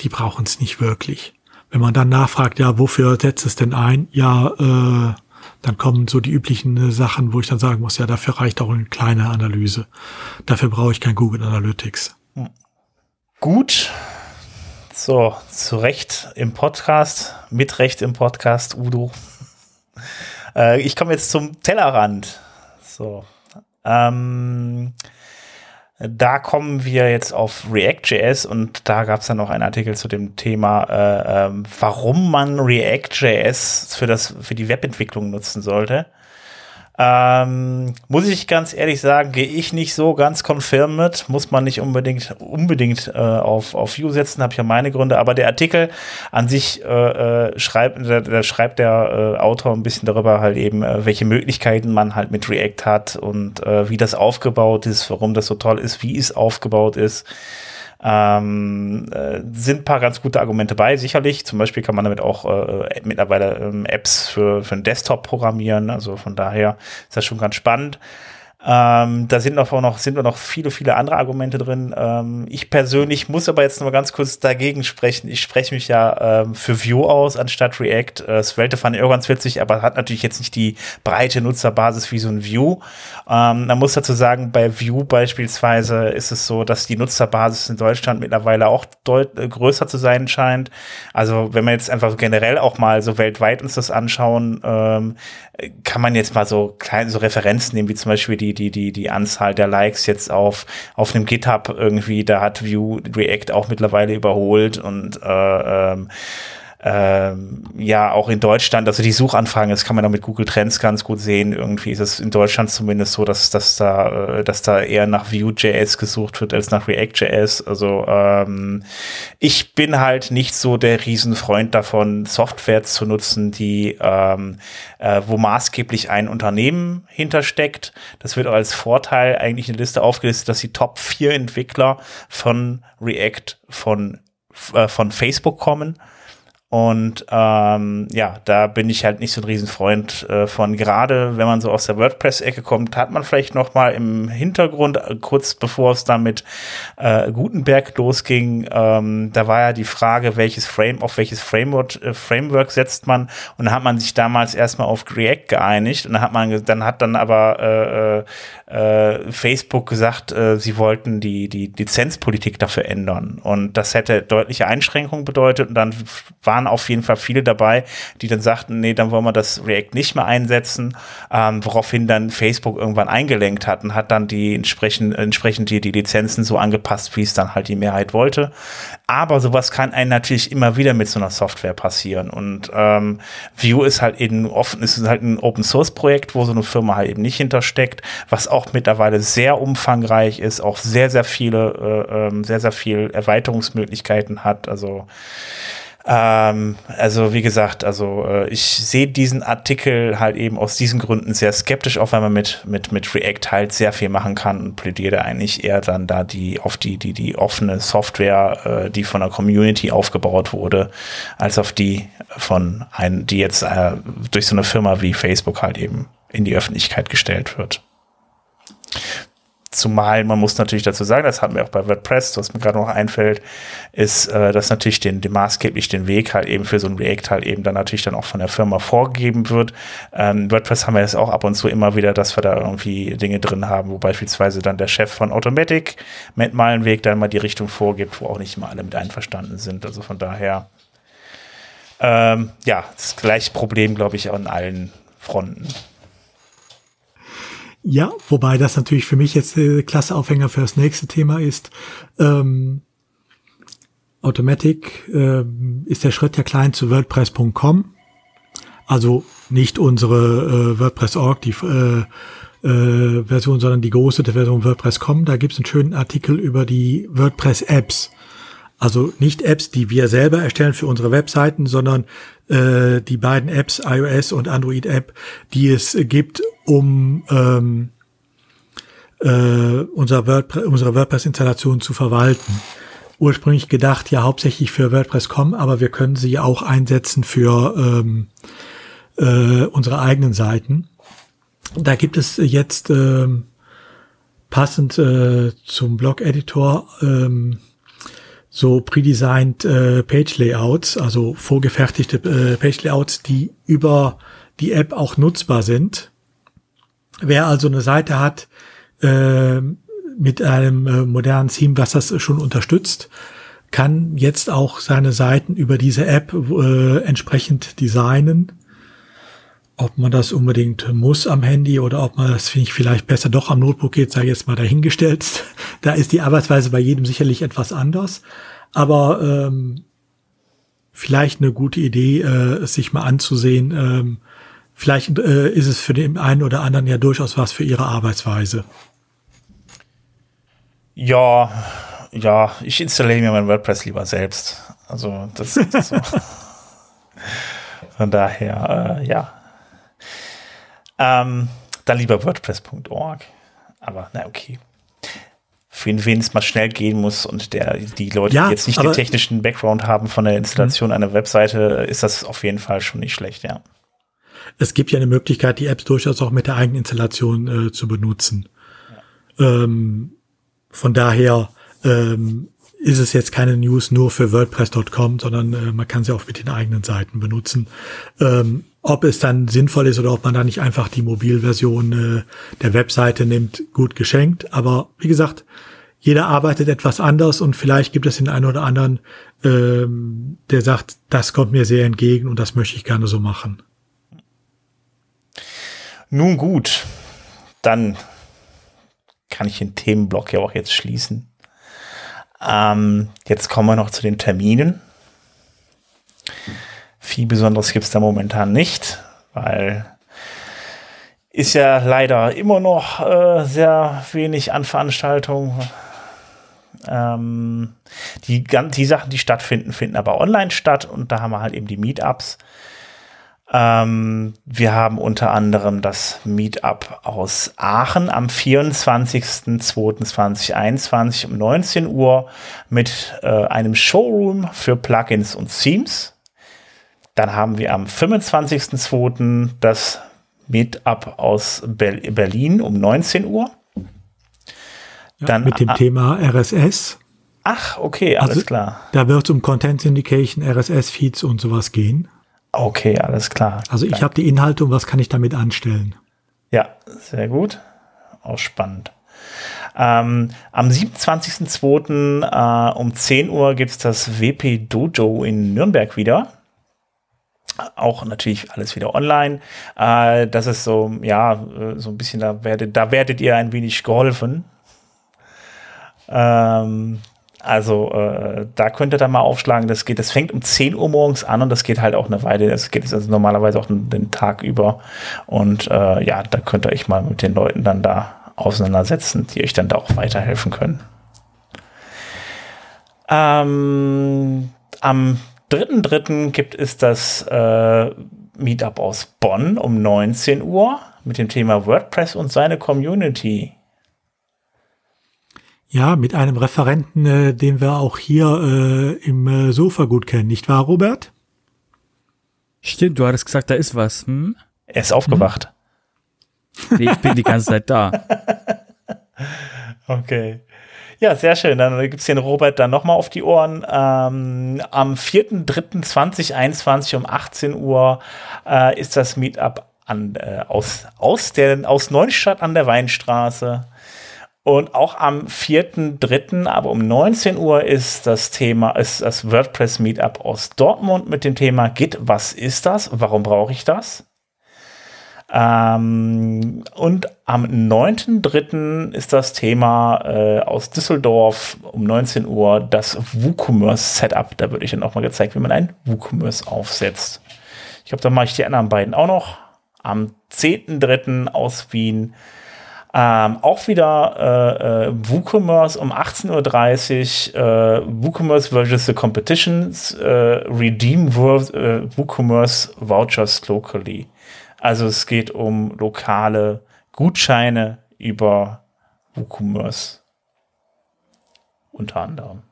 die brauchen es nicht wirklich. Wenn man dann nachfragt, ja, wofür setzt es denn ein? Ja, äh, dann kommen so die üblichen äh, Sachen, wo ich dann sagen muss, ja, dafür reicht auch eine kleine Analyse. Dafür brauche ich kein Google Analytics. Gut. So, zu Recht im Podcast, mit Recht im Podcast, Udo. Äh, ich komme jetzt zum Tellerrand. So, ähm, da kommen wir jetzt auf React.js und da gab es dann noch einen Artikel zu dem Thema, äh, äh, warum man React.js für, das, für die Webentwicklung nutzen sollte. Ähm, muss ich ganz ehrlich sagen, gehe ich nicht so ganz confirm mit. Muss man nicht unbedingt unbedingt äh, auf, auf View setzen, habe ich ja meine Gründe. Aber der Artikel an sich äh, äh, schreibt, da, da schreibt der äh, Autor ein bisschen darüber halt eben, äh, welche Möglichkeiten man halt mit React hat und äh, wie das aufgebaut ist, warum das so toll ist, wie es aufgebaut ist. Ähm, äh, sind paar ganz gute Argumente bei, sicherlich. Zum Beispiel kann man damit auch äh, mittlerweile ähm, Apps für, für einen Desktop programmieren. Also von daher ist das schon ganz spannend. Ähm, da sind noch, noch, sind noch viele, viele andere Argumente drin. Ähm, ich persönlich muss aber jetzt mal ganz kurz dagegen sprechen. Ich spreche mich ja ähm, für Vue aus anstatt React. Äh, Svelte fand ich auch ganz witzig, aber hat natürlich jetzt nicht die breite Nutzerbasis wie so ein Vue. Ähm, man muss dazu sagen, bei Vue beispielsweise ist es so, dass die Nutzerbasis in Deutschland mittlerweile auch äh, größer zu sein scheint. Also wenn wir jetzt einfach generell auch mal so weltweit uns das anschauen, ähm, kann man jetzt mal so kleine so Referenzen nehmen, wie zum Beispiel die, die, die, die Anzahl der Likes jetzt auf, auf einem GitHub irgendwie, da hat Vue React auch mittlerweile überholt und äh, ähm, ähm, ja auch in Deutschland, also die Suchanfragen, das kann man auch mit Google Trends ganz gut sehen. Irgendwie ist es in Deutschland zumindest so, dass, dass da, äh, dass da eher nach Vue.js gesucht wird als nach React.js. Also ähm, ich bin halt nicht so der Riesenfreund davon, Software zu nutzen, die ähm, äh, wo maßgeblich ein Unternehmen hintersteckt. Das wird als Vorteil eigentlich in der Liste aufgelistet, dass die Top 4 Entwickler von React von, äh, von Facebook kommen. Und ähm, ja, da bin ich halt nicht so ein Riesenfreund äh, von. Gerade wenn man so aus der WordPress-Ecke kommt, hat man vielleicht noch mal im Hintergrund, äh, kurz bevor es dann mit äh, Gutenberg losging, ähm, da war ja die Frage, welches Frame, auf welches Framework, äh, Framework setzt man. Und da hat man sich damals erstmal auf React geeinigt. Und dann hat man, dann hat dann aber äh, äh, äh, Facebook gesagt, äh, sie wollten die, die Lizenzpolitik dafür ändern. Und das hätte deutliche Einschränkungen bedeutet. Und dann waren auf jeden Fall viele dabei, die dann sagten, nee, dann wollen wir das React nicht mehr einsetzen, ähm, woraufhin dann Facebook irgendwann eingelenkt hat und hat dann die entsprechend, entsprechend die, die Lizenzen so angepasst, wie es dann halt die Mehrheit wollte. Aber sowas kann einem natürlich immer wieder mit so einer Software passieren. Und ähm, Vue ist halt eben offen, ist halt ein Open Source Projekt, wo so eine Firma halt eben nicht hintersteckt, was auch mittlerweile sehr umfangreich ist, auch sehr, sehr viele, äh, ähm, sehr, sehr viel Erweiterungsmöglichkeiten hat. Also ähm, also wie gesagt, also äh, ich sehe diesen Artikel halt eben aus diesen Gründen sehr skeptisch, auch wenn man mit, mit, mit React halt sehr viel machen kann und plädiere eigentlich eher dann da die auf die, die, die offene Software, äh, die von der Community aufgebaut wurde, als auf die von ein, die jetzt äh, durch so eine Firma wie Facebook halt eben in die Öffentlichkeit gestellt wird. Zumal man muss natürlich dazu sagen, das hatten wir auch bei WordPress, was mir gerade noch einfällt, ist, äh, dass natürlich den, den maßgeblich den Weg halt eben für so ein React halt eben dann natürlich dann auch von der Firma vorgegeben wird. Ähm, WordPress haben wir jetzt auch ab und zu immer wieder, dass wir da irgendwie Dinge drin haben, wo beispielsweise dann der Chef von Automatic mit mal einen Weg dann mal die Richtung vorgibt, wo auch nicht immer alle mit einverstanden sind. Also von daher, ähm, ja, das gleiche Problem, glaube ich, an allen Fronten. Ja, wobei das natürlich für mich jetzt äh, klasse Aufhänger für das nächste Thema ist. Ähm, Automatic äh, ist der Schritt ja klein zu WordPress.com. Also nicht unsere äh, WordPress.org, die äh, äh, Version, sondern die große Version WordPress.com. Da gibt es einen schönen Artikel über die WordPress-Apps. Also nicht Apps, die wir selber erstellen für unsere Webseiten, sondern äh, die beiden Apps, iOS und Android App, die es gibt, um ähm, äh, unser WordPress, unsere WordPress-Installation zu verwalten. Ursprünglich gedacht ja hauptsächlich für WordPress.com, aber wir können sie auch einsetzen für ähm, äh, unsere eigenen Seiten. Da gibt es jetzt ähm, passend äh, zum Blog-Editor ähm, so predesigned äh, Page-Layouts, also vorgefertigte äh, Page-Layouts, die über die App auch nutzbar sind. Wer also eine Seite hat äh, mit einem äh, modernen Theme, was das schon unterstützt, kann jetzt auch seine Seiten über diese App äh, entsprechend designen. Ob man das unbedingt muss am Handy oder ob man das, finde ich, vielleicht besser doch am Notebook geht, sei jetzt mal dahingestellt. *laughs* Da ist die Arbeitsweise bei jedem sicherlich etwas anders. Aber ähm, vielleicht eine gute Idee, äh, es sich mal anzusehen. Ähm, vielleicht äh, ist es für den einen oder anderen ja durchaus was für ihre Arbeitsweise. Ja, ja, ich installiere mir mein WordPress lieber selbst. Also das, das so. *laughs* Von daher, äh, ja. Ähm, dann lieber WordPress.org. Aber na okay. Für wen es mal schnell gehen muss und der die Leute, ja, die jetzt nicht den technischen Background haben von der Installation mhm. einer Webseite, ist das auf jeden Fall schon nicht schlecht, ja. es gibt ja eine Möglichkeit, die Apps durchaus auch mit der Eigeninstallation äh, zu benutzen. Ja. Ähm, von daher ähm, ist es jetzt keine News nur für WordPress.com, sondern äh, man kann sie auch mit den eigenen Seiten benutzen. Ähm, ob es dann sinnvoll ist oder ob man da nicht einfach die Mobilversion äh, der Webseite nimmt, gut geschenkt. Aber wie gesagt, jeder arbeitet etwas anders und vielleicht gibt es den einen oder anderen, ähm, der sagt, das kommt mir sehr entgegen und das möchte ich gerne so machen. Nun gut, dann kann ich den Themenblock ja auch jetzt schließen. Ähm, jetzt kommen wir noch zu den Terminen. Viel Besonderes gibt es da momentan nicht, weil ist ja leider immer noch äh, sehr wenig an Veranstaltungen. Ähm, die, die Sachen, die stattfinden, finden aber online statt und da haben wir halt eben die Meetups. Ähm, wir haben unter anderem das Meetup aus Aachen am 24.02.2021 um 19 Uhr mit äh, einem Showroom für Plugins und Themes. Dann haben wir am 25.02. das Meetup aus Berlin um 19 Uhr. Dann, mit dem Thema RSS. Ach, okay, alles also, klar. Da wird es um Content Syndication, RSS-Feeds und sowas gehen. Okay, alles klar. Also ich habe die Inhalte und was kann ich damit anstellen? Ja, sehr gut. Auch spannend. Ähm, am 27.02. Äh, um 10 Uhr gibt es das WP Dojo in Nürnberg wieder. Auch natürlich alles wieder online. Äh, das ist so, ja, äh, so ein bisschen, da werdet, da werdet ihr ein wenig geholfen. Ähm, also äh, da könnt ihr dann mal aufschlagen. Das geht, das fängt um 10 Uhr morgens an und das geht halt auch eine Weile. Das geht also normalerweise auch den, Tag über. Und äh, ja, da könnt ihr euch mal mit den Leuten dann da auseinandersetzen, die euch dann da auch weiterhelfen können. Ähm, am 3.3. gibt es das äh, Meetup aus Bonn um 19 Uhr mit dem Thema WordPress und seine Community. Ja, mit einem Referenten, äh, den wir auch hier äh, im äh, Sofa gut kennen, nicht wahr, Robert? Stimmt, du hattest gesagt, da ist was. Hm? Er ist aufgewacht. Hm? Nee, ich bin die ganze Zeit da. *laughs* okay. Ja, sehr schön. Dann gibt's den Robert dann nochmal auf die Ohren. Ähm, am 4.3.2021 um 18 Uhr äh, ist das Meetup an, äh, aus, aus, der, aus Neustadt an der Weinstraße. Und auch am 4.3., aber um 19 Uhr ist das Thema, ist das WordPress Meetup aus Dortmund mit dem Thema Git. Was ist das? Warum brauche ich das? Ähm, und am 9.3. ist das Thema äh, aus Düsseldorf um 19 Uhr das WooCommerce Setup. Da würde ich dann auch mal gezeigt, wie man ein WooCommerce aufsetzt. Ich glaube, da mache ich die anderen beiden auch noch. Am 10.3. aus Wien ähm, auch wieder äh, äh, WooCommerce um 18.30 Uhr, äh, WooCommerce versus the Competitions, äh, Redeem äh, WooCommerce Vouchers locally. Also es geht um lokale Gutscheine über WooCommerce unter anderem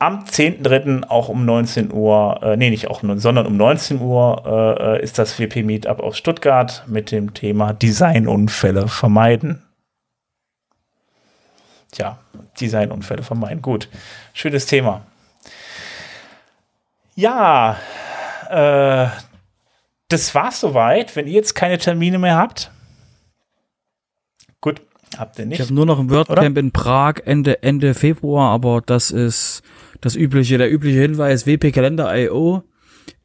am 10.3. auch um 19 Uhr, äh, nee, nicht auch, sondern um 19 Uhr äh, ist das WP Meetup aus Stuttgart mit dem Thema Designunfälle vermeiden. Tja, Designunfälle vermeiden. Gut, schönes Thema. Ja, äh, das war's soweit. Wenn ihr jetzt keine Termine mehr habt, gut, habt ihr nicht. Ich habe nur noch ein WordCamp in Prag Ende Ende Februar, aber das ist das übliche, der übliche Hinweis, wpkalender.io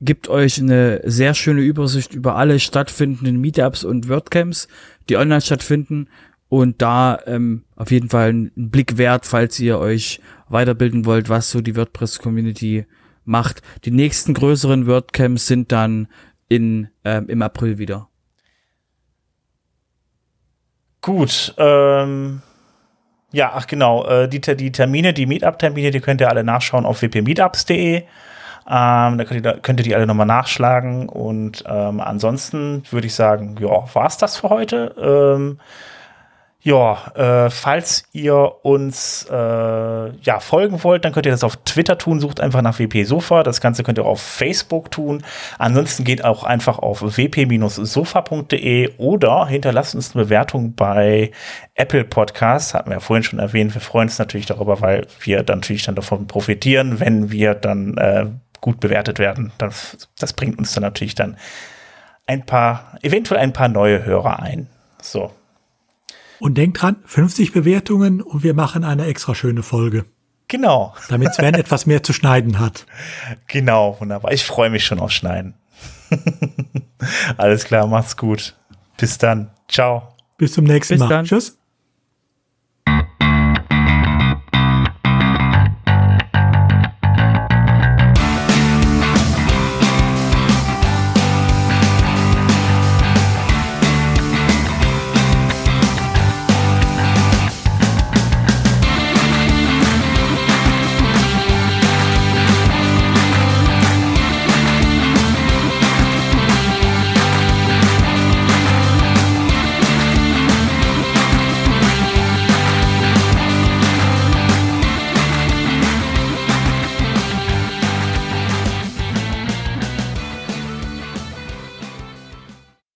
gibt euch eine sehr schöne Übersicht über alle stattfindenden Meetups und WordCamps, die online stattfinden und da ähm, auf jeden Fall einen Blick wert, falls ihr euch weiterbilden wollt, was so die WordPress-Community macht. Die nächsten größeren WordCamps sind dann in, ähm, im April wieder. Gut, ähm, ja, ach genau, äh, die, die Termine, die Meetup-Termine, die könnt ihr alle nachschauen auf wpmeetups.de. Ähm, da könnt ihr, könnt ihr die alle nochmal nachschlagen. Und ähm, ansonsten würde ich sagen, ja, war es das für heute. Ähm, Ja, äh, falls ihr uns äh, ja, folgen wollt, dann könnt ihr das auf Twitter tun. Sucht einfach nach WP Sofa. Das Ganze könnt ihr auf Facebook tun. Ansonsten geht auch einfach auf wp-sofa.de oder hinterlasst uns eine Bewertung bei Apple Podcasts. Hatten wir ja vorhin schon erwähnt. Wir freuen uns natürlich darüber, weil wir dann natürlich dann davon profitieren, wenn wir dann äh, gut bewertet werden. Das, das bringt uns dann natürlich dann ein paar, eventuell ein paar neue Hörer ein. So. Und denkt dran, 50 Bewertungen und wir machen eine extra schöne Folge. Genau. Damit Sven *laughs* etwas mehr zu schneiden hat. Genau, wunderbar. Ich freue mich schon auf Schneiden. *laughs* Alles klar, macht's gut. Bis dann. Ciao. Bis zum nächsten Bis Mal. Dann. Tschüss.